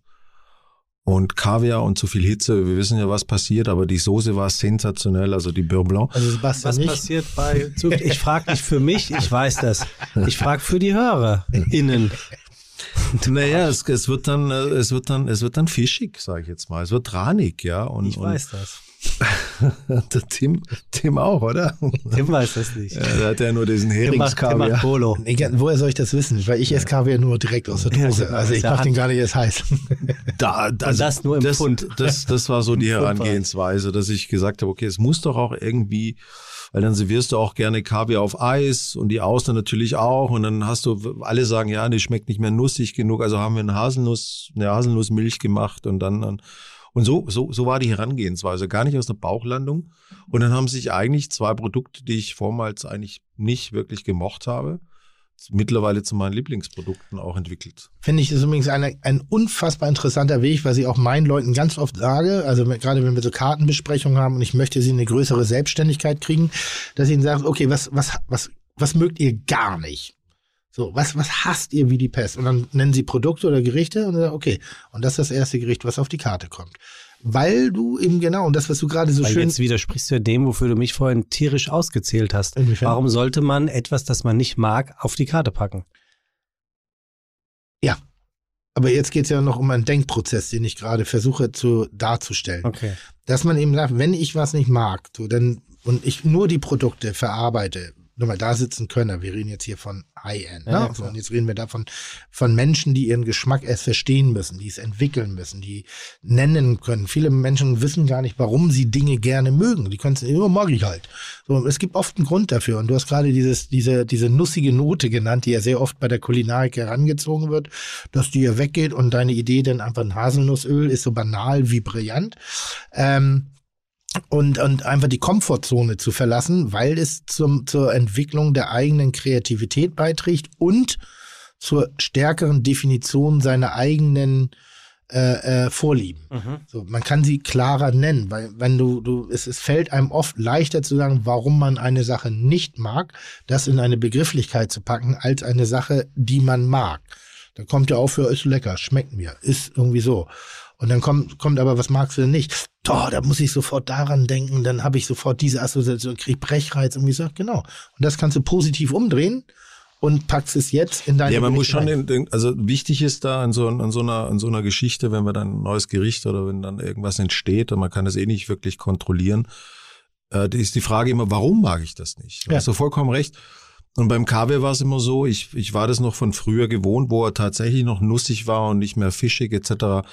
Und Kaviar und zu viel Hitze, wir wissen ja, was passiert, aber die Soße war sensationell, also die Beurre Blanc. Also Sebastian Was nicht. passiert bei Zug? Ich frage nicht für mich, ich weiß das. Ich frage für die HörerInnen. Naja, es, es wird dann, äh, es wird dann, es wird dann fischig, sage ich jetzt mal. Es wird ranig, ja. Und, Ich weiß das. Der Tim, Tim auch, oder? Tim weiß das nicht. Ja, der hat ja nur diesen macht, Tim macht Heringskaviar. Polo. Woher soll ich das wissen? Weil ich esse Kaviar nur direkt aus der Ja, Dose. genau, also ich aus der mach den gar nicht erst heiß. Da, also das nur im das, Pfund. Das, das war so die Herangehensweise, dass ich gesagt habe, okay, es muss doch auch irgendwie, weil dann servierst du auch gerne Kaviar auf Eis und die Austern natürlich auch und dann hast du, alle sagen, ja, die schmeckt nicht mehr nussig genug, also haben wir eine Haselnuss, eine Haselnussmilch gemacht und dann, dann und so, so, so war die Herangehensweise, gar nicht aus der Bauchlandung. Und dann haben sich eigentlich zwei Produkte, die ich vormals eigentlich nicht wirklich gemocht habe, mittlerweile zu meinen Lieblingsprodukten auch entwickelt. Finde ich, ist übrigens eine, ein unfassbar interessanter Weg, was ich auch meinen Leuten ganz oft sage, also gerade wenn wir so Kartenbesprechungen haben und ich möchte sie in eine größere Selbstständigkeit kriegen, dass ich ihnen sage, okay, was, was, was, was mögt ihr gar nicht? So, was, was hasst ihr wie die Pest? Und dann nennen sie Produkte oder Gerichte und dann, sagen, okay, und das ist das erste Gericht, was auf die Karte kommt. Weil du eben genau, und das, was du gerade so Weil schön jetzt widersprichst du ja dem, wofür du mich vorhin tierisch ausgezählt hast. Inwiefern? Warum sollte man etwas, das man nicht mag, auf die Karte packen? Aber jetzt geht es ja noch um einen Denkprozess, den ich gerade versuche zu darzustellen. Okay. Dass man eben sagt, wenn ich was nicht mag, so dann und ich nur die Produkte verarbeite, nur mal da sitzen können, wir reden jetzt hier von High-End, ne? ja, so, klar. und jetzt reden wir davon von Menschen, die ihren Geschmack erst verstehen müssen, die es entwickeln müssen, die nennen können. Viele Menschen wissen gar nicht, warum sie Dinge gerne mögen. Die können es, ja, mag ich halt. So, es gibt oft einen Grund dafür. Und du hast gerade dieses, diese, diese nussige Note genannt, die ja sehr oft bei der Kulinarik herangezogen wird, dass die ja weggeht und deine Idee dann einfach ein Haselnussöl ist so banal wie brillant. Ähm, und, und einfach die Komfortzone zu verlassen, weil es zum, zur Entwicklung der eigenen Kreativität beiträgt und zur stärkeren Definition seiner eigenen äh, äh, Vorlieben. So, man kann sie klarer nennen, weil wenn du, du, es, es fällt einem oft leichter zu sagen, warum man eine Sache nicht mag, das in eine Begrifflichkeit zu packen, als eine Sache, die man mag. Da kommt ja auch für, ist lecker, schmeckt mir, ist irgendwie so. Und dann kommt, kommt aber, was magst du denn nicht? Doch, da muss ich sofort daran denken, dann habe ich sofort diese Assoziation, krieg Brechreiz und wie gesagt, genau. Und das kannst du positiv umdrehen und packst es jetzt in deine Ja, man muss Gerichte schon, den, den, also wichtig ist da in so, in, so einer, in so einer Geschichte, wenn wir dann ein neues Gericht oder wenn dann irgendwas entsteht und man kann das eh nicht wirklich kontrollieren, äh, ist die Frage immer, warum mag ich das nicht? Du Ja. hast du vollkommen recht. Und beim Kaviar war es immer so, ich, ich war das noch von früher gewohnt, wo er tatsächlich noch nussig war und nicht mehr fischig etc.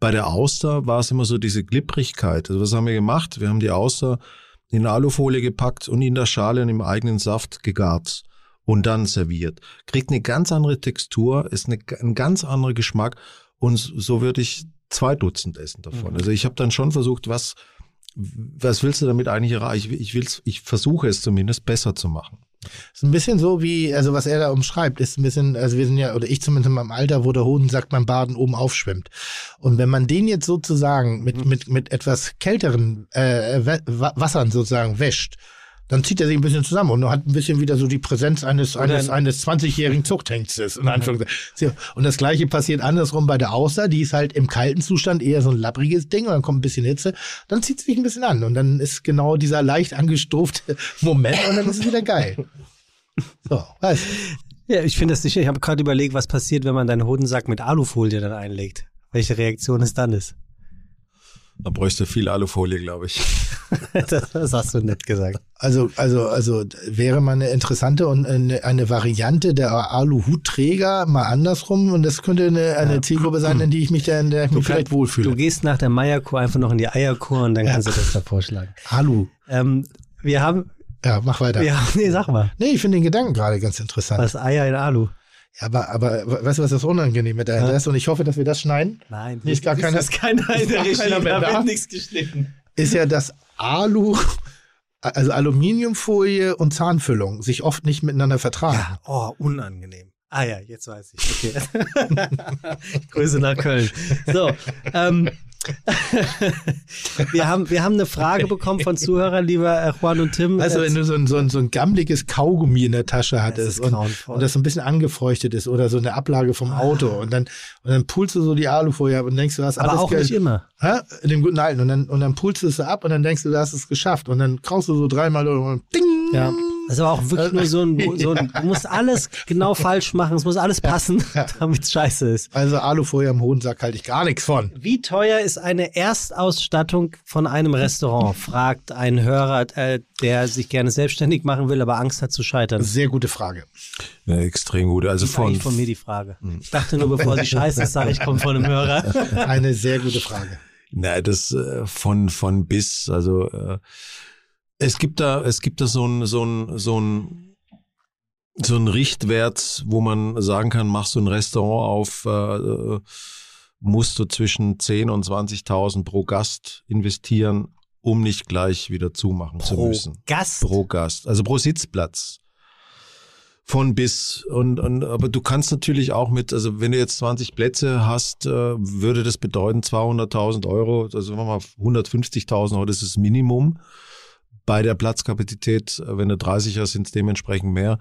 Bei der Auster war es immer so diese Glibbrigkeit. Also was haben wir gemacht? Wir haben die Auster in Alufolie gepackt und in der Schale und im eigenen Saft gegart und dann serviert. Kriegt eine ganz andere Textur, ist eine, ein ganz anderer Geschmack und so würde ich zwei Dutzend essen Mhm. davon. Also ich habe dann schon versucht, was, was willst du damit eigentlich erreichen? Ich, ich, will's, ich versuche es zumindest besser zu machen. Ist ein bisschen so wie, also was er da umschreibt, ist ein bisschen, also wir sind ja, oder ich zumindest in meinem Alter, wo der Hodensack beim Baden oben aufschwimmt. Und wenn man den jetzt sozusagen mit, mit, mit etwas kälteren äh, Wa- Wassern sozusagen wäscht, dann zieht er sich ein bisschen zusammen und hat ein bisschen wieder so die Präsenz eines, eines, eines 20-jährigen Zuchthengstes. In Anführungszeichen. Und das gleiche passiert andersrum bei der Auster, die ist halt im kalten Zustand eher so ein labbriges Ding und dann kommt ein bisschen Hitze, dann zieht sie sich ein bisschen an und dann ist genau dieser leicht angestufte Moment und dann ist es wieder geil. So, was? Ja, ich finde das sicher. Ich habe gerade überlegt, was passiert, wenn man deinen Hodensack mit Alufolie dann einlegt. Welche Reaktion es dann ist. Da bräuchte viel Alufolie, glaube ich. das, das hast du nett gesagt. Also, also, also wäre mal eine interessante und eine, eine Variante der Aluhutträger mal andersrum und das könnte eine, eine Zielgruppe sein, in die ich mich, da, in der ich mich vielleicht Du wohlfühle. gehst nach der Meierkur einfach noch in die Eierkur und dann kannst du das da vorschlagen. Alu. Ähm, wir haben, Ja, mach weiter. haben, nee, sag mal, Nee, ich finde den Gedanken gerade ganz interessant. was Eier in Alu. Ja, aber, aber weißt du, was das Unangenehme dahinter ist? Und ich hoffe, dass wir das schneiden. Nein, Nee, ist gar keiner- ist keiner in der Regie, keiner mehr da da. wird nichts geschnitten. Ist ja, dass Alu, also Aluminiumfolie und Zahnfüllung sich oft nicht miteinander vertragen. Ja, oh, unangenehm. Ah ja, jetzt weiß ich. Okay. Grüße nach Köln. So, ähm, wir, haben, wir haben eine Frage bekommen von Zuhörern, lieber äh, Juan und Tim. Du, wenn du so ein, so ein, so ein gammeliges Kaugummi in der Tasche hattest ist und, und das so ein bisschen angefeuchtet ist oder so eine Ablage vom Auto und dann, und dann pulst du so die Alufolie ab und denkst, du hast aber alles auch nicht immer. Hä? In dem guten alten. Und dann, und dann pulst du es so ab und dann denkst du, du hast es geschafft. Und dann kraust du so dreimal und ding. Ja. Das ist aber auch wirklich nur so ein, so ein, du musst alles genau falsch machen, es muss alles passen, damit es scheiße ist. Also Alufolie am Hodensack halte ich gar nichts von. Wie teuer ist eine Erstausstattung von einem Restaurant? fragt ein Hörer, äh, der sich gerne selbstständig machen will, aber Angst hat zu scheitern. Sehr gute Frage. Ja, extrem gut. Also Das ist eigentlich von, von mir die Frage. Ich dachte nur, bevor sie scheiße ist, sage ich, kommt von einem Hörer. Eine sehr gute Frage. Na, das äh, von von bis. Also äh, es gibt da es gibt da so ein so ein so ein so ein Richtwert, wo man sagen kann, machst du ein Restaurant auf, äh, musst du zwischen 10 und 20.000 pro Gast investieren, um nicht gleich wieder zumachen zu Pro müssen. Gast. Pro Gast, also pro Sitzplatz. Von bis und, und aber du kannst natürlich auch mit, also wenn du jetzt 20 Plätze hast, äh, würde das bedeuten 200.000 Euro, also sagen wir mal 150.000 Euro, das ist das Minimum bei der Platzkapazität. Äh, Wenn du 30 hast, sind es dementsprechend mehr.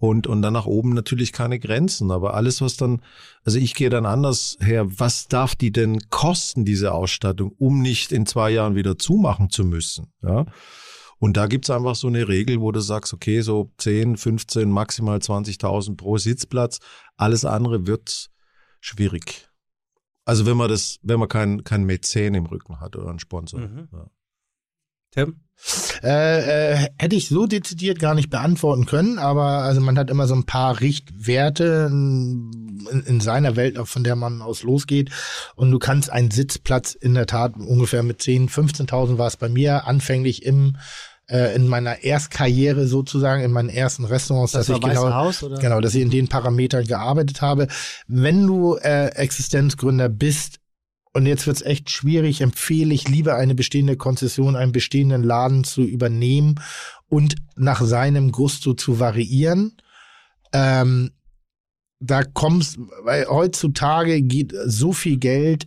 Und, und dann nach oben natürlich keine Grenzen. Aber alles, was dann, also ich gehe dann anders her, was darf die denn kosten, diese Ausstattung, um nicht in zwei Jahren wieder zumachen zu müssen? Ja. Und da gibt's einfach so eine Regel, wo du sagst, okay, so 10, 15, maximal 20.000 pro Sitzplatz. Alles andere wird schwierig. Also wenn man das, wenn man keinen kein Mäzen im Rücken hat oder einen Sponsor. Mhm. Ja. Tim? Äh, äh, hätte ich so dezidiert gar nicht beantworten können, aber also man hat immer so ein paar Richtwerte in, in seiner Welt, von der man aus losgeht. Und du kannst einen Sitzplatz in der Tat ungefähr mit 10, 15.000 war es bei mir anfänglich im äh, in meiner Erstkarriere sozusagen, in meinen ersten Restaurants, Das dass ich genau, Haus, oder? genau, dass ich in den Parametern gearbeitet habe. Wenn du äh, Existenzgründer bist, und jetzt wird's echt schwierig, empfehle ich lieber eine bestehende Konzession, einen bestehenden Laden zu übernehmen und nach seinem Gusto zu variieren. Ähm, da kommst, weil heutzutage geht so viel Geld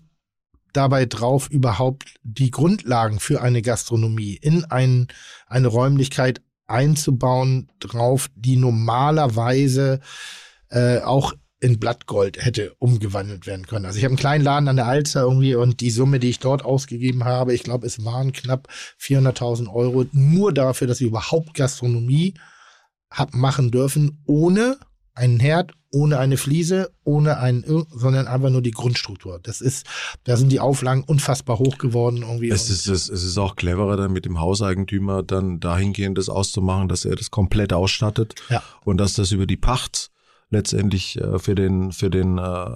dabei drauf, überhaupt die Grundlagen für eine Gastronomie in ein, eine Räumlichkeit einzubauen, drauf, die normalerweise äh, auch in Blattgold hätte umgewandelt werden können. Also ich habe einen kleinen Laden an der Alster irgendwie und die Summe, die ich dort ausgegeben habe, ich glaube, es waren knapp 400.000 Euro nur dafür, dass ich überhaupt Gastronomie hab machen dürfen, ohne einen Herd, ohne eine Fliese, ohne einen, sondern einfach nur die Grundstruktur. Das ist, da sind die Auflagen unfassbar hoch geworden irgendwie. Es ist, es, es ist auch cleverer, dann mit dem Hauseigentümer dann dahingehend das auszumachen, dass er das komplett ausstattet Ja. und dass das über die Pacht letztendlich äh, für den für den äh,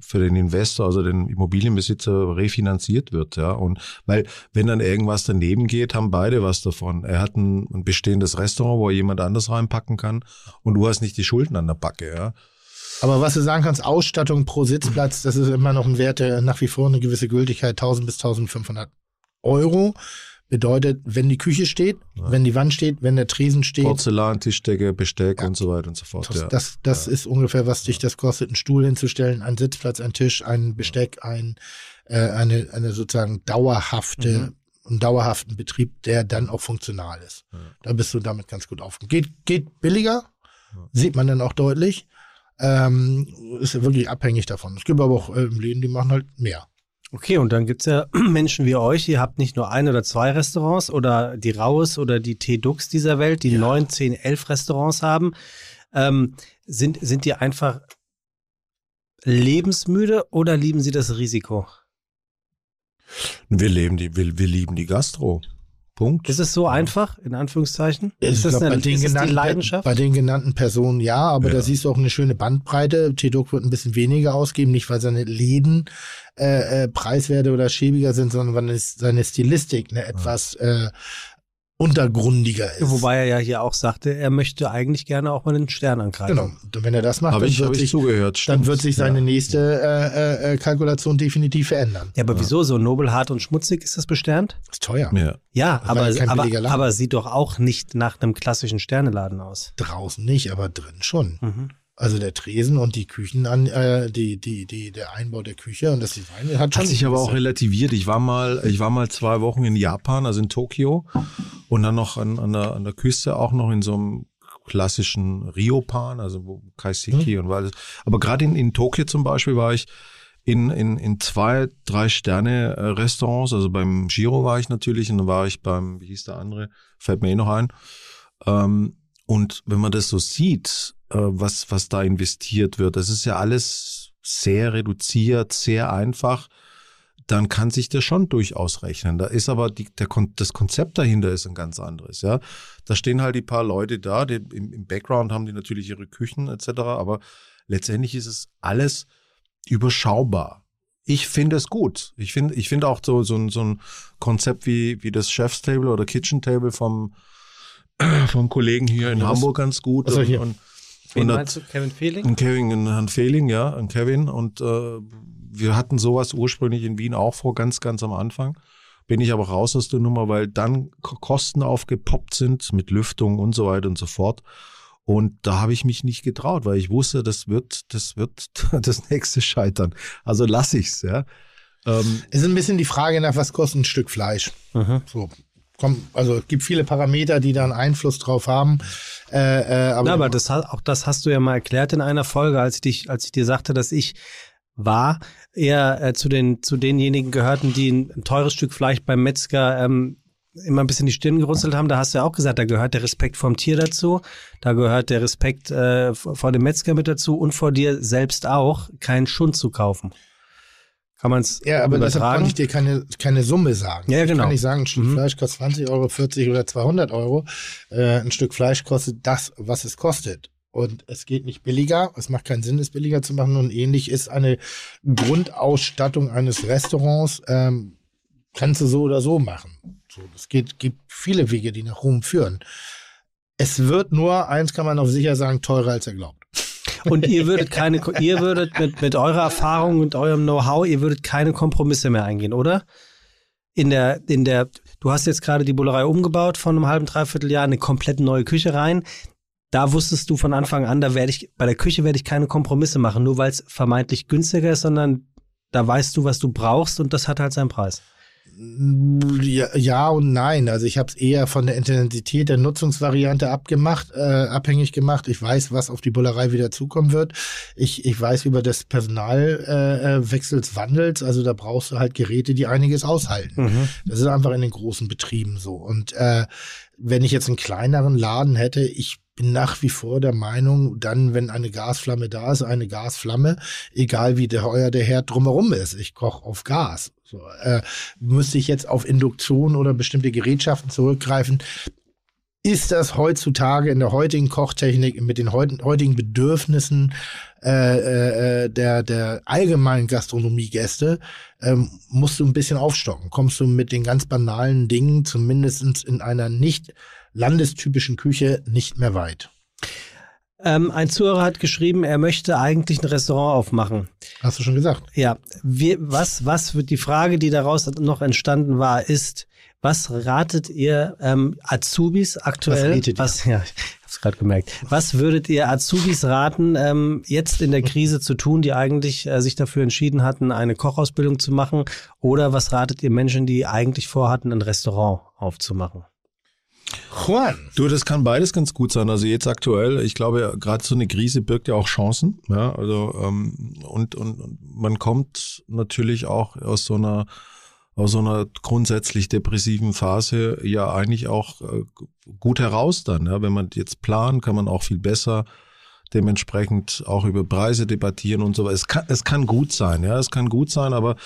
für den Investor, also den Immobilienbesitzer refinanziert wird, ja. Und weil wenn dann irgendwas daneben geht, haben beide was davon. Er hat ein, ein bestehendes Restaurant, wo er jemand anders reinpacken kann, und du hast nicht die Schulden an der Backe, ja. Aber was du sagen kannst, Ausstattung pro Sitzplatz, das ist immer noch ein Wert, der nach wie vor eine gewisse Gültigkeit, 1000 bis 1500 Euro. Bedeutet, wenn die Küche steht, wenn die Wand steht, wenn der Tresen steht, Porzellan, Tischdecke, Besteck Ja. und so weiter und so fort. das, ja. das, das ist ungefähr, was dich das kostet, einen Stuhl hinzustellen, einen Sitzplatz, einen Tisch, ein Besteck, ein, äh, eine, eine sozusagen dauerhafte, Mhm. einen dauerhaften Betrieb, der dann auch funktional ist. Da bist du damit ganz gut auf. Geht, geht billiger, sieht man dann auch deutlich. Ähm, ist ja wirklich abhängig davon. Es gibt aber auch äh, Läden, die machen halt mehr. Okay, und dann gibt's ja Menschen wie euch, ihr habt nicht nur ein oder zwei Restaurants oder die Raues oder die T-Dux dieser Welt, die neun, zehn, elf Restaurants haben. Ähm, sind, sind die einfach lebensmüde oder lieben sie das Risiko? wir, leben die, wir, wir lieben die Gastro. Punkt. Ist es so einfach, in Anführungszeichen? Ich Ist das, glaub, eine, bei, den ist die genannten, Leidenschaft? bei den genannten Personen ja, aber Ja. da siehst du auch eine schöne Bandbreite. T-Dog wird ein bisschen weniger ausgeben, nicht weil seine Läden äh, äh, preiswerter oder schäbiger sind, sondern weil es- seine Stilistik eine etwas äh, untergrundiger ist. Wobei er ja hier auch sagte, er möchte eigentlich gerne auch mal den Stern angreifen. Genau. Und wenn er das macht, Habe dann, ich, wird ich sich, zugehört. dann wird sich seine ja. nächste äh, äh, Kalkulation definitiv verändern. Ja, aber wieso? So nobel, hart und schmutzig ist das besternt? Ist teuer. Ja. Ja, aber, ja aber, aber sieht doch auch nicht nach einem klassischen Sterneladen aus. Draußen nicht, aber drin schon. Mhm. Also der Tresen und die Küchen an, äh, die, die, die, der Einbau der Küche und das Design hat schon. Hat sich aber auch relativiert. Ich war mal, ich war mal zwei Wochen in Japan, also in Tokio und dann noch an, an, der, an der Küste auch noch in so einem klassischen Ryopan, also wo Kaiseki und war das. Aber gerade in, in Tokio zum Beispiel war ich in, in, in zwei, drei Sterne äh, Restaurants, also beim Giro war ich natürlich und dann war ich beim, wie hieß der andere, fällt mir eh noch ein. Ähm, und wenn man das so sieht, was, was da investiert wird, das ist ja alles sehr reduziert, sehr einfach, dann kann sich das schon durchaus rechnen. Da ist aber die, der, das Konzept dahinter ist ein ganz anderes. Ja, da stehen halt die paar Leute da, die, im, im Background haben die natürlich ihre Küchen etc. Aber letztendlich ist es alles überschaubar. Ich finde es gut. Ich finde, ich finde auch so, so, ein, so ein Konzept wie, wie das Chef's Table oder Kitchen Table vom, vom Kollegen hier in was- Hamburg ganz gut. Also und, hier. und, Wen und meinst du, Kevin Feeling? ein Kevin, ein Herrn Fehling, ja, ein Kevin. Und äh, wir hatten sowas ursprünglich in Wien auch vor, ganz, ganz am Anfang. Bin ich aber raus aus der Nummer, weil dann Ko- Kosten aufgepoppt sind mit Lüftung und so weiter und so fort. Und da habe ich mich nicht getraut, weil ich wusste, das wird, das wird das nächste scheitern. Also lass ich's, ja. Ähm, Es ist ein bisschen die Frage nach, was kostet ein Stück Fleisch? Mhm. So. Komm, also es gibt viele Parameter, die da einen Einfluss drauf haben. Äh, äh, aber, Ja, aber das, auch das hast du ja mal erklärt in einer Folge, als ich, dich, als ich dir sagte, dass ich war, eher äh, zu, den, zu denjenigen gehörten, die ein, ein teures Stück Fleisch beim Metzger ähm, immer ein bisschen die Stirn gerunzelt haben. Da hast du ja auch gesagt, da gehört der Respekt vom Tier dazu, da gehört der Respekt äh, vor dem Metzger mit dazu und vor dir selbst auch, keinen Schund zu kaufen. Kann man es ja, aber deshalb konnte ich dir keine, keine Summe sagen. Ja, Ich genau. kann nicht sagen, ein Stück Mhm. Fleisch kostet 20 Euro, 40 oder 200 Euro. Äh, ein Stück Fleisch kostet das, was es kostet. Und es geht nicht billiger. Es macht keinen Sinn, es billiger zu machen. Und ähnlich ist eine Grundausstattung eines Restaurants, ähm, kannst du so oder so machen. So, es geht, gibt viele Wege, die nach Rom führen. Es wird nur, eins kann man auf sicher sagen, teurer als er glaubt. Und ihr würdet keine, ihr würdet mit, mit eurer Erfahrung und eurem Know-how, ihr würdet keine Kompromisse mehr eingehen, oder? In der, in der, du hast jetzt gerade die Bullerei umgebaut von einem halben, dreiviertel Jahr, eine komplett neue Küche rein. Da wusstest du von Anfang an, da werde ich, bei der Küche werde ich keine Kompromisse machen, nur weil es vermeintlich günstiger ist, sondern da weißt du, was du brauchst und das hat halt seinen Preis. Ja, und nein. Also ich habe es eher von der Intensität der Nutzungsvariante abgemacht, äh, abhängig gemacht. Ich weiß, was auf die Bullerei wieder zukommen wird. Ich, ich weiß über das Personalwechsels, äh, äh, Wandels. Also da brauchst du halt Geräte, die einiges aushalten. Das ist einfach in den großen Betrieben so. Und äh, wenn ich jetzt einen kleineren Laden hätte, ich bin nach wie vor der Meinung, dann, wenn eine Gasflamme da ist, eine Gasflamme, egal wie teuer der Herd drumherum ist. Ich koche auf Gas. So, äh, müsste ich jetzt auf Induktion oder bestimmte Gerätschaften zurückgreifen? Ist das heutzutage in der heutigen Kochtechnik mit den heut- heutigen Bedürfnissen äh, äh, der, der allgemeinen Gastronomiegäste, ähm, musst du ein bisschen aufstocken. Kommst du mit den ganz banalen Dingen zumindest in einer nicht landestypischen Küche nicht mehr weit. Ähm, ein Zuhörer hat geschrieben, er möchte eigentlich ein Restaurant aufmachen. Hast du schon gesagt? Ja, wir, was, was wird die Frage, die daraus noch entstanden war, ist, was ratet ihr ähm, Azubis aktuell? Was was, Ja, ich hab's gerade gemerkt. Was würdet ihr Azubis raten, ähm, jetzt in der Krise zu tun, die eigentlich äh, sich dafür entschieden hatten, eine Kochausbildung zu machen? Oder was ratet ihr Menschen, die eigentlich vorhatten, ein Restaurant aufzumachen? Juan. Du, das kann beides ganz gut sein. Also jetzt aktuell, ich glaube, gerade so eine Krise birgt ja auch Chancen. Ja, also ähm, und, und, und man kommt natürlich auch aus so einer aus so einer grundsätzlich depressiven Phase ja eigentlich auch äh, gut heraus dann. Ja? Wenn man jetzt plant, kann man auch viel besser dementsprechend auch über Preise debattieren und so weiter. Es kann, es kann gut sein, ja, es kann gut sein, aber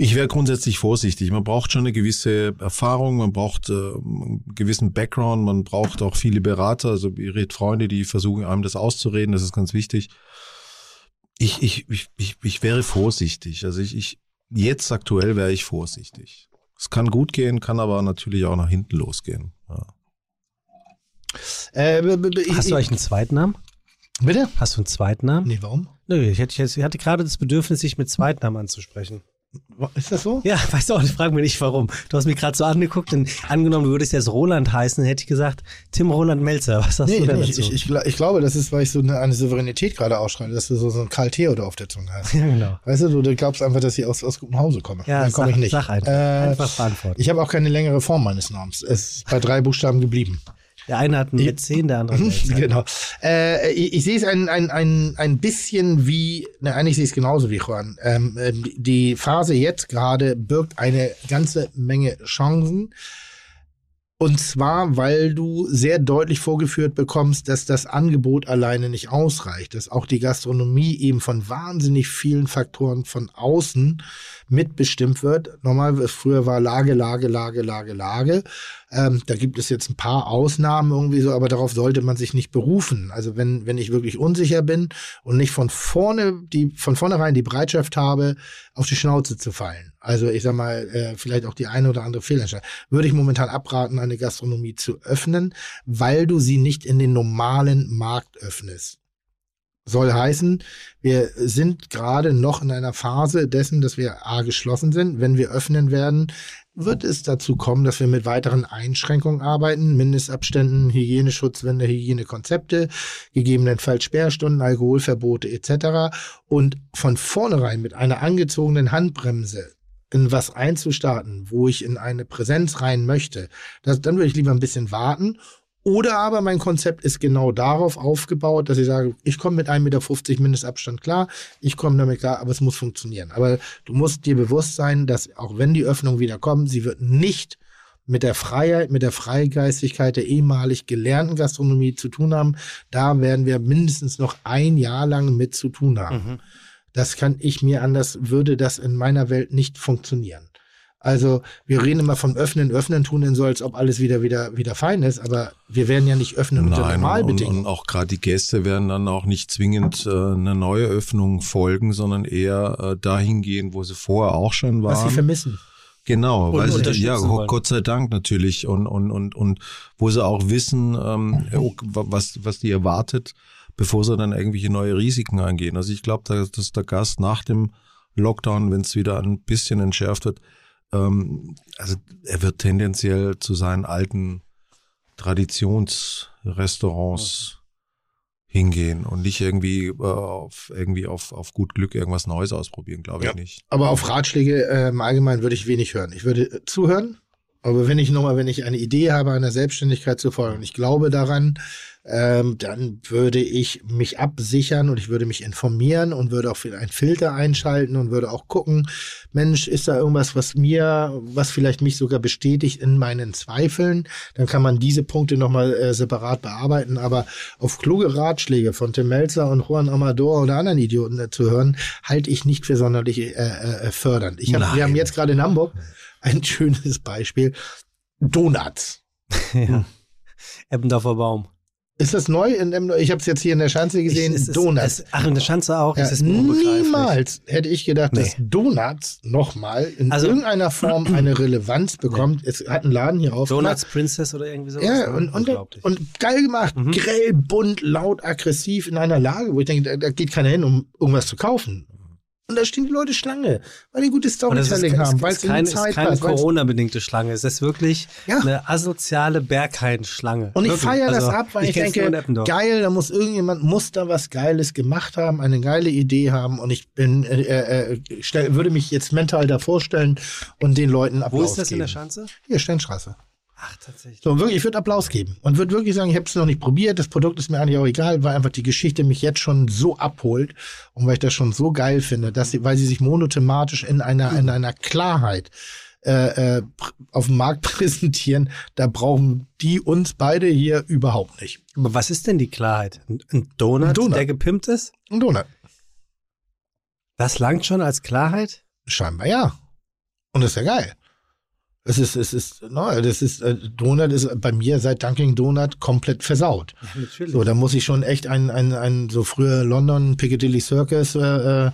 ich wäre grundsätzlich vorsichtig. Man braucht schon eine gewisse Erfahrung, man braucht äh, einen gewissen Background, man braucht auch viele Berater, also ihre Freunde, die versuchen einem das auszureden, das ist ganz wichtig. Ich, ich, ich, ich, ich wäre vorsichtig. Also ich, ich, jetzt aktuell wäre ich vorsichtig. Es kann gut gehen, kann aber natürlich auch nach hinten losgehen. Ja. Äh, b- b- ich, Hast du eigentlich einen Zweitnamen? Bitte? Hast du einen Zweitnamen? Nee, warum? Nö, ich, hätte, ich hatte gerade das Bedürfnis, dich mit Zweitnamen anzusprechen. Ist das so? Ja, weißt du auch, ich frage mich nicht warum. Du hast mich gerade so angeguckt und angenommen, du würdest jetzt Roland heißen, hätte ich gesagt, Tim Roland Melzer. Was sagst Nee, du denn nee dazu? ich, ich, ich glaube, das ist, weil ich so eine, eine Souveränität gerade ausschreite, dass du so, so ein Karl Theodor auf der Zunge hast. ja, genau. Weißt du, du, glaubst einfach, dass ich aus, aus gutem Hause komme. Ja, Dann komme ich nicht. sag einfach. Äh, einfach beantworten. ich habe auch keine längere Form meines Namens. Es ist bei drei Buchstaben geblieben. Der eine hat einen mit 10, der andere 10. genau. Äh, ich, ich sehe es ein, ein, ein, ein bisschen wie, ne, eigentlich sehe ich es genauso wie Juan. Ähm, ähm, die Phase jetzt gerade birgt eine ganze Menge Chancen. Und zwar, weil du sehr deutlich vorgeführt bekommst, dass das Angebot alleine nicht ausreicht, dass auch die Gastronomie eben von wahnsinnig vielen Faktoren von außen mitbestimmt wird. Normal, früher war Lage, Lage, Lage, Lage, Lage. Ähm, da gibt es jetzt ein paar Ausnahmen irgendwie so, aber darauf sollte man sich nicht berufen. Also wenn, wenn ich wirklich unsicher bin und nicht von vorne, die, von vornherein die Bereitschaft habe, auf die Schnauze zu fallen. Also ich sag mal, äh, vielleicht auch die eine oder andere Fehlentscheidung. Würde ich momentan abraten, eine Gastronomie zu öffnen, weil du sie nicht in den normalen Markt öffnest. Soll heißen, wir sind gerade noch in einer Phase dessen, dass wir A geschlossen sind. Wenn wir öffnen werden, wird es dazu kommen, dass wir mit weiteren Einschränkungen arbeiten, Mindestabständen, Hygieneschutzwände, Hygienekonzepte, gegebenenfalls Sperrstunden, Alkoholverbote etc. Und von vornherein mit einer angezogenen Handbremse in was einzustarten, wo ich in eine Präsenz rein möchte, das, dann würde ich lieber ein bisschen warten oder aber mein Konzept ist genau darauf aufgebaut, dass ich sage, ich komme mit 1,50 Meter Mindestabstand klar, ich komme damit klar, aber es muss funktionieren. Aber du musst dir bewusst sein, dass auch wenn die Öffnung wieder kommt, sie wird nicht mit der Freiheit, mit der Freigeistigkeit der ehemalig gelernten Gastronomie zu tun haben. Da werden wir mindestens noch ein Jahr lang mit zu tun haben. Das kann ich mir anders, würde das in meiner Welt nicht funktionieren. Also wir reden immer vom Öffnen, Öffnen, tun denn so, als ob alles wieder wieder wieder fein ist, aber wir werden ja nicht öffnen unter Nein, und, und, Normalbedingungen. und auch gerade die Gäste werden dann auch nicht zwingend äh, eine neue Öffnung folgen, sondern eher äh, dahin gehen, wo sie vorher auch schon was sie waren. vermissen. Genau, Und weil sie, ja, wollen. Gott sei Dank natürlich und und und und wo sie auch wissen, ähm, was was die erwartet, bevor sie dann irgendwelche neue Risiken eingehen. Also ich glaube, dass, dass der Gast nach dem Lockdown, wenn es wieder ein bisschen entschärft wird, ähm, also er wird tendenziell zu seinen alten Traditionsrestaurants hingehen und nicht irgendwie äh, auf irgendwie auf auf gut Glück irgendwas Neues ausprobieren, glaube ich Ja. nicht. Aber auf Ratschläge äh, im Allgemeinen würde ich wenig hören. Ich würde äh, zuhören, aber wenn ich nochmal, wenn ich eine Idee habe, einer Selbstständigkeit zu folgen, und ich glaube daran, ähm, dann würde ich mich absichern und ich würde mich informieren und würde auch einen Filter einschalten und würde auch gucken, Mensch, ist da irgendwas, was mir, was vielleicht mich sogar bestätigt in meinen Zweifeln, dann kann man diese Punkte nochmal äh, separat bearbeiten, aber auf kluge Ratschläge von Tim Melzer und Juan Amador oder anderen Idioten äh, zu hören, halte ich nicht für sonderlich äh, äh, fördernd. Ich hab, wir haben jetzt gerade in Hamburg ein schönes Beispiel. Donuts. ja. Eppendorfer Baum. Ist das neu? In dem, ich habe es jetzt hier in der Schanze gesehen. Ich- es ist- Donuts. Es, ach, in der Schanze auch? Ja, ist niemals hätte ich gedacht, dass Nee. Donuts nochmal in Also- irgendeiner Form eine Relevanz bekommt. Es hat einen Laden hier auf. Donuts Princess oder irgendwie sowas? Ja, ne? und, und, und geil gemacht. Mhm. Grell, bunt, laut, aggressiv in einer Lage, wo ich denke, da, da geht keiner hin, um irgendwas zu kaufen. Und da stehen die Leute Schlange, weil die gutes ist, Storytelling haben, weil es keine, Zeit ist keine Corona-bedingte Schlange. Es ist wirklich Ja. eine asoziale Berghain-Schlange. Und ich feiere das Also, ab, weil ich, in denke, geil, da muss irgendjemand, muss da was Geiles gemacht haben, eine geile Idee haben und ich bin, äh, äh, stell, würde mich jetzt mental da vorstellen und den Leuten Applaus Wo ist das geben. in der Schanze? Hier, Steinstraße. Ach, tatsächlich. So, wirklich, ich würde Applaus geben und würde wirklich sagen, ich habe es noch nicht probiert, das Produkt ist mir eigentlich auch egal, weil einfach die Geschichte mich jetzt schon so abholt und weil ich das schon so geil finde, dass sie, weil sie sich monothematisch in einer, in einer Klarheit äh, äh, auf dem Markt präsentieren, da brauchen die uns beide hier überhaupt nicht. Aber was ist denn die Klarheit? Ein, ein Donut, Ein Donut. der gepimpt ist? Ein Donut. Das langt schon als Klarheit? Scheinbar ja. Und das ist ja geil. Es ist, es ist, no, das ist, äh, Donut ist bei mir seit Dunkin' Donut komplett versaut. natürlich. So, da muss ich schon echt ein, ein, ein so früher London Piccadilly Circus, äh, äh,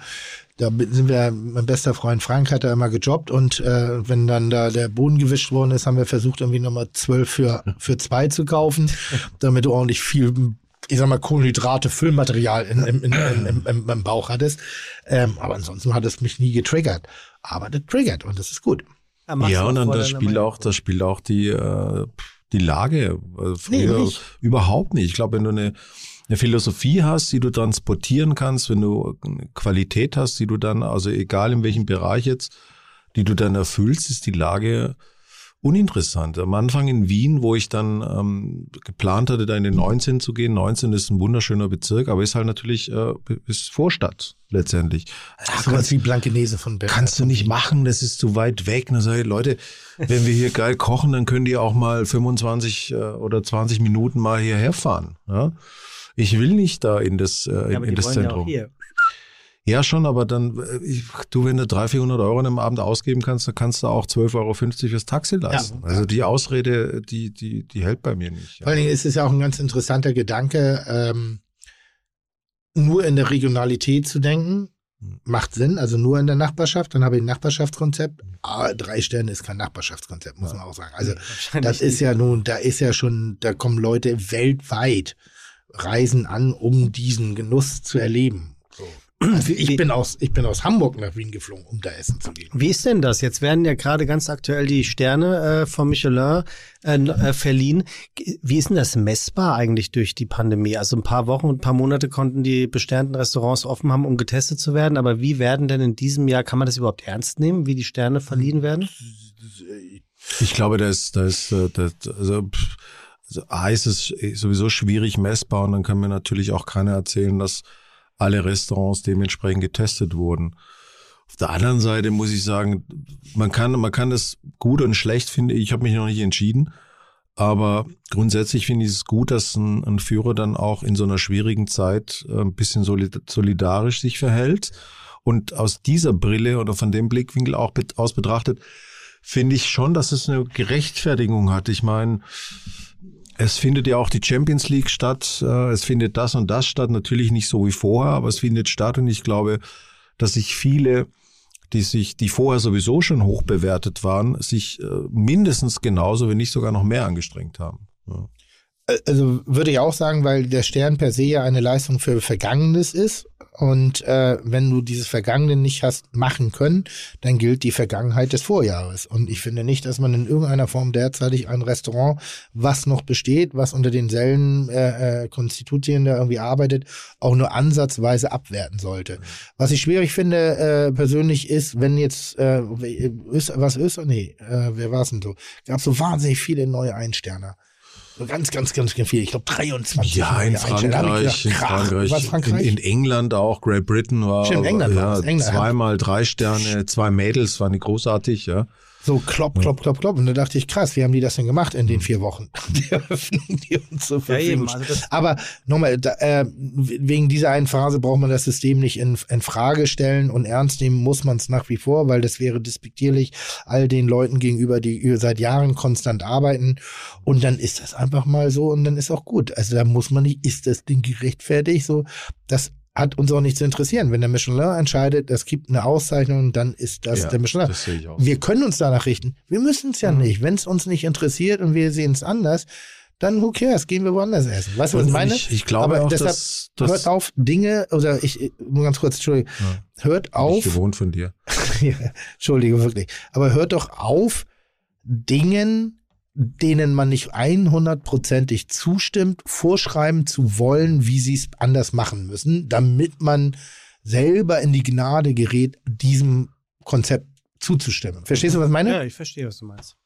da sind wir, mein bester Freund Frank hat da immer gejobbt und äh, wenn dann da der Boden gewischt worden ist, haben wir versucht, irgendwie nochmal zwölf für, für zwei zu kaufen, damit du ordentlich viel, ich sag mal, Kohlenhydrate, Füllmaterial in, in, in, im, im Bauch hattest. Ähm, aber ansonsten hat es mich nie getriggert. Aber das triggert und das ist gut. Ja, und dann das Meinung. auch, das spielt auch die, äh, die Lage. Nee, früher nicht. überhaupt nicht. Ich glaube, wenn du eine, eine Philosophie hast, die du transportieren kannst, wenn du eine Qualität hast, die du dann, also egal in welchem Bereich jetzt, die du dann erfüllst, ist die Lage uninteressant. Am Anfang in Wien, wo ich dann ähm, geplant hatte, da in den 19 zu gehen. 19 ist ein wunderschöner Bezirk, aber ist halt natürlich äh, ist Vorstadt letztendlich. Ja, So was wie Blankenese von Berlin. Kannst du nicht machen, das ist zu weit weg. Dann sage ich, Leute, wenn wir hier geil kochen, dann könnt ihr auch mal 25 äh, oder 20 Minuten mal hierher fahren. Ja? Ich will nicht da in das, äh, Ja, in, aber in die das ja Zentrum. hier. Ja, schon, aber dann, äh, ich, du, wenn du 300, 400 Euro an einem Abend ausgeben kannst, dann kannst du auch 12,50 Euro fürs Taxi leisten. Ja. Also die Ausrede, die, die, die hält bei mir nicht. Vor allen Dingen ist es ja auch ein ganz interessanter Gedanke, ähm, nur in der Regionalität zu denken. Hm. Macht Sinn, also nur in der Nachbarschaft, dann habe ich ein Nachbarschaftskonzept. Aber drei Sterne ist kein Nachbarschaftskonzept, muss man auch sagen. Also das ist ja nun, da ist ja schon, da kommen Leute weltweit, reisen an, um diesen Genuss zu erleben. So. Also ich bin aus, ich bin aus Hamburg nach Wien geflogen, um da essen zu gehen. Wie ist denn das? Jetzt werden ja gerade ganz aktuell die Sterne äh, von Michelin äh, äh, verliehen. Wie ist denn das messbar eigentlich durch die Pandemie? Also ein paar Wochen und ein paar Monate konnten die besternten Restaurants offen haben, um getestet zu werden. Aber wie werden denn in diesem Jahr, kann man das überhaupt ernst nehmen, wie die Sterne verliehen werden? Ich glaube, da ist, da ist, äh, das, also, also Eis ist sowieso schwierig messbar und dann kann mir natürlich auch keiner erzählen, dass alle Restaurants dementsprechend getestet wurden. Auf der anderen Seite muss ich sagen, man kann, man kann das gut und schlecht finde ich. Ich habe mich noch nicht entschieden. Aber grundsätzlich finde ich es gut, dass ein, ein Führer dann auch in so einer schwierigen Zeit äh, ein bisschen solid, solidarisch sich verhält. Und aus dieser Brille oder von dem Blickwinkel auch aus betrachtet, finde ich schon, dass es eine Gerechtfertigung hat. Ich meine, es findet ja auch die Champions League statt, äh, es findet das und das statt, natürlich nicht so wie vorher, aber es findet statt und ich glaube, dass sich viele, die sich, die vorher sowieso schon hoch bewertet waren, sich äh, mindestens genauso, wenn nicht sogar noch mehr angestrengt haben. Ja. Also würde ich auch sagen, weil der Stern per se ja eine Leistung für Vergangenes ist. Und äh, wenn du dieses Vergangene nicht hast machen können, dann gilt die Vergangenheit des Vorjahres. Und ich finde nicht, dass man in irgendeiner Form derzeitig ein Restaurant, was noch besteht, was unter denselben äh, äh, Konstitutien da irgendwie arbeitet, auch nur ansatzweise abwerten sollte. Was ich schwierig finde äh, persönlich ist, wenn jetzt äh, was ist, nee, äh, wer war es denn so? Gab so wahnsinnig viele neue Einsterner. Ganz, ganz, ganz, ganz viel. Ich glaube 23. Ja, in Frankreich, in. Frankreich, Frankreich? In, in England auch, Great Britain war, Stimmt, England ja, war es, England. zweimal drei Sterne, zwei Mädels, waren die großartig, ja. So klopp, klopp, klopp, klopp. Und da dachte ich, krass, wie haben die das denn gemacht in den vier Wochen? Die Eröffnung, die uns zur Ja, eben. Verfügung Also aber nochmal, da, äh, wegen dieser einen Phase braucht man das System nicht in, in Frage stellen und ernst nehmen muss man es nach wie vor, weil das wäre despektierlich all den Leuten gegenüber, die seit Jahren konstant arbeiten. Und dann ist das einfach mal so und dann ist auch gut. Also da muss man nicht, ist das Ding gerechtfertigt? So, das hat uns auch nicht zu interessieren. Wenn der Michelin entscheidet, es gibt eine Auszeichnung, dann ist das Ja, der Michelin. das sehe ich auch. Wir können uns danach richten. Wir müssen es ja Mhm. nicht. Wenn es uns nicht interessiert und wir sehen es anders, dann who cares? Gehen wir woanders essen. Weißt du, was ich meine? Ich, ich glaube Aber auch, deshalb dass, dass hört auf, Dinge, oder ich, nur ganz kurz, Entschuldigung, hört Bin ich auf, gewohnt von dir. ja, Entschuldige, wirklich, aber hört doch auf, Dingen, denen man nicht 100%ig zustimmt, vorschreiben zu wollen, wie sie es anders machen müssen, damit man selber in die Gnade gerät, diesem Konzept zuzustimmen. Verstehst du, was ich meine? ja, ich verstehe, was du meinst.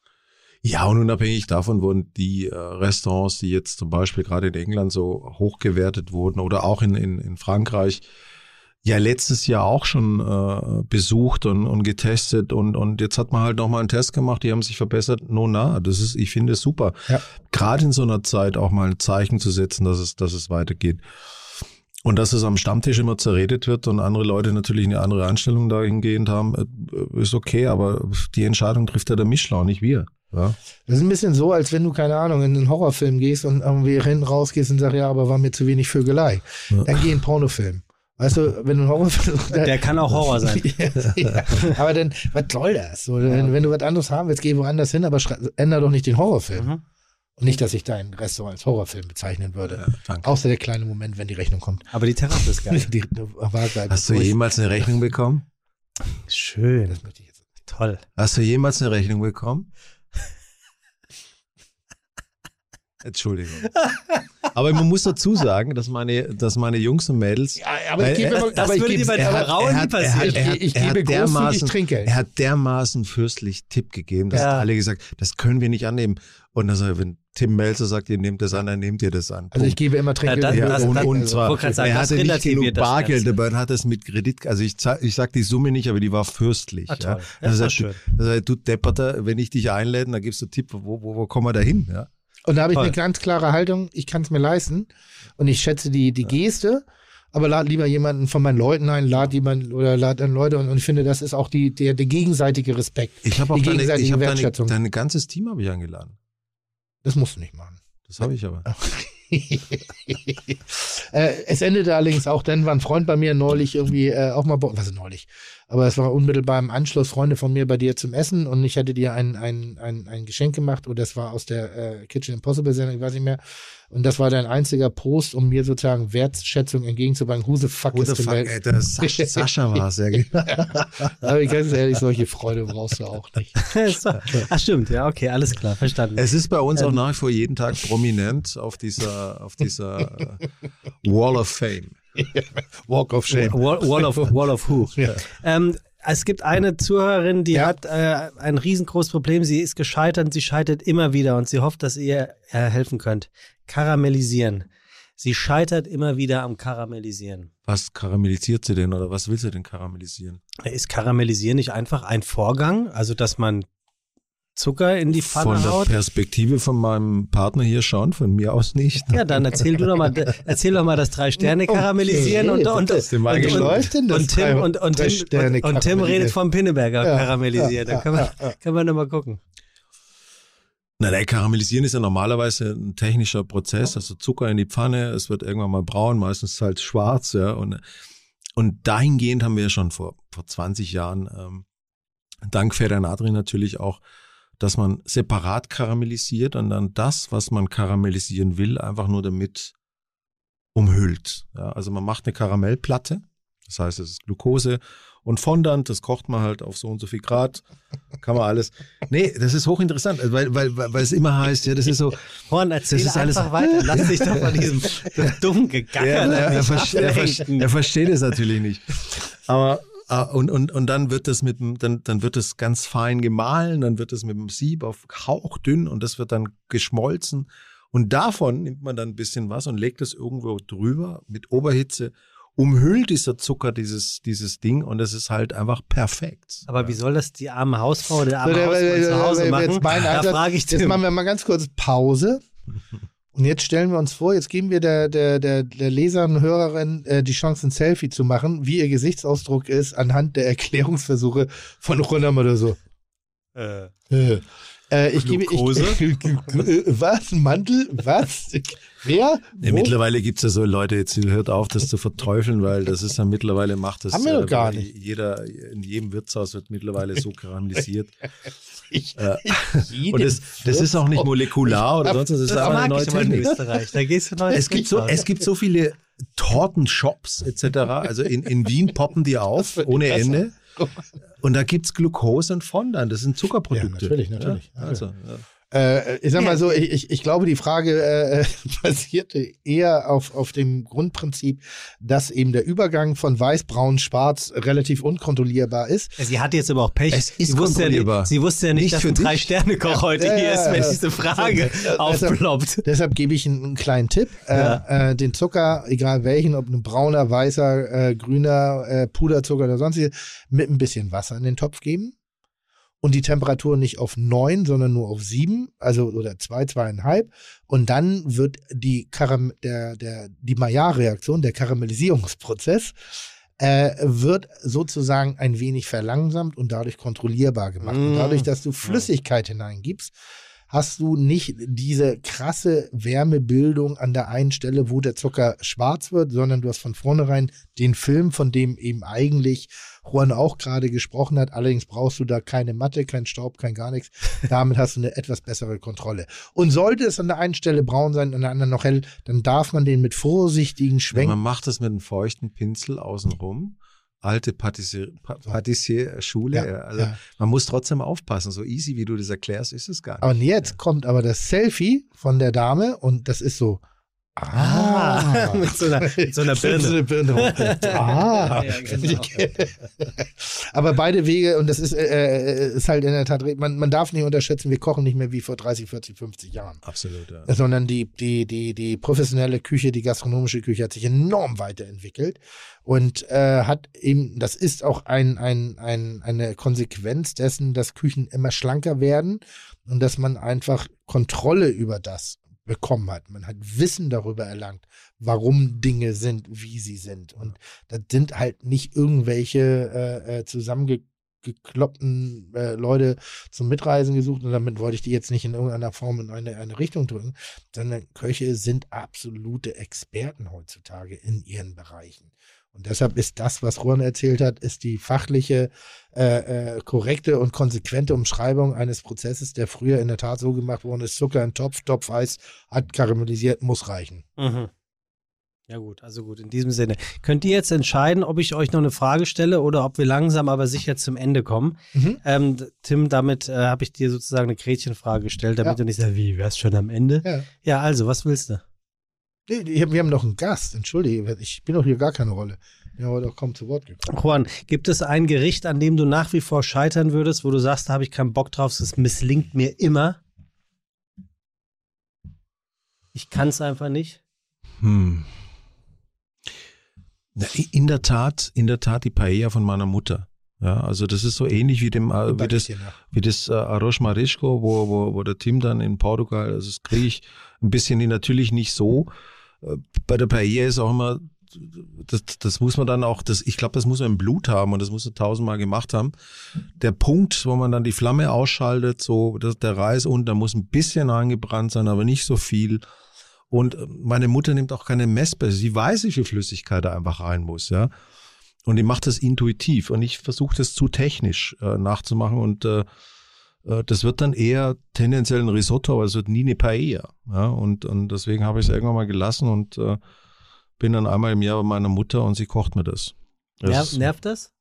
Ja, und unabhängig davon wurden die äh, Restaurants, die jetzt zum Beispiel gerade in England so hochgewertet wurden oder auch in, in, in Frankreich, ja letztes Jahr auch schon äh, besucht und, und getestet und, und jetzt hat man halt nochmal einen Test gemacht, die haben sich verbessert. No, na, das ist, ich finde es super. Ja. Gerade in so einer Zeit auch mal ein Zeichen zu setzen, dass es, dass es weitergeht. Und dass es am Stammtisch immer zerredet wird und andere Leute natürlich eine andere Einstellung dahingehend haben, äh, ist okay, aber die Entscheidung trifft ja der Michelin, nicht wir. Ja. Das ist ein bisschen so, als wenn du, keine Ahnung, in einen Horrorfilm gehst und irgendwie hinten rausgehst und sagst, ja, aber war mir zu wenig Vögelei. Ja. Dann geh in einen Pornofilm. Weißt du, wenn du einen Horrorfilm... Der kann auch Horror sein. ja, aber dann, was soll das? So, wenn, wenn du was anderes haben willst, geh woanders hin, aber ändere doch nicht den Horrorfilm. Mhm. Und nicht, dass ich dein Restaurant als Horrorfilm bezeichnen würde. Ja. Außer der kleine Moment, wenn die Rechnung kommt. Aber die Terrasse ist geil. Die, war geil. Hast du jemals eine Rechnung bekommen? Schön. Das möchte ich jetzt. Toll. Hast du jemals eine Rechnung bekommen? Entschuldigung. Aber man muss dazu sagen, dass meine, dass meine Jungs und Mädels. Ja, aber Weil ich gebe er- immer, das aber ich würde dir bei er hat- Frauen er nie hat- er passieren. hat- Ich, er hat- ich er hat gebe dermaßen- Trinkgeld. Er hat dermaßen fürstlich Tipp gegeben, dass Ja. alle gesagt, das können wir nicht annehmen. Und also, wenn Tim Melzer sagt, ihr nehmt das an, dann nehmt ihr das an. Also ich Punkt. gebe immer Trinkgeld. Ja, das- ja, das- und, das- und zwar, sagen, er das hatte nicht genug das Bargeld dabei und hat das mit Kredit, also ich, ich sag die Summe nicht, aber die war fürstlich. Ah, ja. toll. Ja, das ist er- schön. also er, du Depperter, wenn ich dich einläden, dann gibst du Tipp, wo, wo, wo kommen wir da hin? Ja? Und da habe ich Toll. eine ganz klare Haltung, ich kann es mir leisten. Und ich schätze die, die Geste, aber lad lieber jemanden von meinen Leuten ein, lad jemanden oder lad dann Leute und, und ich finde, das ist auch die, der, der gegenseitige Respekt. Ich habe auch Die deine, gegenseitige hab deine, Wertschätzung. dein ganzes Team habe ich eingeladen. Das musst du nicht machen. Das habe ich aber. äh, es endete allerdings auch dann, war ein Freund bei mir neulich irgendwie äh, auch mal, was ist neulich, aber es war unmittelbar im Anschluss Freunde von mir bei dir zum Essen und ich hatte dir ein, ein, ein, ein Geschenk gemacht und das war aus der äh, Kitchen Impossible Sendung, ich weiß nicht mehr. Und das war dein einziger Post, um mir sozusagen Wertschätzung entgegenzubringen. Who the fuck is the fuck, der Sascha, Sascha war es, ja. genau. Aber ganz ehrlich, solche Freude brauchst du auch nicht. Ach stimmt, ja, okay, alles klar, verstanden. Es ist bei uns auch Ähm. nach wie vor jeden Tag prominent auf dieser, auf dieser Wall of Fame. Walk of Shame. Wall, Wall of Wall of Who. Ja. Ähm, es gibt eine Zuhörerin, die Ja. hat äh, ein riesengroßes Problem. Sie ist gescheitert und sie scheitert immer wieder und sie hofft, dass ihr äh, helfen könnt. Karamellisieren. Sie scheitert immer wieder am Karamellisieren. Was karamellisiert sie denn oder was will sie denn karamellisieren? Ist Karamellisieren nicht einfach ein Vorgang? Also, dass man Zucker in die Pfanne Von der haut? Perspektive von meinem Partner hier schon, von mir aus nicht. Ja, dann erzähl du doch mal, erzähl doch mal das drei Sterne karamellisieren Okay, und, und, und, und, Wie gespannt. läuft denn das? und Tim und, und, Tim, und, und Tim redet vom Pinneberger Ja, karamellisiert. ja, da können wir, ja, ja. können wir noch mal gucken. Na, der Karamellisieren ist ja normalerweise ein technischer Prozess, also Zucker in die Pfanne, es wird irgendwann mal braun, meistens halt schwarz, ja. Und, und dahingehend haben wir ja schon vor, vor 20 Jahren, ähm, dank Federnadri natürlich auch, dass man separat karamellisiert und dann das, was man karamellisieren will, einfach nur damit umhüllt. Ja, also man macht eine Karamellplatte, das heißt, es ist Glucose und Fondant, das kocht man halt auf so und so viel Grad, kann man alles. Nee, das ist hochinteressant, weil, weil, weil, es immer heißt, ja, das ist so, Horn, erzähl Das ist alles- einfach weiter. Lass dich doch von diesem dummen Gegacker Ja, er, er, er, er versteht es natürlich nicht. Aber und, und, und dann wird das mit dem, dann, dann wird es ganz fein gemahlen, dann wird es mit dem Sieb auf hauchdünn und das wird dann geschmolzen. Und davon nimmt man dann ein bisschen was und legt es irgendwo drüber mit Oberhitze umhüllt dieser Zucker dieses, dieses Ding und es ist halt einfach perfekt. Aber wie soll das die arme Hausfrau oder der So, arme der- Hausmann zu Hause machen? jetzt mein Da Ansatz- frage ich Jetzt machen wir mal ganz kurz Pause. Und jetzt stellen wir uns vor, jetzt geben wir der, der, der, der Leserin und Hörerin äh, die Chance, ein Selfie zu machen, wie ihr Gesichtsausdruck ist anhand der Erklärungsversuche von Ronam oder so. Äh, Äh, äh, ich gebe. Ich, was? Ein Mantel? Was? Wer? Ja, mittlerweile gibt's ja so Leute, jetzt hört auf, das zu verteufeln, weil das ist ja mittlerweile macht das. Haben wir doch äh, gar nicht. Jeder, in jedem Wirtshaus wird mittlerweile so karamellisiert. Ich, Äh, ich, Und das, das ist auch nicht molekular oder sonst was, das ist das einfach eine neue Technik. Österreich. Da gehst du neu Es gibt so, es gibt so viele Tortenshops etc. Also in, in Wien poppen die auf ohne. Ende. Und da gibt's Glucose und Fondant. Das sind Zuckerprodukte. Ja, natürlich, natürlich. Ja, also, ja. Äh, ich sag mal so, ich, ich, ich glaube, die Frage äh, basierte eher auf, auf dem Grundprinzip, dass eben der Übergang von weiß, braun, schwarz relativ unkontrollierbar ist. Sie hatte jetzt aber auch Pech. Es ist sie, wusste ja sie wusste ja nicht, Nicht dass für ein. Drei-Sterne-Koch heute Ja, hier ja, ist, wenn ja. diese Frage So, aufploppt. Deshalb gebe ich einen, einen kleinen Tipp. Ja. Äh, äh, den Zucker, egal welchen, ob ein brauner, weißer, äh, grüner, äh, Puderzucker oder sonstiges, mit ein bisschen Wasser in den Topf geben. Und die Temperatur nicht auf neun, sondern nur auf sieben, also oder zwei, zweieinhalb. Und dann wird die Karam der, der, die Maillard-Reaktion, der Karamellisierungsprozess, äh, wird sozusagen ein wenig verlangsamt und dadurch kontrollierbar gemacht. Und Mm. dadurch, dass du Flüssigkeit hineingibst, hast du nicht diese krasse Wärmebildung an der einen Stelle, wo der Zucker schwarz wird, sondern du hast von vornherein den Film, von dem eben eigentlich Juan auch gerade gesprochen hat. Allerdings brauchst du da keine Matte, kein Staub, kein gar nichts. Damit hast du eine etwas bessere Kontrolle. Und sollte es an der einen Stelle braun sein an der anderen noch hell, dann darf man den mit vorsichtigen Man Schwenken. macht das mit einem feuchten Pinsel außenrum. Alte Patissier- Pa- Patissier-Schule. Ja, ja, also ja. man muss trotzdem aufpassen. So easy, wie du das erklärst, ist es gar nicht. Und jetzt kommt aber das Selfie von der Dame und das ist so. Ah, mit so einer, mit so einer So Birne. eine Birne. Ah. Ja, genau. Aber beide Wege, und das ist, äh, äh, ist halt in der Tat, man, man darf nicht unterschätzen, wir kochen nicht mehr wie vor 30, 40, 50 Jahren. Absolut, ja. Sondern die, die, die, die professionelle Küche, die gastronomische Küche hat sich enorm weiterentwickelt und äh, hat eben, das ist auch ein, ein, ein, eine Konsequenz dessen, dass Küchen immer schlanker werden und dass man einfach Kontrolle über das bekommen hat. Man hat Wissen darüber erlangt, warum Dinge sind, wie sie sind. Und das sind halt nicht irgendwelche äh, äh, zusammengekloppten äh, Leute zum Mitreisen gesucht und damit wollte ich die jetzt nicht in irgendeiner Form in eine, eine Richtung drücken, sondern Köche sind absolute Experten heutzutage in ihren Bereichen. Und deshalb ist das, was Juan erzählt hat, ist die fachliche, äh, äh, korrekte und konsequente Umschreibung eines Prozesses, der früher in der Tat so gemacht worden ist, Zucker in Topf, Topf Eis, hat karamellisiert, muss reichen. Mhm. Ja gut, also gut, in diesem Sinne. Könnt ihr jetzt entscheiden, ob ich euch noch eine Frage stelle oder ob wir langsam aber sicher zum Ende kommen? Mhm. Ähm, Tim, damit äh, habe ich dir sozusagen eine Gretchenfrage gestellt, damit Ja. du nicht sagst, wie, wärst schon am Ende? Ja. Ja, also, was willst du? Nee, Wir haben- noch einen Gast, entschuldige, ich bin doch hier gar keine Rolle. Ja, aber doch kaum zu Wort gekommen. Juan, gibt es ein Gericht, an dem du nach wie vor scheitern würdest, wo du sagst, da habe ich keinen Bock drauf, es misslingt mir immer? Ich kann es einfach nicht. Hm. In der Tat, in der Tat die Paella von meiner Mutter. Ja, also das ist so ähnlich wie dem, äh, wie das, wie das äh, Arroz Marisco, wo, wo, wo der Tim dann in Portugal, also das kriege ich ein bisschen natürlich nicht so. Äh, Bei der Paella ist auch immer, das, das muss man dann auch, das, ich glaube, das muss man im Blut haben und das muss man tausendmal gemacht haben. Der Punkt, wo man dann die Flamme ausschaltet, so dass der Reis unten, da muss ein bisschen angebrannt sein, aber nicht so viel. Und äh, meine Mutter nimmt auch keine Messbässe. Sie weiß, wie viel Flüssigkeit da einfach rein muss, ja. Und die macht das intuitiv und ich versuche das zu technisch äh, nachzumachen und äh, das wird dann eher tendenziell ein Risotto, aber es wird nie eine Paella. Ja? Und, und deswegen habe ich es irgendwann mal gelassen und äh, bin dann einmal im Jahr bei meiner Mutter und sie kocht mir das. das Ner ist- nervt das?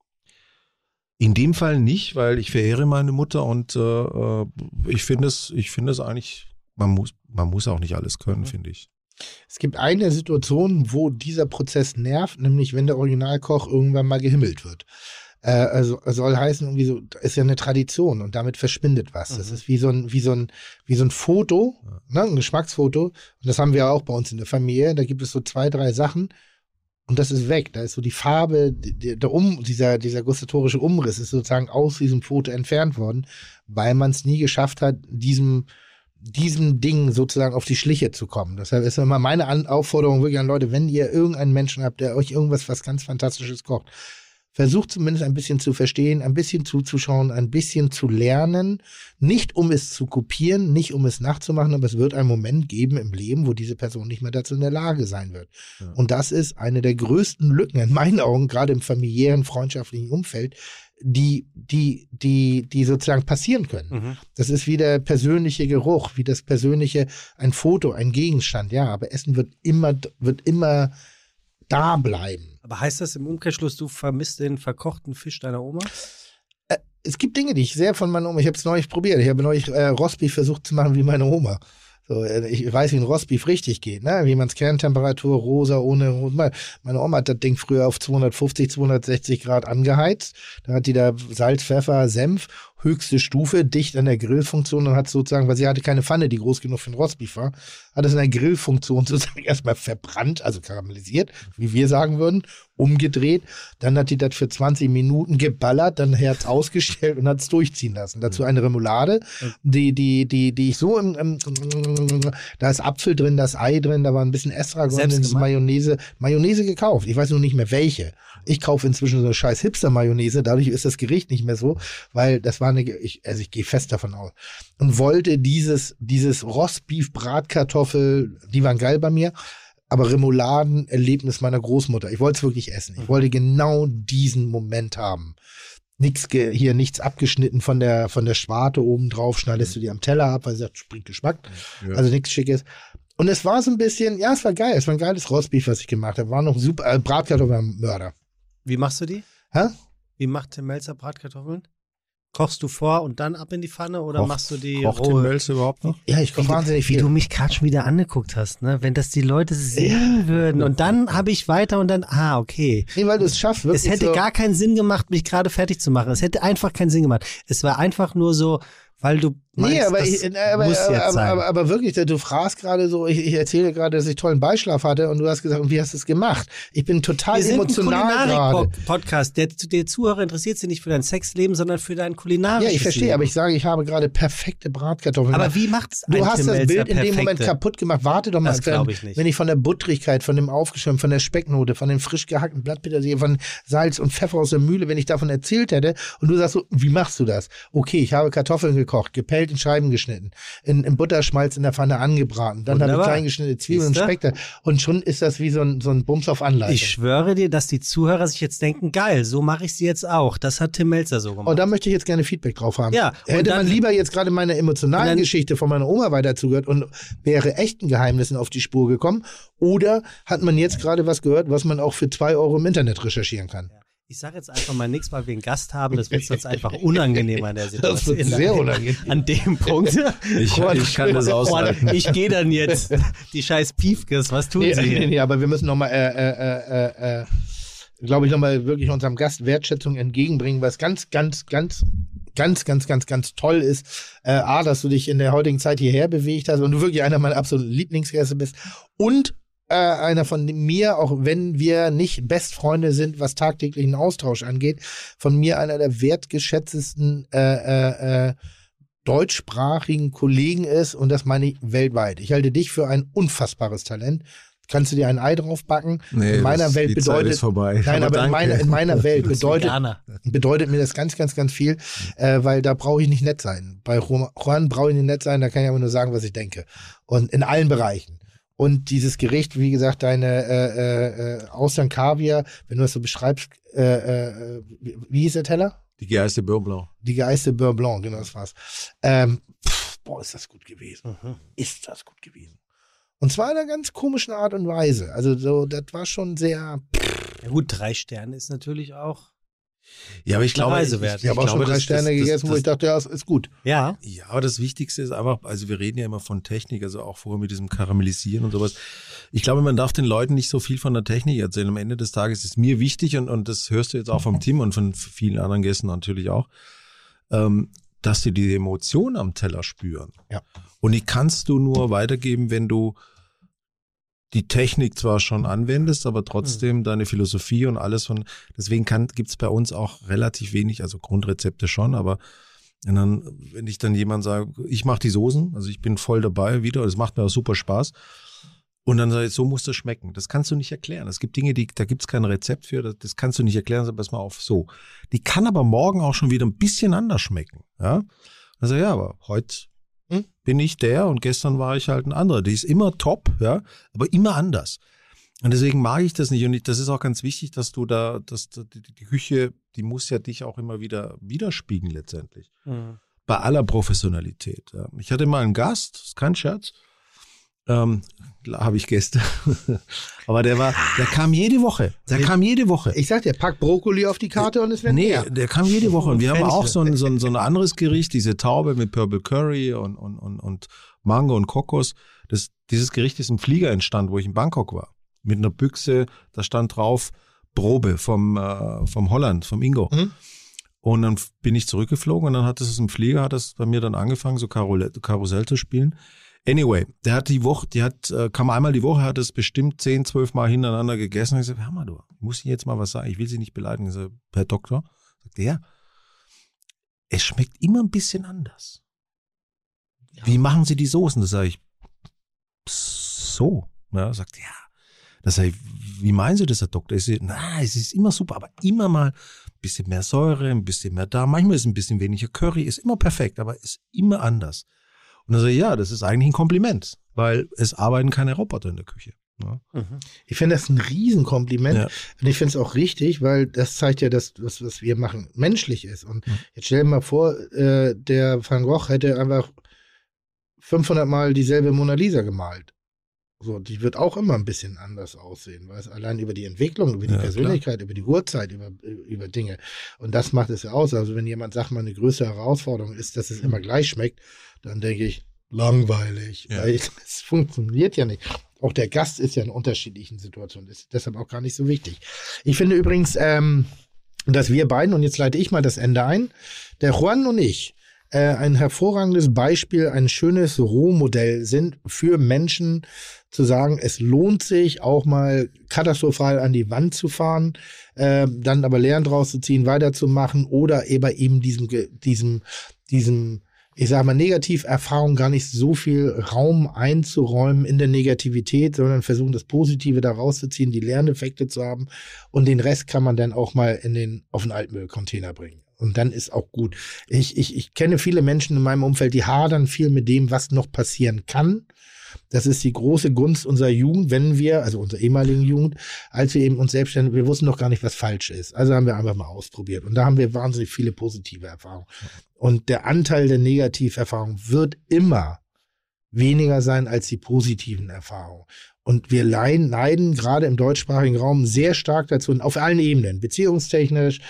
in dem Fall nicht, weil ich verehre meine Mutter und äh, äh, ich finde es, ich finde es eigentlich, man muss, man muss auch nicht alles können, finde ich. Es gibt eine Situation, wo dieser Prozess nervt, nämlich wenn der Originalkoch irgendwann mal gehimmelt wird. Äh, also soll heißen, irgendwie so, ist ja eine Tradition und damit verschwindet was. Das Mhm. ist wie so ein, wie so ein, wie so ein Foto, ne, ein Geschmacksfoto. Und das haben wir auch bei uns in der Familie. Da gibt es so zwei, drei Sachen. und das ist weg. Da ist so die Farbe, der um, dieser, dieser gustatorische Umriss ist sozusagen aus diesem Foto entfernt worden, weil man es nie geschafft hat, diesem, diesem Ding sozusagen auf die Schliche zu kommen. Deshalb ist immer meine Aufforderung wirklich an Leute, wenn ihr irgendeinen Menschen habt, der euch irgendwas was ganz Fantastisches kocht, versucht zumindest ein bisschen zu verstehen, ein bisschen zuzuschauen, ein bisschen zu lernen, nicht um es zu kopieren, nicht um es nachzumachen, aber es wird einen Moment geben im Leben, wo diese Person nicht mehr dazu in der Lage sein wird. Ja. Und das ist eine der größten Lücken in meinen Augen, gerade im familiären, freundschaftlichen Umfeld, die, die, die, die sozusagen passieren können. Mhm. Das ist wie der persönliche Geruch, wie das persönliche, ein Foto, ein Gegenstand, ja, aber Essen wird immer, wird immer da bleiben. Aber heißt das im Umkehrschluss, du vermisst den verkochten Fisch deiner Oma? es gibt Dinge, die ich sehr von meiner Oma, ich habe es neulich probiert. Ich habe neulich äh, Rostbeef versucht zu machen wie meine Oma. So, äh, ich weiß, wie ein Rostbeef richtig geht, ne? Wie man's Kerntemperatur, rosa, ohne rot. Meine Oma hat das Ding früher auf 250, 260 Grad angeheizt. Da hat die da Salz, Pfeffer, Senf, höchste Stufe, dicht an der Grillfunktion und hat sozusagen, weil sie hatte keine Pfanne, die groß genug für ein Rostbeef war, hat es in der Grillfunktion sozusagen erstmal verbrannt, also karamellisiert, wie wir sagen würden, umgedreht. Dann hat die das für 20 Minuten geballert, dann Herz ausgestellt und hat es durchziehen lassen. Dazu eine Remoulade, die, die, die, die ich so im, im da ist Apfel drin, da ist Ei drin, da war ein bisschen Estragon? Mayonnaise, Mayonnaise gekauft. Ich weiß nur nicht mehr welche. Ich kaufe inzwischen so eine scheiß Hipster-Mayonnaise, dadurch ist das Gericht nicht mehr so, weil das war eine, ich, also ich gehe fest davon aus. Und wollte dieses, dieses Rostbeef, Bratkartoffel, die waren geil bei mir, aber Remouladen-Erlebnis meiner Großmutter. Ich wollte es wirklich essen. Ich wollte genau diesen Moment haben. Ge hier nichts abgeschnitten von der von der Schwarte oben drauf, schneidest du die am Teller ab, weil sie sagt, bringt Geschmack. Ja. Also nichts Schickes. Und es war so ein bisschen, ja, es war geil. Es war ein geiles Rostbeef, was ich gemacht habe. War noch super, äh, Bratkartoffeln Mörder. Wie machst du die? Hä? Wie macht Tim Melzer Bratkartoffeln? Kochst du vor und dann ab in die Pfanne oder Kocht- machst du die Kocht Tim rohe? Melzer überhaupt noch? Ja, ich koche wahnsinnig Wie viel. du mich gerade schon wieder angeguckt hast, ne? Wenn das die Leute sehen würden und dann habe ich weiter und dann, ah, okay. Nee, weil du es schaffst, wirklich Es hätte so, gar keinen Sinn gemacht, mich gerade fertig zu machen. Es hätte einfach keinen Sinn gemacht. Es war einfach nur so, weil du meinst, Nee, aber, ich, äh, aber, aber, aber, aber, wirklich, du fragst gerade so, ich, ich erzähle gerade, dass ich tollen Beischlaf hatte und du hast gesagt, und wie hast du es gemacht? Ich bin total Wir emotional gerade. Kulinarik-Podcast. Der, der Zuhörer interessiert sich nicht für dein Sexleben, sondern für dein kulinarisches Ja, ich verstehe, Leben. aber ich sage, ich habe gerade perfekte Bratkartoffeln Aber gemacht. wie macht's Du hast Tim das Bild in dem Moment kaputt gemacht. Warte doch mal, Das glaub ich nicht. wenn ich von der Buttrigkeit, von dem Aufgeschwemmt, von der Specknote, von dem frisch gehackten Blattpetersilie, von Salz und Pfeffer aus der Mühle, wenn ich davon erzählt hätte und du sagst so, wie machst du das? Okay, ich habe Kartoffeln gekocht, gepellt in Scheiben geschnitten, in, in Butterschmalz in der Pfanne angebraten, dann habe ich Wunderbar. klein geschnittene Zwiebeln und? Speck da. und schon ist das wie so ein, so ein Bums auf Anleitung. Ich schwöre dir, dass die Zuhörer sich jetzt denken, geil, so mache ich sie jetzt auch. Das hat Tim Melzer so gemacht. Und da möchte ich jetzt gerne Feedback drauf haben. Ja, Hätte dann- man lieber jetzt gerade meine emotionalen dann- Geschichte von meiner Oma weiter zugehört und wäre echten Geheimnissen auf die Spur gekommen? Oder hat man jetzt gerade was gehört, was man auch für zwei Euro im Internet recherchieren kann? Ich sage jetzt einfach mal nichts, weil wir einen Gast haben. Das wird sonst einfach unangenehmer in der Situation. Das wird sehr unangenehm. An dem Punkt. Ich, ich kann das aushalten. Ich gehe dann jetzt. Die scheiß Piefkes, was tun Nee, sie nee, hier? nee, aber wir müssen nochmal, äh, äh, äh, äh, glaube ich, nochmal wirklich unserem Gast Wertschätzung entgegenbringen, was ganz, ganz, ganz, ganz, ganz, ganz, ganz toll ist. Äh, A, dass du dich in der heutigen Zeit hierher bewegt hast und du wirklich einer meiner absoluten Lieblingsgäste bist. Und äh, einer von mir, auch wenn wir nicht Bestfreunde sind, was tagtäglichen Austausch angeht, von mir einer der wertgeschätztesten äh, äh, äh, deutschsprachigen Kollegen ist und das meine ich weltweit. Ich halte dich für ein unfassbares Talent. Kannst du dir ein Ei draufbacken? Nee, in meiner das- Welt bedeutet. Nein, aber, Aber in, meiner, in meiner Welt bedeutet, bedeutet mir das ganz, ganz, ganz viel, äh, weil da brauche ich nicht nett sein. Bei Juan brauche ich nicht nett sein, da kann ich aber nur sagen, was ich denke. Und in allen Bereichen. Und dieses Gericht, wie gesagt, deine äh, äh, äh, Austern Kaviar, wenn du das so beschreibst, äh, äh, wie, hieß der Teller? Die geiste Börblau. Die geiste Beurre Blanc, genau das war's. Ähm, pff, boah, ist das gut gewesen. Ist das gut gewesen. Und zwar in einer ganz komischen Art und Weise. Also so, das war schon sehr. Ja, gut, drei Sterne ist natürlich auch. Ja, aber ich glaube, ich, ich Ich habe auch schon drei das- Sterne das- das- gegessen, wo das- ich dachte, ja, es ist gut. Ja. Ja, aber das Wichtigste ist einfach, also wir reden ja immer von Technik, also auch vorher mit diesem Karamellisieren und sowas. Ich glaube, man darf den Leuten nicht so viel von der Technik erzählen. Am Ende des Tages ist mir wichtig und, und das hörst du jetzt auch vom Tim und von vielen anderen Gästen natürlich auch, ähm, dass sie die Emotion am Teller spüren. Ja. Und die kannst du nur weitergeben, wenn du die Technik zwar schon anwendest, aber trotzdem deine Philosophie und alles von, deswegen gibt es bei uns auch relativ wenig, also Grundrezepte schon, aber dann, wenn ich dann jemand sage, ich mache die Soßen, also ich bin voll dabei wieder, das macht mir auch super Spaß. Und dann sage ich, so muss das schmecken. Das kannst du nicht erklären. Es gibt Dinge, die, da gibt es kein Rezept für, das, das kannst du nicht erklären, sag mal auf, so. Die kann aber morgen auch schon wieder ein bisschen anders schmecken. Ja. Dann sage ich, ja, aber heute bin ich der und gestern war ich halt ein anderer. Die ist immer top, ja, aber immer anders. Und deswegen mag ich das nicht. Und das ist auch ganz wichtig, dass du da, dass die, die Küche, die muss ja dich auch immer wieder widerspiegeln letztendlich. Mhm. Bei aller Professionalität. Ja. Ich hatte mal einen Gast, ist kein Scherz. Ähm, habe ich Gäste. Aber der war, der kam jede Woche. Der kam jede Woche. Ich sag dir, pack Brokkoli auf die Karte und es wird Nee, mehr. der kam jede Woche. Und wir haben auch so ein, so, ein, so ein anderes Gericht, diese Taube mit Purple Curry und, und, und, und Mango und Kokos. Das, dieses Gericht ist im Flieger entstanden, wo ich in Bangkok war mit einer Büchse, da stand drauf Probe vom, äh, vom Holland, vom Ingo. Mhm. Und dann bin ich zurückgeflogen und dann hat es im Flieger, hat es bei mir dann angefangen, so Karussell, Karussell zu spielen. Anyway, der hat die Woche, die hat, äh, kam einmal die Woche, hat es bestimmt zehn, zwölf Mal hintereinander gegessen. Und ich gesagt, hör mal, du, muss ich jetzt mal was sagen? Ich will sie nicht beleidigen. Ich sage, Herr Doktor, sagt er, es schmeckt immer ein bisschen anders. Ja. Wie machen Sie die Soßen? Da sage ich, so. Ja, sagt, ja, da sage ich, wie meinen Sie das, Herr Doktor? Ich sage, na, es ist immer super, aber immer mal ein bisschen mehr Säure, ein bisschen mehr da. Manchmal ist ein bisschen weniger Curry, ist immer perfekt, aber ist immer anders. Und dann sage ich, ja, das ist eigentlich ein Kompliment, weil es arbeiten keine Roboter in der Küche. Ja. Mhm. Ich finde das ein Riesenkompliment. Ja. Und ich finde es auch richtig, weil das zeigt ja, dass das, was wir machen, menschlich ist. Und mhm. jetzt stell dir mal vor, äh, der Van Gogh hätte einfach 500 Mal dieselbe Mona Lisa gemalt. So, die wird auch immer ein bisschen anders aussehen, weil es allein über die Entwicklung, über die ja, Persönlichkeit, klar. über die Uhrzeit, über, über Dinge. Und das macht es ja aus. Also wenn jemand sagt, mal eine größere Herausforderung ist, dass es immer gleich schmeckt, dann denke ich, langweilig. Ja. Weil es funktioniert ja nicht. Auch der Gast ist ja in unterschiedlichen Situationen, ist deshalb auch gar nicht so wichtig. Ich finde übrigens, ähm, dass wir beiden, und jetzt leite ich mal das Ende ein, der Juan und ich, äh, ein hervorragendes Beispiel, ein schönes Rohmodell sind für Menschen zu sagen, es lohnt sich auch mal katastrophal an die Wand zu fahren, äh, dann aber Lehren draus zu ziehen, weiterzumachen oder eben diesem, diesem, diesem ich sage mal, Negativerfahrung gar nicht so viel Raum einzuräumen in der Negativität, sondern versuchen, das Positive da rauszuziehen, die Lerneffekte zu haben und den Rest kann man dann auch mal in den, auf den Altmüllcontainer bringen. Und dann ist auch gut. Ich, ich, ich kenne viele Menschen in meinem Umfeld, die hadern viel mit dem, was noch passieren kann. Das ist die große Gunst unserer Jugend, wenn wir, also unserer ehemaligen Jugend, als wir eben uns selbstständig, wir wussten noch gar nicht, was falsch ist. Also haben wir einfach mal ausprobiert. Und da haben wir wahnsinnig viele positive Erfahrungen. Und der Anteil der Negativerfahrungen wird immer weniger sein als die positiven Erfahrungen. Und wir leiden, leiden gerade im deutschsprachigen Raum sehr stark dazu, auf allen Ebenen, beziehungstechnisch,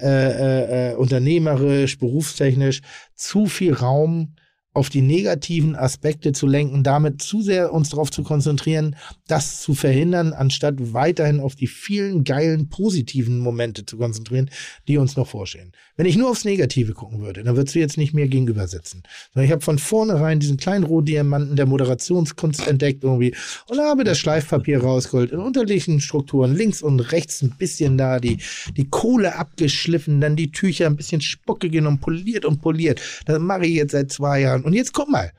äh, äh, äh, unternehmerisch, berufstechnisch, zu viel Raum auf die negativen Aspekte zu lenken, damit zu sehr uns darauf zu konzentrieren, das zu verhindern, anstatt weiterhin auf die vielen geilen positiven Momente zu konzentrieren, die uns noch vorstehen. Wenn ich nur aufs Negative gucken würde, dann würdest du jetzt nicht mir gegenüber sitzen. Sondern ich habe von vornherein diesen kleinen Rohdiamanten der Moderationskunst entdeckt irgendwie und habe das Schleifpapier rausgeholt in unterschiedlichen Strukturen, links und rechts ein bisschen da, die, die Kohle abgeschliffen, dann die Tücher ein bisschen Spucke genommen, poliert und poliert. Das mache ich jetzt seit zwei Jahren. Und jetzt guck mal.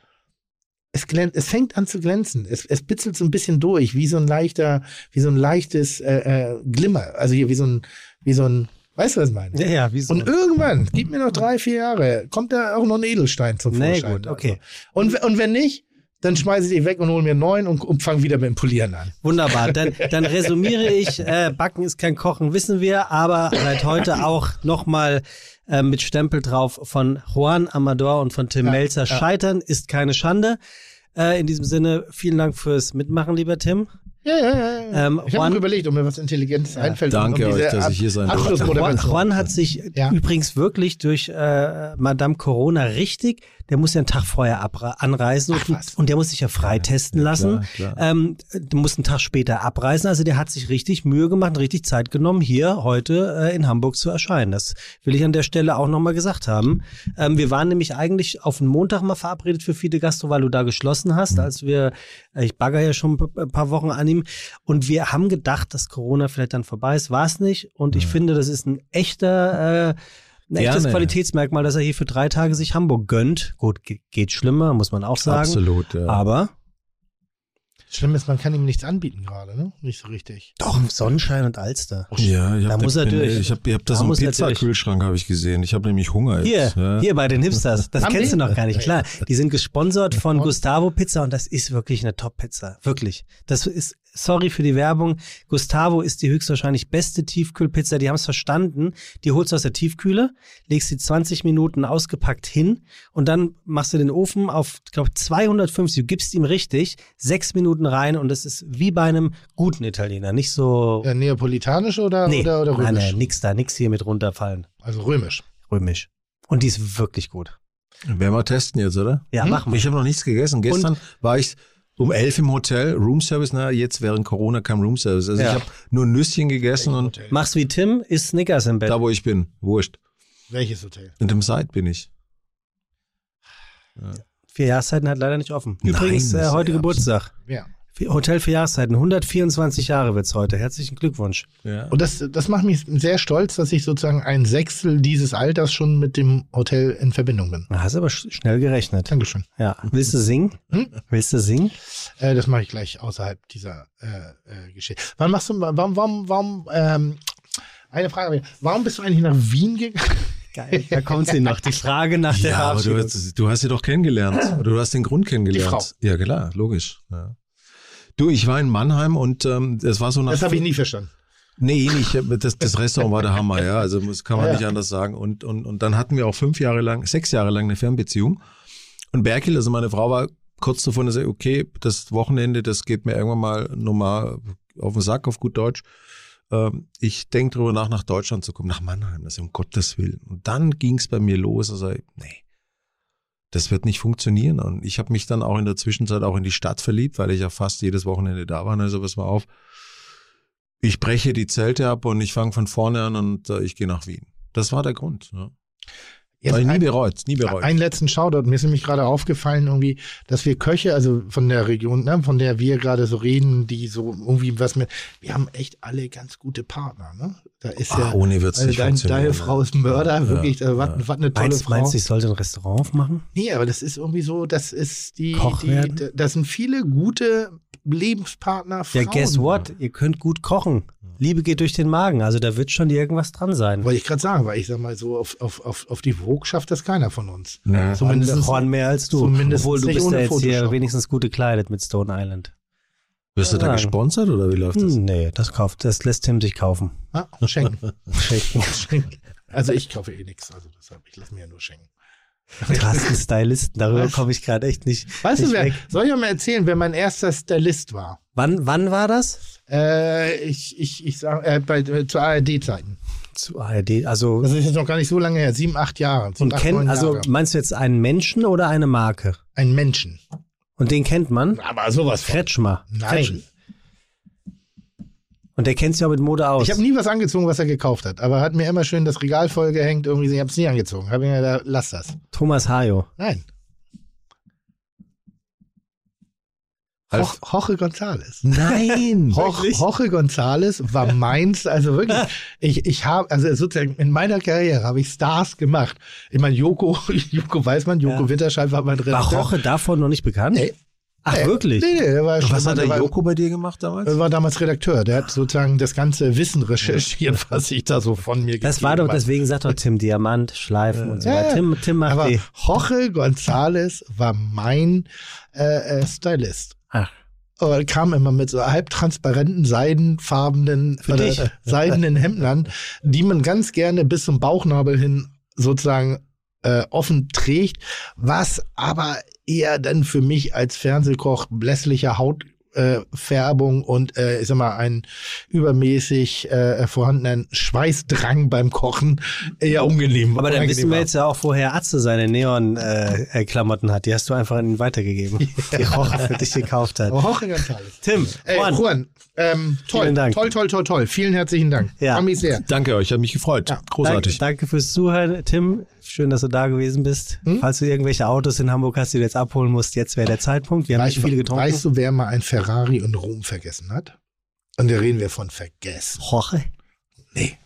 Es, glänzt, es fängt an zu glänzen. Es, es bitzelt so ein bisschen durch, wie so ein leichter, wie so ein leichtes äh, äh, Glimmer. Also hier wie so ein, wie so ein, weißt du, was ich meine? Ja, ja, wie so. Und irgendwann, gib mir noch drei, vier Jahre, kommt da auch noch ein Edelstein zum Vorschein. Nee, gut, okay. Also. Und, und wenn nicht, dann schmeiße ich die weg und hole mir einen neuen und, und fange wieder mit dem Polieren an. Wunderbar. Dann, dann resümiere ich, äh, Backen ist kein Kochen, wissen wir, aber seit heute auch nochmal äh, mit Stempel drauf von Juan Amador und von Tim ja, Melzer. Ja. Scheitern ist keine Schande. Äh, in diesem Sinne, vielen Dank fürs Mitmachen, lieber Tim. Ja, ja, ja. ja. Ähm, ich habe überlegt, ob mir was Intelligentes einfällt. Danke um euch, dass ich hier sein durfte. Juan. Juan hat sich Ja. übrigens wirklich durch äh, Madame Corona richtig, der muss ja einen Tag vorher anreisen Ach, und, und der muss sich ja freitesten lassen. klar. Ähm, der muss einen Tag später abreisen. Also der hat sich richtig Mühe gemacht, und richtig Zeit genommen, hier heute äh, in Hamburg zu erscheinen. Das will ich an der Stelle auch nochmal gesagt haben. Ähm, wir waren nämlich eigentlich auf den Montag mal verabredet für Fide Gastro, weil du da geschlossen hast, Mhm. als wir, äh, ich bagger ja schon ein paar Wochen an ihm. Und wir haben gedacht, dass Corona vielleicht dann vorbei ist. War es nicht. Und ich finde, das ist ein echter, äh, ein echtes Gerne. Qualitätsmerkmal, dass er hier für drei Tage sich Hamburg gönnt. Gut, ge- geht schlimmer, muss man auch sagen. Absolut, ja. Aber Schlimm ist, man kann ihm nichts anbieten gerade, ne? Nicht so richtig. doch, Sonnenschein und Alster. ja, ich Da hab, muss er bin- durch. Ich habe ich hab da Da so einen. Pizzakühlschrank, habe ich gesehen. Ich habe nämlich Hunger Hier, jetzt. ja. hier bei den Hipsters. Das kennst du noch gar nicht. Klar, die sind gesponsert von? Gustavo Pizza und das ist wirklich eine Top-Pizza. Wirklich. Das ist, sorry für die Werbung. Gustavo ist die höchstwahrscheinlich beste Tiefkühlpizza. Die haben es verstanden. Die holst du aus der Tiefkühle, legst sie 20 Minuten ausgepackt hin und dann machst du den Ofen auf, ich glaube, 250. Du gibst ihm richtig sechs Minuten rein und es ist wie bei einem guten Italiener. Nicht so. Ja, neapolitanisch oder, nee, oder, oder nein, römisch? nein, nix da, nix hier mit runterfallen. Also römisch. Römisch. Und die ist wirklich gut. Werden wir testen jetzt, oder? Ja, Hm? mach mal. Ich habe noch nichts gegessen. Gestern war ich um elf im Hotel, Roomservice. Na, jetzt während Corona kam Roomservice. Also Ja. ich habe nur Nüsschen gegessen und Hotel. Mach's wie Tim, isst Snickers im Bett. da, wo ich bin, wurscht. Welches Hotel? In dem Side bin ich. Vier Jahreszeiten hat leider nicht offen. Nein, Übrigens, das äh, heute ja Geburtstag. Ja. Hotel vier Jahreszeiten. 124 Jahre wird's heute. Herzlichen Glückwunsch. Ja. Und das, das macht mich sehr stolz, dass ich sozusagen ein Sechstel dieses Alters schon mit dem Hotel in Verbindung bin. Hast du aber sch schnell gerechnet. Dankeschön. Ja. Willst du singen? Hm? Willst du singen? Äh, das mache ich gleich außerhalb dieser äh, äh, Geschichte. Wann machst du, warum, warum, warum, ähm, eine Frage, warum bist du eigentlich nach Wien gegangen? Geil. Da kommt sie noch. Die Frage nach der Ja, aber du, du hast sie doch kennengelernt. Oder du hast den Grund kennengelernt. Die Frau. Ja, klar, logisch. Ja. Du, ich war in Mannheim und ähm, es war so nach. Das habe ich nie verstanden. Nee, nicht. Das, das Restaurant war der Hammer, ja. Also das kann man Ja. nicht anders sagen. Und, und, und dann hatten wir auch fünf Jahre lang, sechs Jahre lang eine Fernbeziehung. Und Berkel, also meine Frau war kurz davon, dass sie, okay, das Wochenende, das geht mir irgendwann mal normal auf den Sack, auf gut Deutsch. Ähm, ich denke drüber nach, nach Deutschland zu kommen, nach Mannheim, das ist um Gottes Willen. Und dann ging es bei mir los, also nee, das wird nicht funktionieren. Und ich habe mich dann auch in der Zwischenzeit auch in die Stadt verliebt, weil ich ja fast jedes Wochenende da war. Also pass mal auf, ich breche die Zelte ab und ich fange von vorne an und äh, ich gehe nach Wien. Das war der Grund. Ja. Jetzt Weil nie ein, bereut, nie bereut. einen letzten Shoutout. Mir ist nämlich gerade aufgefallen, irgendwie, dass wir Köche, also von der Region, ne, von der wir gerade so reden, die so irgendwie was mit, wir haben echt alle ganz gute Partner, ne? Da ist Ah, ja, ohne wird's also nicht dein, funktionieren. deine Frau ist Mörder, Ja, wirklich, ja, was, ja. was eine tolle Meinst, Frau. meinst du, ich sollte ein Restaurant aufmachen? Nee, aber das ist irgendwie so, das ist die, Koch die das sind viele gute Lebenspartner Frauen. Ja, guess what? Ihr könnt gut kochen. Liebe geht durch den Magen. Also da wird schon irgendwas dran sein. Wollte ich gerade sagen, weil ich sag mal so, auf, auf, auf, auf die Vogue schafft das keiner von uns. Ja. Zumindest, Horn mehr als du. zumindest Obwohl du bist ohne ja jetzt hier wenigstens gut gekleidet mit Stone Island. Wirst du da gesponsert oder wie läuft das? Nee, das kauft, das lässt Tim sich kaufen. ah, schenken. Schenken. schenken. Also ich kaufe eh nichts, also deshalb, ich lasse mir ja nur schenken. Krassen Stylisten, darüber komme ich gerade echt nicht. Weißt nicht du, wer, weg. soll ich mal erzählen, wer mein erster Stylist war? Wann, wann war das? Äh, ich, ich, ich sag, äh, bei, äh, zu ARD-Zeiten. Zu ARD. Also, Das ist jetzt noch gar nicht so lange her, sieben, acht Jahre. Sieben, und acht, neun also Jahre. meinst du jetzt einen Menschen oder eine Marke? Ein Menschen. Und den kennt man? Aber sowas von. Kretschmer. Nein. Kretsch- Und der kennt sich auch mit Mode aus. Ich habe nie was angezogen, was er gekauft hat, aber er hat mir immer schön das Regal vollgehängt, irgendwie, ich habe es nie angezogen. Habe ich mir gedacht, lass das. Thomas Hayo. Nein. Ho Jorge González. Nein! Ho Jorge González war meins, also wirklich, ich, ich habe, also sozusagen in meiner Karriere habe ich Stars gemacht. Ich meine, Joko, Joko Weißmann, Joko Ja. Winterscheid war mein War Redakteur. Roche davon noch nicht bekannt? Nee. Ach, Nee, wirklich? Nee, nee, der war schon, Was hat der war, Joko bei dir gemacht damals? der war damals Redakteur. Der hat sozusagen das ganze Wissen recherchiert, was ich da so von mir Das war doch, deswegen sagt doch Tim Diamant, Schleifen und so weiter. ja. Tim, Tim macht Aber die. Jorge González war mein äh, äh, Stylist. Ach, Er kam immer mit so halbtransparenten, seidenfarbenen äh, seidenen Hemden an, die man ganz gerne bis zum Bauchnabel hin sozusagen äh, offen trägt, was aber eher dann für mich als Fernsehkoch blässlicher Haut äh, Färbung und äh, ich sag mal einen übermäßig äh, vorhandenen Schweißdrang beim Kochen eher unangenehm. Aber dann wissen wir jetzt ja auch, woher Atze seine Neon-Klamotten hat. Die hast du einfach an ihn weitergegeben, die Roche für dich gekauft hat. Auch ganz alles. Tim, Ey, Juan, Juan, ähm, toll, Vielen Dank. toll, toll, toll, toll. Vielen herzlichen Dank. Ja. Freue mich sehr. Danke euch, hat mich gefreut. Großartig. Danke, danke fürs Zuhören. Tim, schön, dass du da gewesen bist. Hm? Falls du irgendwelche Autos in Hamburg hast, die du jetzt abholen musst, jetzt wäre der Zeitpunkt. Wir haben nicht viele getrunken. Weißt du, wer mal ein Ferrari in Rom vergessen hat? Und da reden wir von vergessen. Jorge? Nee.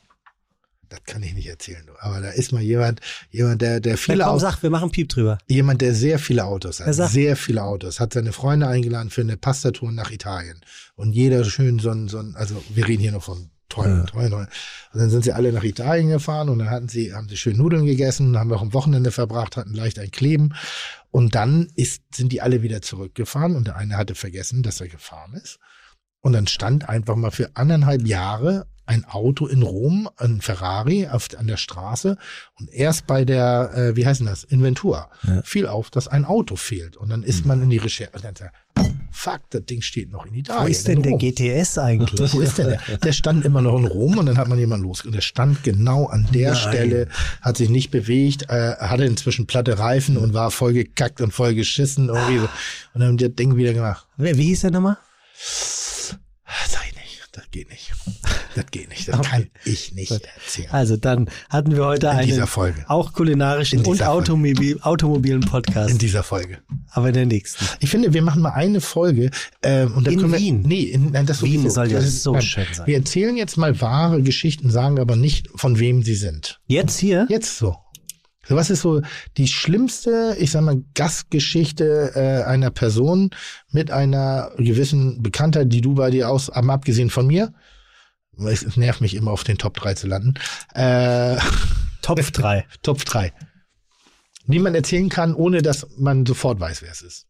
Das kann ich nicht erzählen. Du. Aber da ist mal jemand, jemand, der, der Na viele komm, Autos, sag, wir machen Piep drüber. jemand, der sehr viele Autos hat. Sehr viele Autos. Hat seine Freunde eingeladen für eine Pastatour nach Italien. Und jeder schön so ein, so ein, also wir reden hier noch von teuren, teuren, teuren. Und dann sind sie alle nach Italien gefahren und dann hatten sie, haben sie schön Nudeln gegessen, haben auch am Wochenende verbracht, hatten leicht ein Kleben. Und dann ist, sind die alle wieder zurückgefahren und der eine hatte vergessen, dass er gefahren ist. Und dann stand einfach mal für anderthalb Jahre ein Auto in Rom, ein Ferrari auf, an der Straße und erst bei der, äh, wie heißt denn das, Inventur, fiel auf, dass ein Auto fehlt. Und dann ist man in die Recherche und dann sagt, fuck, das Ding steht noch in Italien. Wo ist denn der. GTS eigentlich? Wo ist denn der? Der stand immer noch in Rom und dann hat man jemanden los. Und der stand genau an der Stelle, hat sich nicht bewegt, äh, hatte inzwischen platte Reifen und war voll gekackt und voll geschissen irgendwie so. Und dann haben die das Ding wieder gemacht. Wie hieß der nochmal? Sag ich nicht, das geht nicht. Das geht nicht, das kann ich nicht erzählen. Also dann hatten wir heute In einen auch kulinarischen In und. Automobil, automobilen Podcast. In dieser Folge. aber in der nächsten. Ich finde, wir machen mal eine Folge. Ähm, und dann In können wir, Wien? Nee, in, nein, das Wien soll ja so schön sein. Wir erzählen jetzt mal wahre Geschichten, sagen aber nicht, von wem sie sind. Jetzt hier? Jetzt so. So, was ist so die schlimmste, ich sag mal, Gastgeschichte äh, einer Person mit einer gewissen Bekanntheit, die du bei dir aus, am abgesehen von mir, weil es, es nervt mich immer auf den Top 3 zu landen, äh, Topf 3. Top 3. Die man erzählen kann, ohne dass man sofort weiß, wer es ist.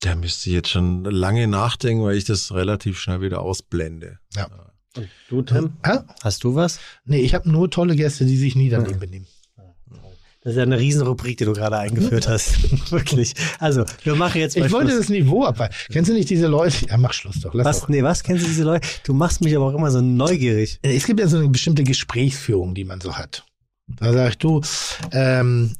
Da müsste ich jetzt schon lange nachdenken, weil ich das relativ schnell wieder ausblende. Ja. Du, Tim? Hä? Hast du was? Nee, ich habe nur tolle Gäste, die sich nie daneben benehmen. Das ist ja eine Riesenrubrik, die du gerade eingeführt hast. Wirklich. Also, wir machen jetzt mal Ich wollte Schluss. das Niveau abweichen. Kennst du nicht diese Leute? Ja, mach Schluss doch. Lass Was? doch. Nee, was kennst du diese Leute? Du machst mich aber auch immer so neugierig. Es gibt ja so eine bestimmte Gesprächsführung, die man so hat. Da sag ich, du, ähm,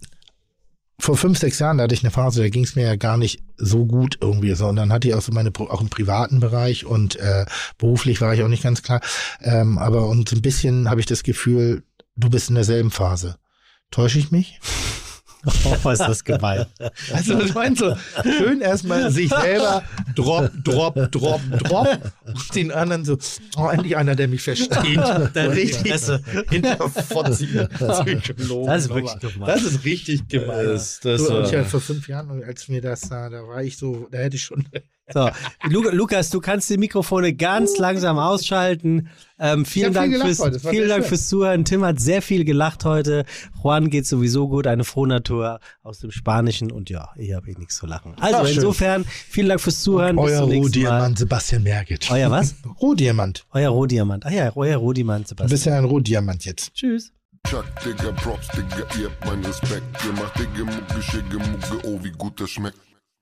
vor fünf, sechs Jahren, da hatte ich eine Phase, da ging es mir ja gar nicht so gut irgendwie, sondern hatte ich auch so meine, auch im privaten Bereich und äh, beruflich war ich auch nicht ganz klar. Ähm, aber und so ein bisschen habe ich das Gefühl, du bist in derselben Phase. Täusche ich mich? Oh, ist das gemein. Also das meinst du, schön erstmal sich selber drop, drop, drop, drop und den anderen so, oh, endlich einer, der mich versteht. Der richtig hinterfotzige Psychologen. Das ist wirklich gemein. Das ist richtig gemein. Das- das du, und war- ja, vor fünf Jahren, als mir das da, da war ich so, da hätte ich schon, So, Lu Lukas, du kannst die Mikrofone ganz langsam ausschalten. Ähm, vielen viel Dank, gelacht fürs, vielen Dank schön. fürs Zuhören. Tim hat sehr viel gelacht heute. Juan geht sowieso gut, eine Frohnatur aus dem Spanischen und ja, ich habe eh nichts zu lachen. Also Ach, schön. insofern, vielen Dank fürs Zuhören. Bis euer. Rohdiamant Sebastian Merget. Euer was? Rohdiamant. Euer Rohdiamant. Ah ja, euer Rohdiamant, Du Sebastian. bist ja ein Rohdiamant jetzt. Tschüss. Chuck, Digga, Props, Digga, ihr habt meinen Respekt. Ihr macht Digga, Mucke, Schicke, Mucke, oh, wie gut das schmeckt.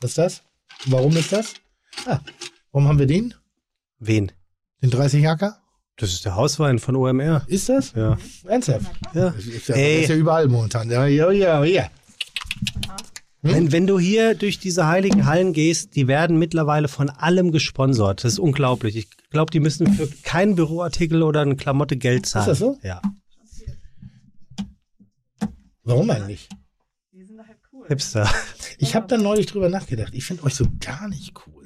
Was ist das? Warum ist das? Ah, warum haben wir den? Wen? Den 30 Acker? Das ist der Hauswein von OMR. Ist das? Ja. Ernsthaft? ja. Das ist ja, Ey. ist ja überall momentan. Ja, ja, ja, ja. Hm? Wenn, wenn du hier durch diese heiligen Hallen gehst, die werden mittlerweile von allem gesponsert. Das ist unglaublich. Ich glaube, die müssen für keinen Büroartikel oder eine Klamotte Geld zahlen. das so? Ja. Warum eigentlich? Die sind doch halt cool. Hipster. Ich habe da neulich drüber nachgedacht. Ich finde euch so gar nicht cool.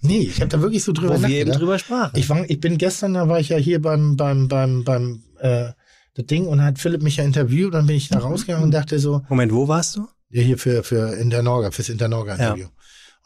Nee, ich habe da wirklich so drüber Wo wir eben nachgedacht. drüber sprachen. Ich, war, ich bin gestern, da war ich ja hier beim, beim, beim, beim, äh, das Ding und hat Philipp mich ja interviewt, dann bin ich da rausgegangen und dachte so, Moment, wo warst du? ja, hier für, für Internorga, fürs Internorga-Interview.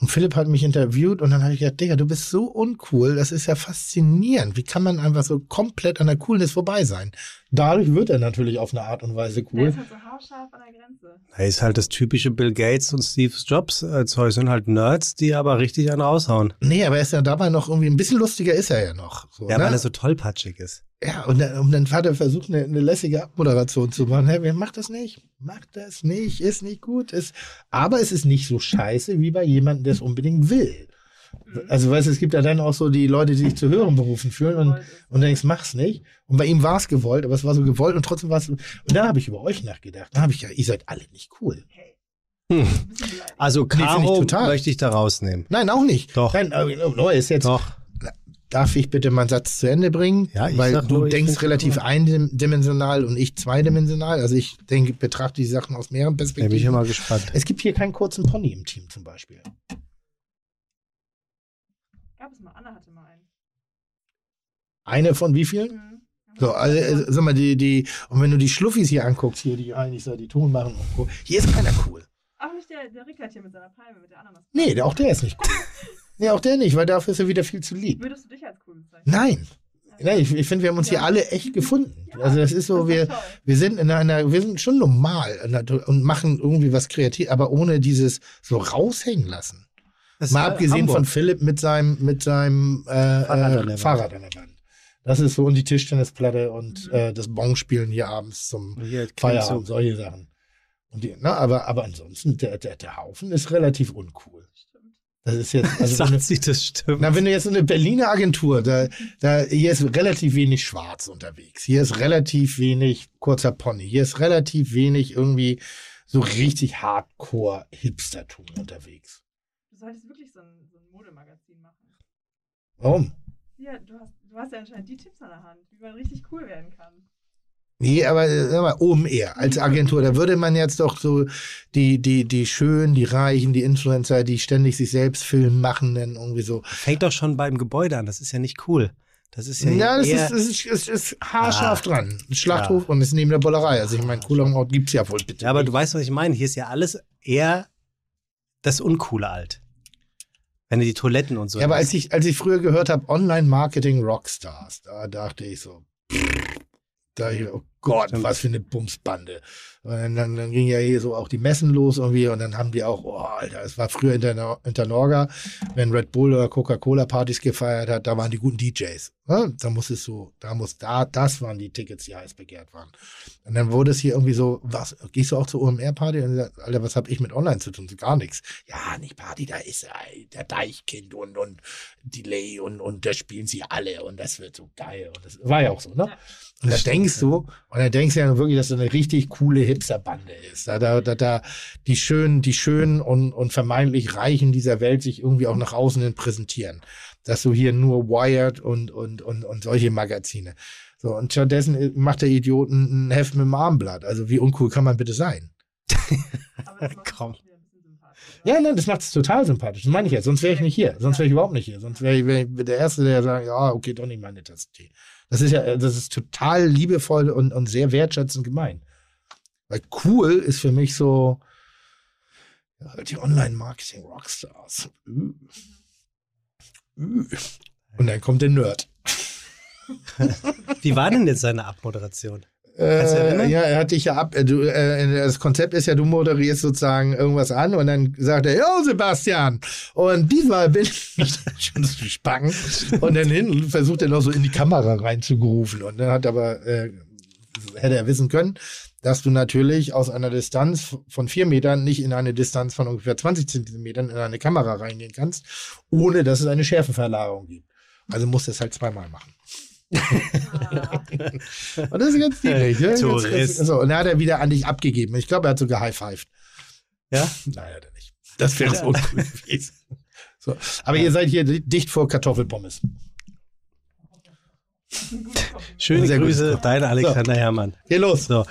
Und Philipp hat mich interviewt und dann habe ich gedacht, Digga, du bist so uncool, das ist ja faszinierend. Wie kann man einfach so komplett an der Coolness vorbei sein? Dadurch wird er natürlich auf eine Art und Weise cool. ist halt so haarscharf an der Grenze. Er ist halt das typische Bill Gates und Steve Jobs äh, Zeug. Sind halt Nerds, die aber richtig einen raushauen. Nee, aber er ist ja dabei noch irgendwie ein bisschen lustiger ist er ja noch. So, Ja, ne? weil er so tollpatschig ist. Ja, und dann, und dann hat er versucht, eine, eine lässige Abmoderation zu machen. Hey, macht das nicht? Macht das nicht, ist nicht gut. Ist, aber es ist nicht so scheiße wie bei jemandem, der es unbedingt will. Also, weißt du, es gibt ja dann auch so die Leute, die sich zu höheren Berufen fühlen und, und denkst, mach's nicht. Und bei ihm war es gewollt, aber es war so gewollt und trotzdem war es. Und dann habe ich über euch nachgedacht. Dann habe ich ja, ihr seid alle nicht cool. Hm. Also ich Caro total. möchte ich da rausnehmen. Nein, auch nicht. Doch. Nein, aber, oh, ist jetzt. Doch. Darf ich bitte meinen Satz zu Ende bringen? Ja, ich Weil sag du nur, ich denkst relativ cool. eindimensional und ich zweidimensional. Also ich denke, betrachte die Sachen aus mehreren Da bin ich Perspektiven. immer gespannt. es gibt hier keinen kurzen Pony im Team zum Beispiel. Gab es mal. Anna hatte mal einen. Eine von wie vielen? Mhm. So, also, äh, sag mal, die, die, und wenn du die Schluffis hier anguckst, hier, die eigentlich so die Ton machen. Hier ist keiner cool. Auch nicht der, der Rickert hier mit seiner Palme, mit der Ananas. Nee, der, auch der ist nicht cool. nee, auch der nicht, weil dafür ist er wieder viel zu lieb. Würdest du dich als cool bezeichnen? Nein. Nein, ich, ich finde, wir haben uns hier alle echt gefunden. Also das ist so, wir, wir sind in einer, wir sind schon normal und machen irgendwie was kreativ, aber ohne dieses so raushängen lassen. Das Mal ist, äh, abgesehen Hamburg. von Philipp mit seinem, mit seinem äh, Fahrrad an der äh, Wand. Fahrrad an der Wand. Das ist so und die Tischtennisplatte und äh, das Bonspielen hier abends zum Hier. Feierabend, solche Sachen. Und die, na, aber, aber ansonsten, der, der, der Haufen ist relativ uncool. Das ist jetzt, also Sagt du, sie, das stimmt. na, wenn du jetzt so eine Berliner Agentur, da, da, hier ist relativ wenig Schwarz unterwegs. Hier ist relativ wenig kurzer Pony. Hier ist relativ wenig irgendwie so richtig Hardcore Hipstertum unterwegs. Du solltest wirklich so ein, so ein Modemagazin machen. Warum? Ja, du hast, du hast ja anscheinend die Tipps an der Hand, wie man richtig cool werden kann. Nee, aber, sag mal, OMR als Agentur, da würde man jetzt doch so die, die, die Schönen, die Reichen, die Influencer, die ständig sich selbst filmen machen, dann irgendwie so. Fängt doch schon beim Gebäude an. Das ist ja nicht cool. Das ist ja, Ja, das eher, ist, ist, das ist haarscharf Ah. dran. Ein Schlachthof und ist neben der Bollerei. Also ich meine, cooler Ort gibt's ja wohl bitte. Ja, aber du weißt, was ich meine. Hier ist ja alles eher das Uncoole alt. Wenn du die Toiletten und so. Ja, aber hast. als ich, als ich früher gehört habe, Online-Marketing Rockstars, da dachte ich so, da ich, oh Gott, Stimmt. was für eine Bumsbande. Und dann, dann, dann ging ja hier so auch die Messen los irgendwie und dann haben die auch, oh Alter, es war früher Inter Internorga, wenn Red Bull oder Coca-Cola Partys gefeiert hat, da waren die guten DJs. Ne? Da muss es so, da muss, da, das waren die Tickets, die heiß begehrt waren. Und dann wurde es hier irgendwie so, was, gehst du auch zur OMR-Party? Und sagt, Alter, was habe ich mit Online zu tun? Gar nichts. Ja, nicht Party, da ist äh, der Deichkind und, und Delay und, und da spielen sie alle und das wird so geil. Und das war ja auch so, ne? Und da denkst du, und da denkst du ja wirklich, dass das eine richtig coole Hipsterbande ist. Da, da, da, da die schönen, die schönen und, und vermeintlich Reichen dieser Welt sich irgendwie auch nach außen hin präsentieren. Dass du hier nur Wired und, und, und, und solche Magazine. So, und stattdessen macht der Idioten ein Heft mit dem Armblatt. Also wie uncool kann man bitte sein? Das Komm. Ja, nein, das macht es total sympathisch. Das meine ich jetzt. Sonst wäre ich nicht hier. Sonst wäre ich überhaupt nicht hier. Sonst wäre ich, wär ich der Erste, der sagt, ja, okay, doch nicht meine Tasse Tee. Das ist ja, das ist total liebevoll und, und sehr wertschätzend gemeint. Weil cool ist für mich so, die Online-Marketing-Rockstars. Ü. Ü. Und dann kommt der Nerd. Wie war denn jetzt seine Abmoderation? Äh, ja, er hat dich ja ab. äh, Du, äh, das Konzept ist ja, du moderierst sozusagen irgendwas an und dann sagt er, ja, Sebastian. Und diesmal bin ich schon so spacken. Und dann hin versucht er noch so in die Kamera reinzugerufen. Und dann hat aber, äh, hätte er wissen können, dass du natürlich aus einer Distanz von vier Metern nicht in eine Distanz von ungefähr 20 Zentimetern in eine Kamera reingehen kannst, ohne dass es eine Schärfeverlagerung gibt. Also musst du es halt zweimal machen. Und das ist ganz niedlich. Ne? Tourist. Ganz, so, und dann hat er wieder an dich abgegeben. Ich glaube, er hat sogar high-fived. Ja? Nein, hat er nicht. Das wäre so uncool gewesen. So. Aber ihr seid hier dicht vor Kartoffelpommes. Schöne. Grüße, dein Alexander Herrmann. Geh los. So,